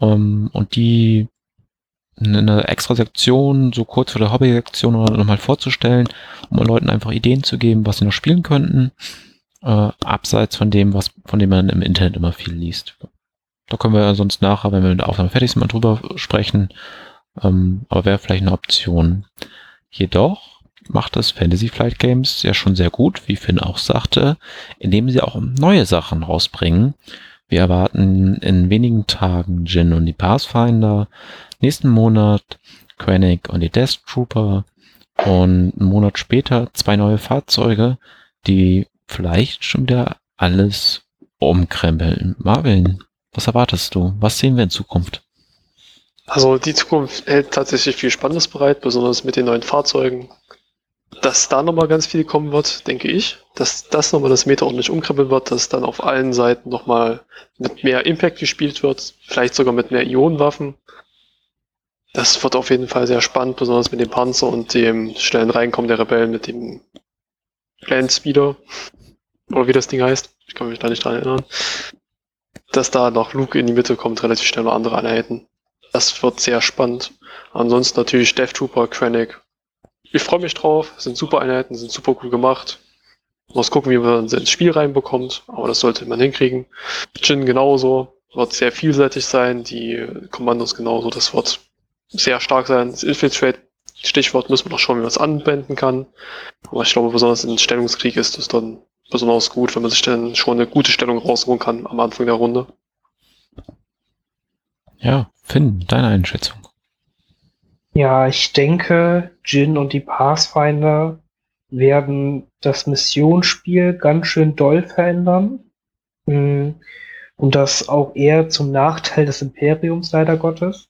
ähm, und die in einer extra Sektion, so kurz vor der Hobby-Sektion nochmal vorzustellen, um Leuten einfach Ideen zu geben, was sie noch spielen könnten, äh, abseits von dem, was, von dem man im Internet immer viel liest. Da können wir sonst nachher, wenn wir mit der Aufnahme fertig sind, mal drüber sprechen, ähm, aber wäre vielleicht eine Option. Jedoch macht das Fantasy Flight Games ja schon sehr gut, wie Finn auch sagte, indem sie auch neue Sachen rausbringen. Wir erwarten in wenigen Tagen Jin und die Pathfinder. Nächsten Monat Krennic und die Death Trooper und einen Monat später zwei neue Fahrzeuge, die vielleicht schon wieder alles umkrempeln. Marvin, was erwartest du? Was sehen wir in Zukunft? Also die Zukunft hält tatsächlich viel Spannendes bereit, besonders mit den neuen Fahrzeugen. Dass da nochmal ganz viel kommen wird, denke ich. Dass das nochmal das Meta ordentlich umkrempeln wird, dass dann auf allen Seiten nochmal mit mehr Impact gespielt wird, vielleicht sogar mit mehr Ionenwaffen. Das wird auf jeden Fall sehr spannend, besonders mit dem Panzer und dem schnellen Reinkommen der Rebellen mit dem Landspeeder. Oder wie das Ding heißt. Ich kann mich da nicht dran erinnern. Dass da noch Luke in die Mitte kommt, relativ schnell noch andere Einheiten. Das wird sehr spannend. Ansonsten natürlich Death Trooper, Krennic. Ich freue mich drauf, sind super Einheiten, sind super cool gemacht. Muss gucken, wie man sie ins Spiel reinbekommt, aber das sollte man hinkriegen. Jin genauso, wird sehr vielseitig sein, die Kommandos genauso, das wird sehr stark sein. Das Infiltrate, Stichwort, müssen wir noch schauen, wie man es anwenden kann. Aber ich glaube, besonders in Stellungskrieg ist es dann besonders gut, wenn man sich dann schon eine gute Stellung rausholen kann am Anfang der Runde. Ja, Finn, deine Einschätzung. Ja, ich denke, Jin und die Pathfinder werden das Missionsspiel ganz schön doll verändern. Mm, und das auch eher zum Nachteil des Imperiums, leider Gottes.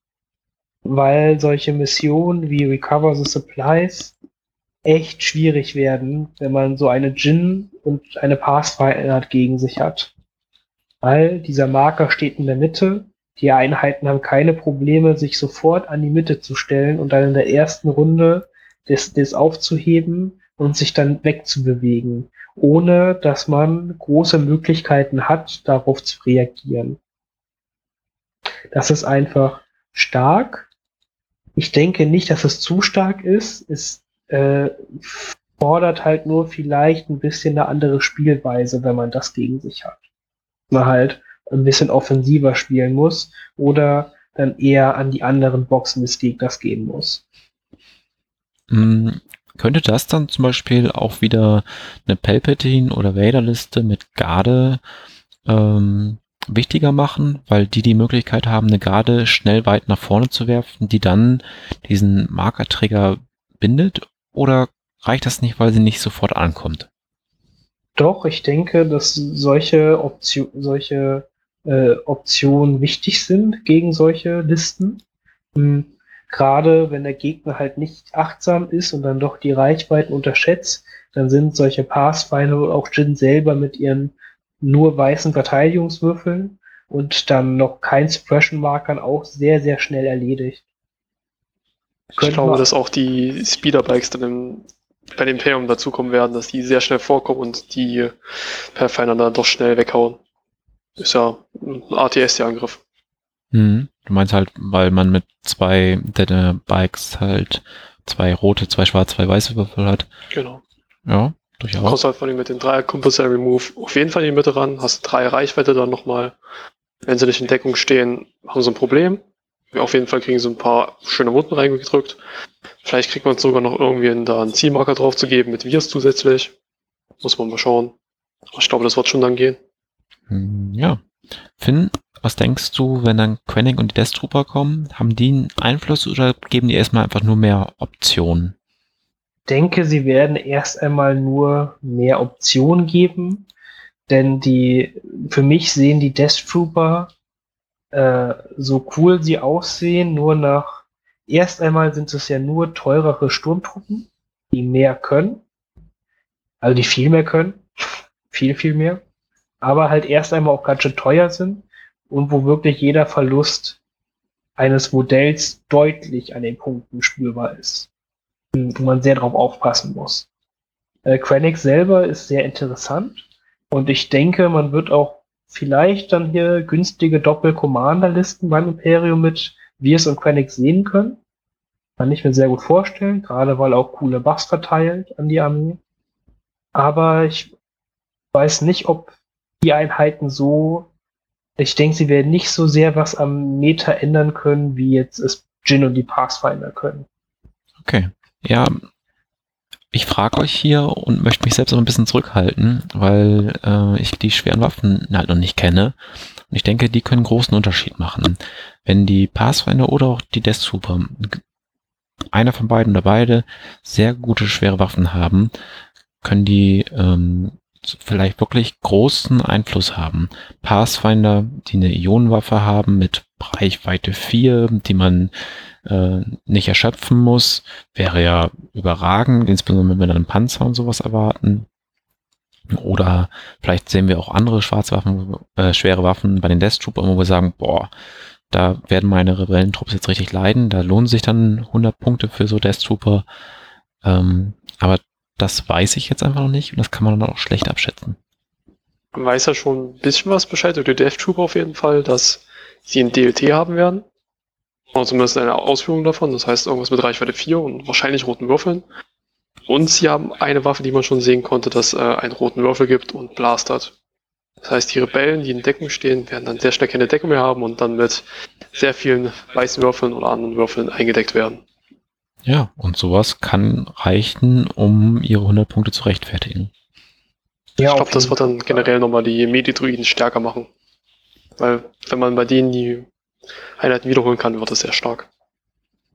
Weil solche Missionen wie Recover the Supplies echt schwierig werden, wenn man so eine Jin und eine Pathfinder gegen sich hat. Weil dieser Marker steht in der Mitte die Einheiten haben keine Probleme, sich sofort an die Mitte zu stellen und dann in der ersten Runde das, das aufzuheben und sich dann wegzubewegen, ohne dass man große Möglichkeiten hat, darauf zu reagieren. Das ist einfach stark. Ich denke nicht, dass es zu stark ist. Es äh, fordert halt nur vielleicht ein bisschen eine andere Spielweise, wenn man das gegen sich hat. Man halt ein bisschen offensiver spielen muss oder dann eher an die anderen Boxen des Gegners gehen muss. Mhm. Könnte das dann zum Beispiel auch wieder eine Palpatine oder Vader-Liste mit Garde ähm, wichtiger machen, weil die die Möglichkeit haben, eine Garde schnell weit nach vorne zu werfen, die dann diesen Markerträger bindet? Oder reicht das nicht, weil sie nicht sofort ankommt? Doch, ich denke, dass solche Option, solche äh, Optionen wichtig sind gegen solche Listen. Mhm. Gerade wenn der Gegner halt nicht achtsam ist und dann doch die Reichweiten unterschätzt, dann sind solche Pathfinder oder auch Jin selber mit ihren nur weißen Verteidigungswürfeln und dann noch kein Suppression-Markern auch sehr, sehr schnell erledigt. Ich glaube, dass auch die Speederbikes dann im, bei dem Imperium dazukommen werden, dass die sehr schnell vorkommen und die Pathfinder dann doch schnell weghauen. Ist ja ein ATS-Angriff. Mhm. Du meinst halt, weil man mit zwei Bikes halt zwei rote, zwei schwarze, zwei weiße Würfel hat. Genau. Ja, durchaus. Du kommst halt von dem mit den Dreier Compulsory Remove auf jeden Fall in die Mitte ran, hast drei Reichweite dann nochmal. Wenn sie nicht in Deckung stehen, haben sie ein Problem. Auf jeden Fall kriegen sie ein paar schöne Wunden reingedrückt. Vielleicht kriegt man es sogar noch irgendwie da einen Zielmarker drauf zu geben mit Virs zusätzlich. Muss man mal schauen. ich glaube, das wird schon dann gehen. Hm, ja. Finn, was denkst du, wenn dann Quenning und die Death Trooper kommen? Haben die einen Einfluss oder geben die erstmal einfach nur mehr Optionen? Ich denke, sie werden erst einmal nur mehr Optionen geben, denn die, für mich sehen die Death Trooper äh, so cool sie aussehen, nur nach, erst einmal sind es ja nur teurere Sturmtruppen, die mehr können, also die viel mehr können, [laughs] viel, viel mehr aber halt erst einmal auch ganz schön teuer sind und wo wirklich jeder Verlust eines Modells deutlich an den Punkten spürbar ist. Wo man sehr drauf aufpassen muss. Äh, Krennic selber ist sehr interessant und ich denke, man wird auch vielleicht dann hier günstige Doppel-Commander-Listen beim Imperium mit Virs und Krennic sehen können. Kann ich mir sehr gut vorstellen, gerade weil auch coole Buffs verteilt an die Armee. Aber ich weiß nicht, ob die Einheiten so, ich denke, sie werden nicht so sehr was am Meta ändern können, wie jetzt es Jin und die Pathfinder können. Okay. Ja, ich frage euch hier und möchte mich selbst auch ein bisschen zurückhalten, weil äh, ich die schweren Waffen halt noch nicht kenne. Und ich denke, die können großen Unterschied machen. Wenn die Pathfinder oder auch die Death Trooper einer von beiden oder beide sehr gute schwere Waffen haben, können die ähm, vielleicht wirklich großen Einfluss haben. Pathfinder, die eine Ionenwaffe haben mit Reichweite 4, die man äh, nicht erschöpfen muss, wäre ja überragend, insbesondere wenn wir dann Panzer und sowas erwarten. Oder vielleicht sehen wir auch andere Schwarzwaffen, äh, schwere Waffen bei den Death Troopers, wo wir sagen, boah, da werden meine Rebellentrupps jetzt richtig leiden. Da lohnen sich dann 100 Punkte für so Death Trooper. Ähm, aber das weiß ich jetzt einfach noch nicht und das kann man dann auch schlecht abschätzen. Man weiß ja schon ein bisschen was Bescheid über die Death Trooper auf jeden Fall, dass sie ein DLT haben werden. Oder zumindest eine Ausführung davon. Das heißt irgendwas mit Reichweite 4 und wahrscheinlich roten Würfeln. Und sie haben eine Waffe, die man schon sehen konnte, dass äh, einen roten Würfel gibt und Blast hat. Das heißt, die Rebellen, die in Deckung stehen, werden dann sehr schnell keine Deckung mehr haben und dann mit sehr vielen weißen Würfeln oder anderen Würfeln eingedeckt werden. Ja, und sowas kann reichen, um ihre 100 Punkte zu rechtfertigen. Ja, ich glaube, das wird dann generell nochmal die Medidruiden stärker machen. Weil, wenn man bei denen die Einheiten wiederholen kann, wird das sehr stark.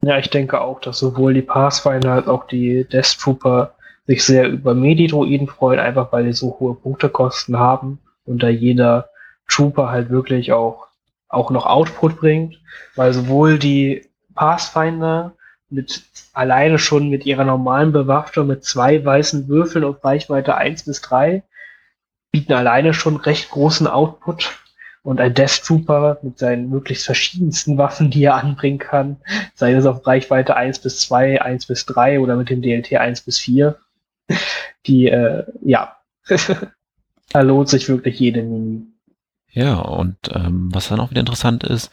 Ja, ich denke auch, dass sowohl die Pathfinder als auch die Death Trooper sich sehr über Medidruiden freuen, einfach weil die so hohe Punktekosten haben und da jeder Trooper halt wirklich auch, auch noch Output bringt, weil sowohl die Pathfinder mit alleine schon mit ihrer normalen Bewaffnung mit zwei weißen Würfeln auf Reichweite 1 bis 3 bieten alleine schon recht großen Output. Und ein Death Trooper mit seinen möglichst verschiedensten Waffen, die er anbringen kann, sei es auf Reichweite 1 bis 2, 1 bis 3 oder mit dem DLT 1 bis 4, die, äh, ja, [laughs] da lohnt sich wirklich jede Mini. Ja, und ähm, was dann auch wieder interessant ist,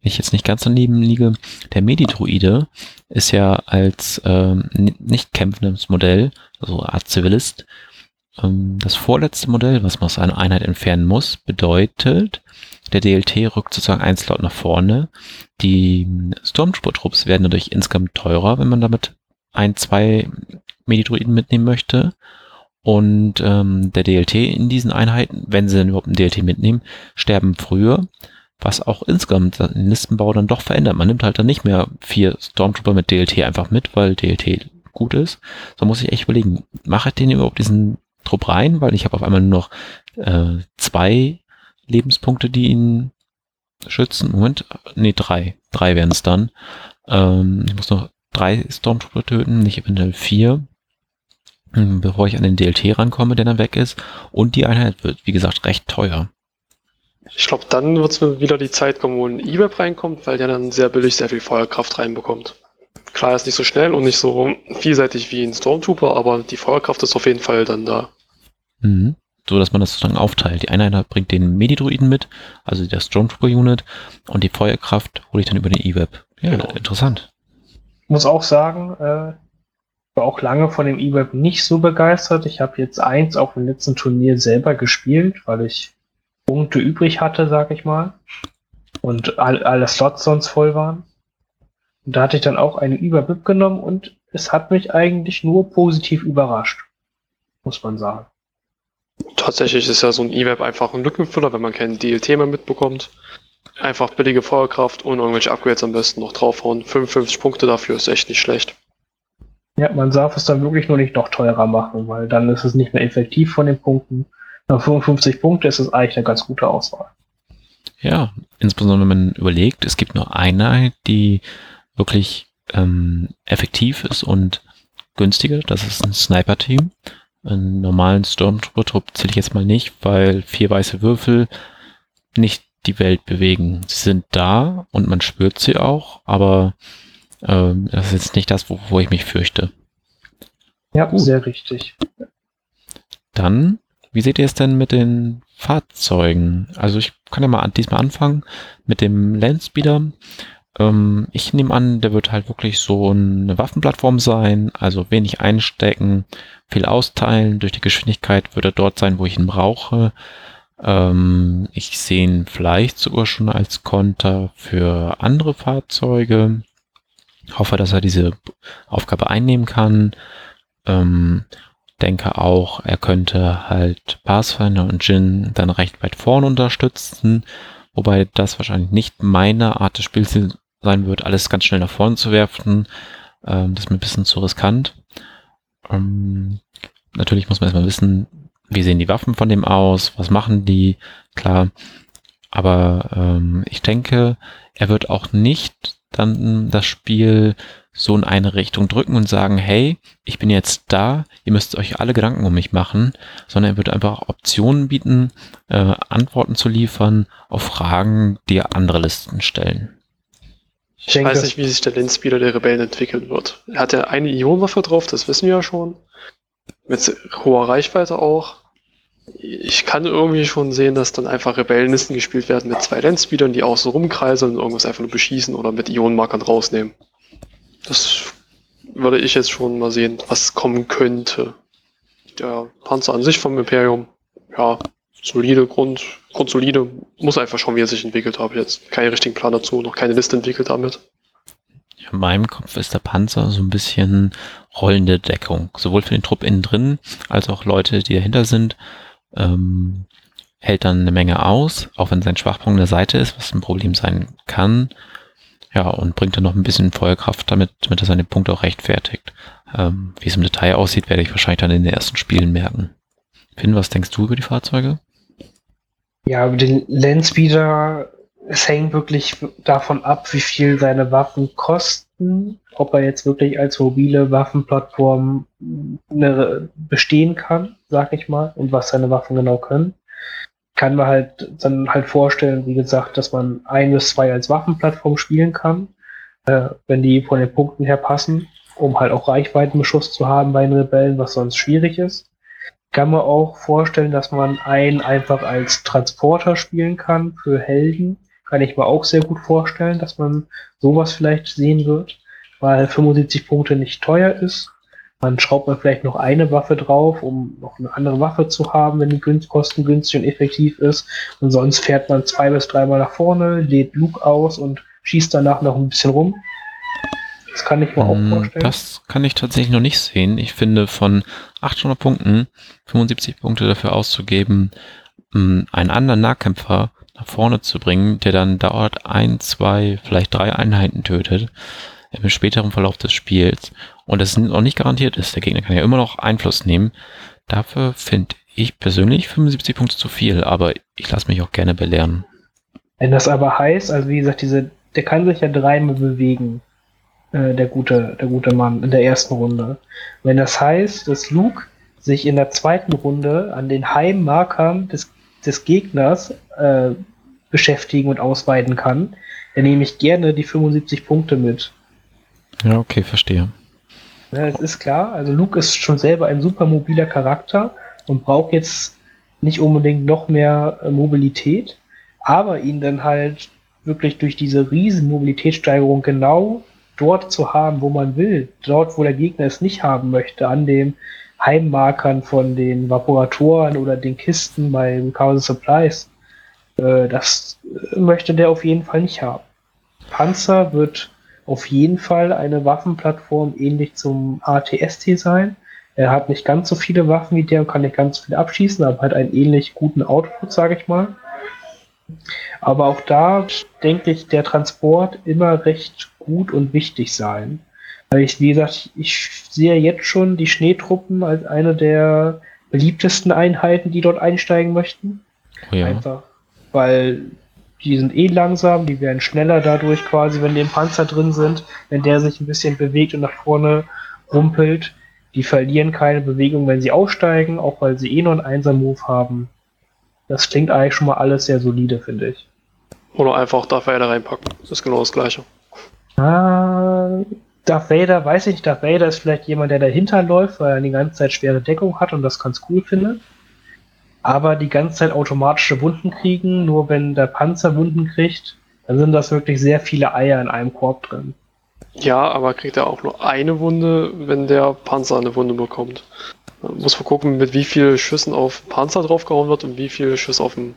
wenn ich jetzt nicht ganz daneben liege, der Medidruide ist ja als ähm, nicht kämpfendes Modell, also Art Zivilist, ähm, das vorletzte Modell, was man aus einer Einheit entfernen muss, bedeutet, der DLT rückt sozusagen ein Slot nach vorne. Die Stormtrooper-Trupps werden dadurch insgesamt teurer, wenn man damit ein, zwei Medidruiden mitnehmen möchte. Und ähm, der DLT in diesen Einheiten, wenn sie denn überhaupt einen DLT mitnehmen, sterben früher was auch insgesamt den Listenbau dann doch verändert. Man nimmt halt dann nicht mehr vier Stormtrooper mit DLT einfach mit, weil DLT gut ist. So muss ich echt überlegen, mache ich den überhaupt diesen Trupp rein, weil ich habe auf einmal nur noch äh, zwei Lebenspunkte, die ihn schützen. Moment, nee, drei. Drei wären es dann. Ähm, ich muss noch drei Stormtrooper töten, nicht eventuell vier, hm, bevor ich an den DLT rankomme, der dann weg ist. Und die Einheit wird, wie gesagt, recht teuer. Ich glaube, dann wird es wieder die Zeit kommen, wo ein E-Web reinkommt, weil der dann sehr billig sehr viel Feuerkraft reinbekommt. Klar, er ist nicht so schnell und nicht so vielseitig wie ein Stormtrooper, aber die Feuerkraft ist auf jeden Fall dann da. Mhm. So, dass man das sozusagen aufteilt. Die eine Einheit bringt den Medidruiden mit, also der Stormtrooper-Unit, und die Feuerkraft hole ich dann über den E-Web. Ja, genau. interessant. Ich muss auch sagen, äh, war auch lange von dem E-Web nicht so begeistert. Ich habe jetzt eins auf dem letzten Turnier selber gespielt, weil ich Punkte übrig hatte, sag ich mal. Und all, alle Slots sonst voll waren. Und da hatte ich dann auch eine Überbib genommen und es hat mich eigentlich nur positiv überrascht. Muss man sagen. Tatsächlich ist ja so ein E-Web einfach ein Lückenfüller, wenn man keinen DLT mehr mitbekommt. Einfach billige Feuerkraft und irgendwelche Upgrades am besten noch draufhauen. 55 Punkte dafür ist echt nicht schlecht. Ja, man darf es dann wirklich nur nicht noch teurer machen, weil dann ist es nicht mehr effektiv von den Punkten. Nach 55 Punkte ist es eigentlich eine ganz gute Auswahl. Ja, insbesondere wenn man überlegt, es gibt nur eine, die wirklich ähm, effektiv ist und günstiger. Das ist ein Sniper-Team. Einen normalen Stormtrooper-Trupp zähle ich jetzt mal nicht, weil vier weiße Würfel nicht die Welt bewegen. Sie sind da und man spürt sie auch, aber ähm, das ist jetzt nicht das, wovor ich mich fürchte. Ja, Gut. sehr richtig. Dann wie seht ihr es denn mit den Fahrzeugen? Also ich kann ja mal diesmal anfangen mit dem Landspeeder. Ähm, ich nehme an, der wird halt wirklich so eine Waffenplattform sein, also wenig einstecken, viel austeilen. Durch die Geschwindigkeit wird er dort sein, wo ich ihn brauche. Ähm, ich sehe ihn vielleicht sogar schon als Konter für andere Fahrzeuge. Hoffe, dass er diese Aufgabe einnehmen kann. Ähm, denke auch, er könnte halt Pathfinder und Jin dann recht weit vorn unterstützen, wobei das wahrscheinlich nicht meine Art des Spiels sein wird, alles ganz schnell nach vorne zu werfen. Ähm, das ist mir ein bisschen zu riskant. Ähm, natürlich muss man erstmal wissen, wie sehen die Waffen von dem aus, was machen die, klar. Aber ähm, ich denke, er wird auch nicht dann das Spiel so in eine Richtung drücken und sagen, hey, ich bin jetzt da, ihr müsst euch alle Gedanken um mich machen, sondern er wird einfach Optionen bieten, äh, Antworten zu liefern auf Fragen, die andere Listen stellen. Ich, ich weiß nicht, wie sich der Landspeeder der Rebellen entwickeln wird. Er hat ja eine Ionenwaffe drauf, das wissen wir ja schon. Mit hoher Reichweite auch. Ich kann irgendwie schon sehen, dass dann einfach Rebellenlisten gespielt werden mit zwei Landspeedern, die außen rumkreisen und irgendwas einfach nur beschießen oder mit Ionenmarkern rausnehmen. Das würde ich jetzt schon mal sehen, was kommen könnte. Der Panzer an sich vom Imperium, ja, solide, Grund, grundsolide, muss einfach schauen, wie er sich entwickelt. Habe jetzt keinen richtigen Plan dazu, noch keine Liste entwickelt damit. In meinem Kopf ist der Panzer so ein bisschen rollende Deckung, sowohl für den Trupp innen drin, als auch Leute, die dahinter sind. Ähm, hält dann eine Menge aus, auch wenn sein Schwachpunkt an der Seite ist, was ein Problem sein kann. Ja, und bringt dann noch ein bisschen Feuerkraft damit, damit er seine Punkte auch rechtfertigt. Ähm, wie es im Detail aussieht, werde ich wahrscheinlich dann in den ersten Spielen merken. Finn, was denkst du über die Fahrzeuge? Ja, über den Landspeeder, es hängt wirklich davon ab, wie viel seine Waffen kosten, ob er jetzt wirklich als mobile Waffenplattform eine, bestehen kann, sag ich mal, und was seine Waffen genau können. Kann man halt dann halt vorstellen, wie gesagt, dass man ein bis zwei als Waffenplattform spielen kann, äh, wenn die von den Punkten her passen, um halt auch Reichweitenbeschuss zu haben bei den Rebellen, was sonst schwierig ist kann man auch vorstellen, dass man einen einfach als Transporter spielen kann für Helden. Kann ich mir auch sehr gut vorstellen, dass man sowas vielleicht sehen wird, weil 75 Punkte nicht teuer ist. Man schraubt man vielleicht noch eine Waffe drauf, um noch eine andere Waffe zu haben, wenn die kostengünstig und effektiv ist. Und sonst fährt man zwei bis dreimal nach vorne, lädt Luke aus und schießt danach noch ein bisschen rum. Das kann ich mir auch hm, vorstellen. Das kann ich tatsächlich noch nicht sehen. Ich finde, von 800 Punkten 75 Punkte dafür auszugeben, hm, einen anderen Nahkämpfer nach vorne zu bringen, der dann dauert ein, zwei, vielleicht drei Einheiten tötet im späteren Verlauf des Spiels und es noch nicht garantiert ist, der Gegner kann ja immer noch Einfluss nehmen. Dafür finde ich persönlich 75 Punkte zu viel, aber ich lasse mich auch gerne belehren. Wenn das aber heißt, also wie gesagt, diese, der kann sich ja dreimal bewegen. Äh, der, gute, der gute Mann in der ersten Runde. Wenn das heißt, dass Luke sich in der zweiten Runde an den Heimmarkern des, des Gegners äh, beschäftigen und ausweiten kann, dann nehme ich gerne die 75 Punkte mit. Ja, okay, verstehe. Ja, es ist klar, also Luke ist schon selber ein super mobiler Charakter und braucht jetzt nicht unbedingt noch mehr äh, Mobilität, aber ihn dann halt wirklich durch diese riesen Mobilitätssteigerung genau dort zu haben, wo man will, dort, wo der Gegner es nicht haben möchte, an den Heimmarkern von den Vaporatoren oder den Kisten bei Chaos Supplies, äh, das möchte der auf jeden Fall nicht haben. Panzer wird auf jeden Fall eine Waffenplattform ähnlich zum ATST sein. Er hat nicht ganz so viele Waffen wie der und kann nicht ganz so viel abschießen, aber hat einen ähnlich guten Output, sage ich mal. Aber auch da denke ich, der Transport immer recht gut und wichtig sein. Weil ich, wie gesagt, ich sehe jetzt schon die Schneetruppen als eine der beliebtesten Einheiten, die dort einsteigen möchten. Oh ja. Einfach, weil die sind eh langsam, die werden schneller dadurch quasi, wenn die im Panzer drin sind, wenn der sich ein bisschen bewegt und nach vorne rumpelt. Die verlieren keine Bewegung, wenn sie aussteigen, auch weil sie eh nur einen Einser-Move haben. Das klingt eigentlich schon mal alles sehr solide, finde ich. Oder einfach Darth Vader reinpacken. Das ist genau das gleiche. Ah, Darth Vader, weiß ich nicht, Darth Vader ist vielleicht jemand, der dahinter läuft, weil er die ganze Zeit schwere Deckung hat und das ganz cool findet. Aber die ganze Zeit automatische Wunden kriegen, nur wenn der Panzer Wunden kriegt, dann sind das wirklich sehr viele Eier in einem Korb drin. Ja, aber kriegt er auch nur eine Wunde, wenn der Panzer eine Wunde bekommt. Man muss man gucken, mit wie vielen Schüssen auf Panzer draufgehauen wird und wie viele Schüsse auf den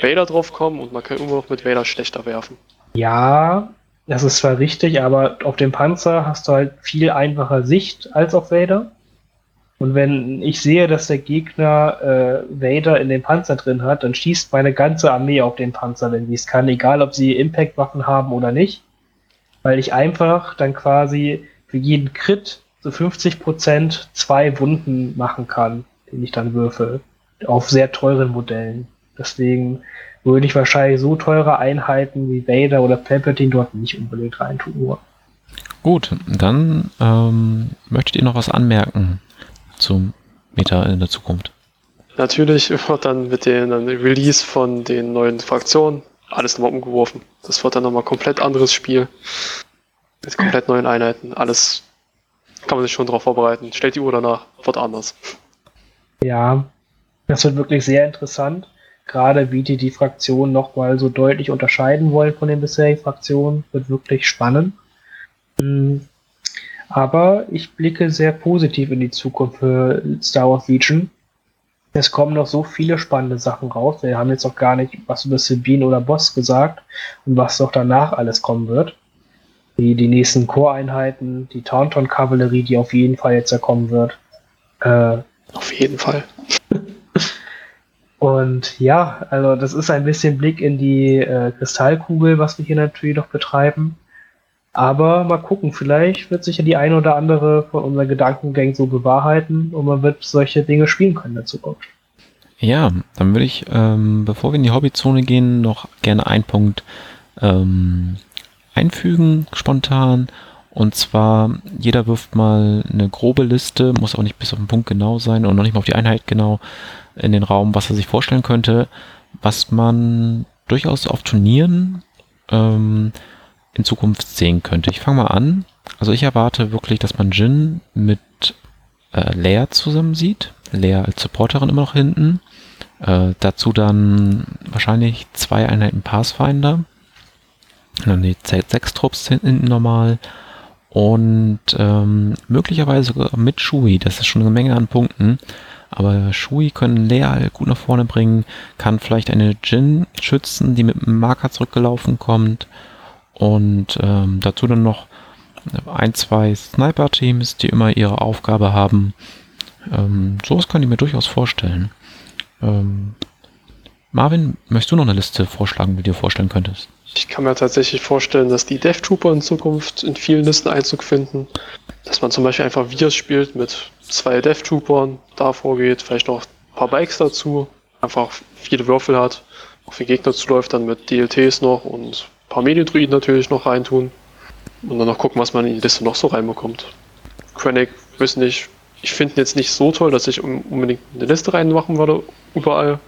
Vader draufkommen und man kann immer noch mit Vader schlechter werfen. Ja, das ist zwar richtig, aber auf dem Panzer hast du halt viel einfacher Sicht als auf Vader. Und wenn ich sehe, dass der Gegner äh, Vader in den Panzer drin hat, dann schießt meine ganze Armee auf den Panzer, wenn sie es kann, egal ob sie Impact-Waffen haben oder nicht. Weil ich einfach dann quasi für jeden Crit so 50% zwei Wunden machen kann, den ich dann würfel. Auf sehr teuren Modellen. Deswegen würde ich wahrscheinlich so teure Einheiten wie Vader oder Palpatine dort nicht unbedingt reintun. Gut, dann ähm, möchtet ihr noch was anmerken zum Meta in der Zukunft? Natürlich wird dann mit dem Release von den neuen Fraktionen alles nochmal umgeworfen. Das wird dann nochmal komplett anderes Spiel. Mit komplett neuen Einheiten. Alles kann man sich schon darauf vorbereiten. Stellt die Uhr danach, wird anders. Ja, das wird wirklich sehr interessant. Gerade wie die die Fraktionen nochmal so deutlich unterscheiden wollen von den bisherigen Fraktionen, wird wirklich spannend. Aber ich blicke sehr positiv in die Zukunft für Star Wars Legion. Es kommen noch so viele spannende Sachen raus. Wir haben jetzt noch gar nicht was über Sabine oder Boss gesagt und was noch danach alles kommen wird. Die, die nächsten Choreinheiten, die Taunton-Kavallerie, die auf jeden Fall jetzt kommen wird. Äh, auf jeden Fall. [laughs] und ja, also das ist ein bisschen Blick in die äh, Kristallkugel, was wir hier natürlich noch betreiben. Aber mal gucken, vielleicht wird sich ja die eine oder andere von unseren Gedankengängen so bewahrheiten und man wird solche Dinge spielen können in der Zukunft. Ja, dann würde ich, ähm, bevor wir in die Hobbyzone gehen, noch gerne einen Punkt ähm, einfügen, spontan. Und zwar, jeder wirft mal eine grobe Liste, muss auch nicht bis auf den Punkt genau sein und noch nicht mal auf die Einheit genau in den Raum, was er sich vorstellen könnte, was man durchaus auf Turnieren ähm, in Zukunft sehen könnte. Ich fange mal an. Also ich erwarte wirklich, dass man Jin mit äh, Leia zusammen sieht. Leia als Supporterin immer noch hinten. Äh, dazu dann wahrscheinlich zwei Einheiten Pathfinder. Dann die Z6-Trupps hinten normal. Und ähm, möglicherweise sogar mit Shui. Das ist schon eine Menge an Punkten. Aber Shui können Leia gut nach vorne bringen. Kann vielleicht eine Jin schützen, die mit einem Marker zurückgelaufen kommt. Und ähm, dazu dann noch ein, zwei Sniper-Teams, die immer ihre Aufgabe haben. Ähm, sowas kann ich mir durchaus vorstellen. Ähm, Marvin, möchtest du noch eine Liste vorschlagen, die du dir vorstellen könntest? Ich kann mir tatsächlich vorstellen, dass die Death Trooper in Zukunft in vielen Listen Einzug finden. Dass man zum Beispiel einfach Viers spielt mit zwei Death Troopern, da vorgeht, vielleicht noch ein paar Bikes dazu, einfach viele Würfel hat, auf den Gegner zuläuft, dann mit DLTs noch und paar Mediendruiden natürlich noch reintun. Und dann noch gucken, was man in die Liste noch so reinbekommt. Krennic, weiß nicht, ich finde ihn jetzt nicht so toll, dass ich unbedingt eine Liste reinmachen würde, überall.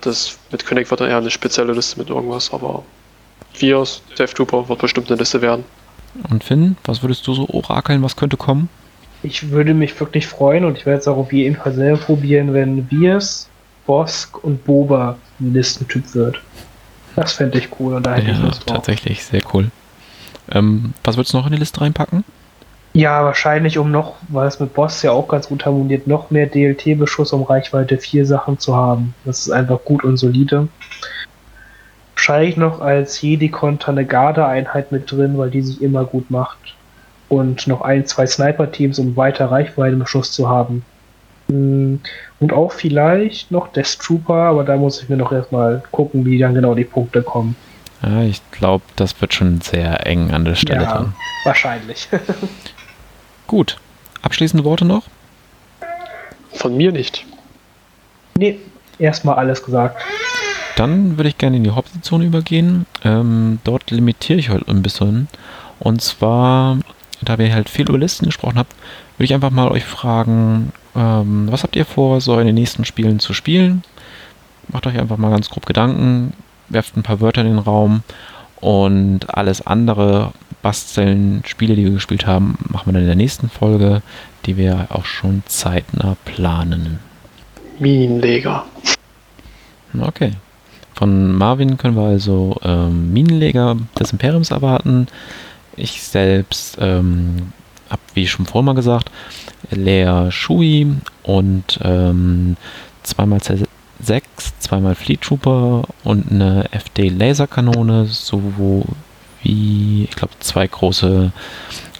Das mit Krennic wird dann eher eine spezielle Liste mit irgendwas, aber Vios, Death Trooper wird bestimmt eine Liste werden. Und Finn, was würdest du so orakeln, was könnte kommen? Ich würde mich wirklich freuen und ich werde es auch auf jeden Fall selber probieren, wenn Viers, Bosk und Boba ein Listentyp wird. Das fände ich cool und da hätte ja, ich Lust drauf. Tatsächlich, sehr cool. Ähm, was würdest du noch in die Liste reinpacken? Ja, wahrscheinlich, um noch, weil es mit Boss ja auch ganz gut harmoniert, noch mehr DLT-Beschuss, um Reichweite 4 Sachen zu haben. Das ist einfach gut und solide. Wahrscheinlich noch als Jedi-Konter eine Garde-Einheit mit drin, weil die sich immer gut macht. Und noch ein, zwei Sniper-Teams, um weiter Reichweite im Schuss zu haben. Und auch vielleicht noch Death Trooper, aber da muss ich mir noch erstmal gucken, wie dann genau die Punkte kommen. Ja, ich glaube, das wird schon sehr eng an der Stelle ja, dran. Wahrscheinlich. [laughs] Gut. Abschließende Worte noch? Von mir nicht. Nee, erstmal alles gesagt. Dann würde ich gerne in die Hauptzone übergehen. Ähm, dort limitiere ich heute ein bisschen. Und zwar, da wir halt viel über Listen gesprochen haben, würde ich einfach mal euch fragen, ähm, was habt ihr vor, so in den nächsten Spielen zu spielen? Macht euch einfach mal ganz grob Gedanken, werft ein paar Wörter in den Raum und alles andere, basteln, Spiele, die wir gespielt haben, machen wir dann in der nächsten Folge, die wir auch schon zeitnah planen. Minenleger. Okay. Von Marvin können wir also ähm, Minenleger des Imperiums erwarten. Ich selbst ähm, habe, wie schon vorher mal gesagt, Lea Shui und ähm, zweimal C6, zweimal Fleet Trooper und eine FD Laserkanone sowie, ich glaube, zwei große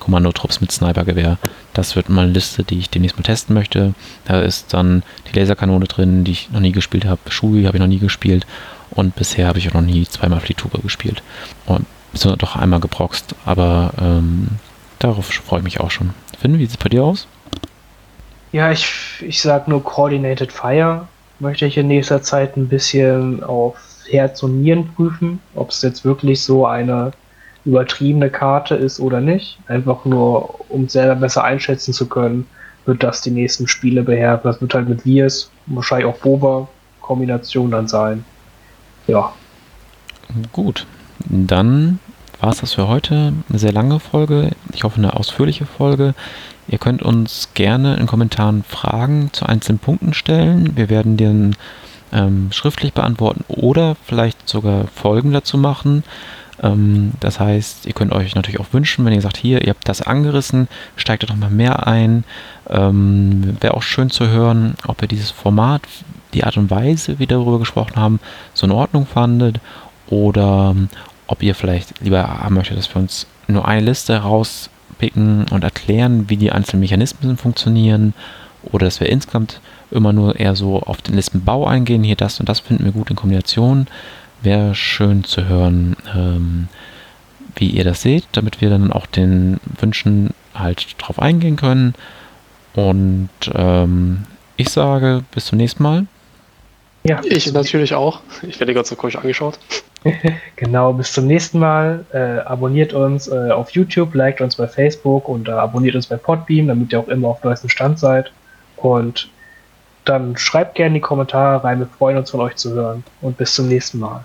Kommandotrupps mit Snipergewehr. Das wird mal eine Liste, die ich demnächst mal testen möchte. Da ist dann die Laserkanone drin, die ich noch nie gespielt habe. Shui habe ich noch nie gespielt. Und bisher habe ich auch noch nie zweimal Fleet Trooper gespielt. Und doch einmal geproxt. Aber ähm, Darauf freue ich mich auch schon. Finn, wie sieht es bei dir aus? Ja, ich, ich sag nur Coordinated Fire. Möchte ich in nächster Zeit ein bisschen auf Herz und Nieren prüfen, ob es jetzt wirklich so eine übertriebene Karte ist oder nicht. Einfach nur, um selber besser einschätzen zu können, wird das die nächsten Spiele beherrschen. Das wird halt mit Viers, wahrscheinlich auch Boba-Kombination dann sein. Ja. Gut, dann war es das für heute. Eine sehr lange Folge. Ich hoffe, eine ausführliche Folge. Ihr könnt uns gerne in Kommentaren Fragen zu einzelnen Punkten stellen. Wir werden den ähm, schriftlich beantworten oder vielleicht sogar Folgen dazu machen. Ähm, das heißt, ihr könnt euch natürlich auch wünschen, wenn ihr sagt, hier, ihr habt das angerissen, steigt da noch mal mehr ein. Ähm, Wäre auch schön zu hören, ob ihr dieses Format, die Art und Weise, wie wir darüber gesprochen haben, so in Ordnung fandet oder ob ihr vielleicht lieber haben möchtet, dass wir uns nur eine Liste rauspicken und erklären, wie die einzelnen Mechanismen funktionieren oder dass wir insgesamt immer nur eher so auf den Listenbau eingehen. Hier das und das finden wir gut in Kombination. Wäre schön zu hören, ähm, wie ihr das seht, damit wir dann auch den Wünschen halt drauf eingehen können. Und ähm, ich sage bis zum nächsten Mal. Ja, ich natürlich auch. Ich werde gerade so komisch angeschaut. [laughs] genau, bis zum nächsten Mal. Äh, abonniert uns äh, auf YouTube, liked uns bei Facebook und äh, abonniert uns bei Podbeam, damit ihr auch immer auf neuestem Stand seid. Und dann schreibt gerne in die Kommentare rein. Wir freuen uns von euch zu hören. Und bis zum nächsten Mal.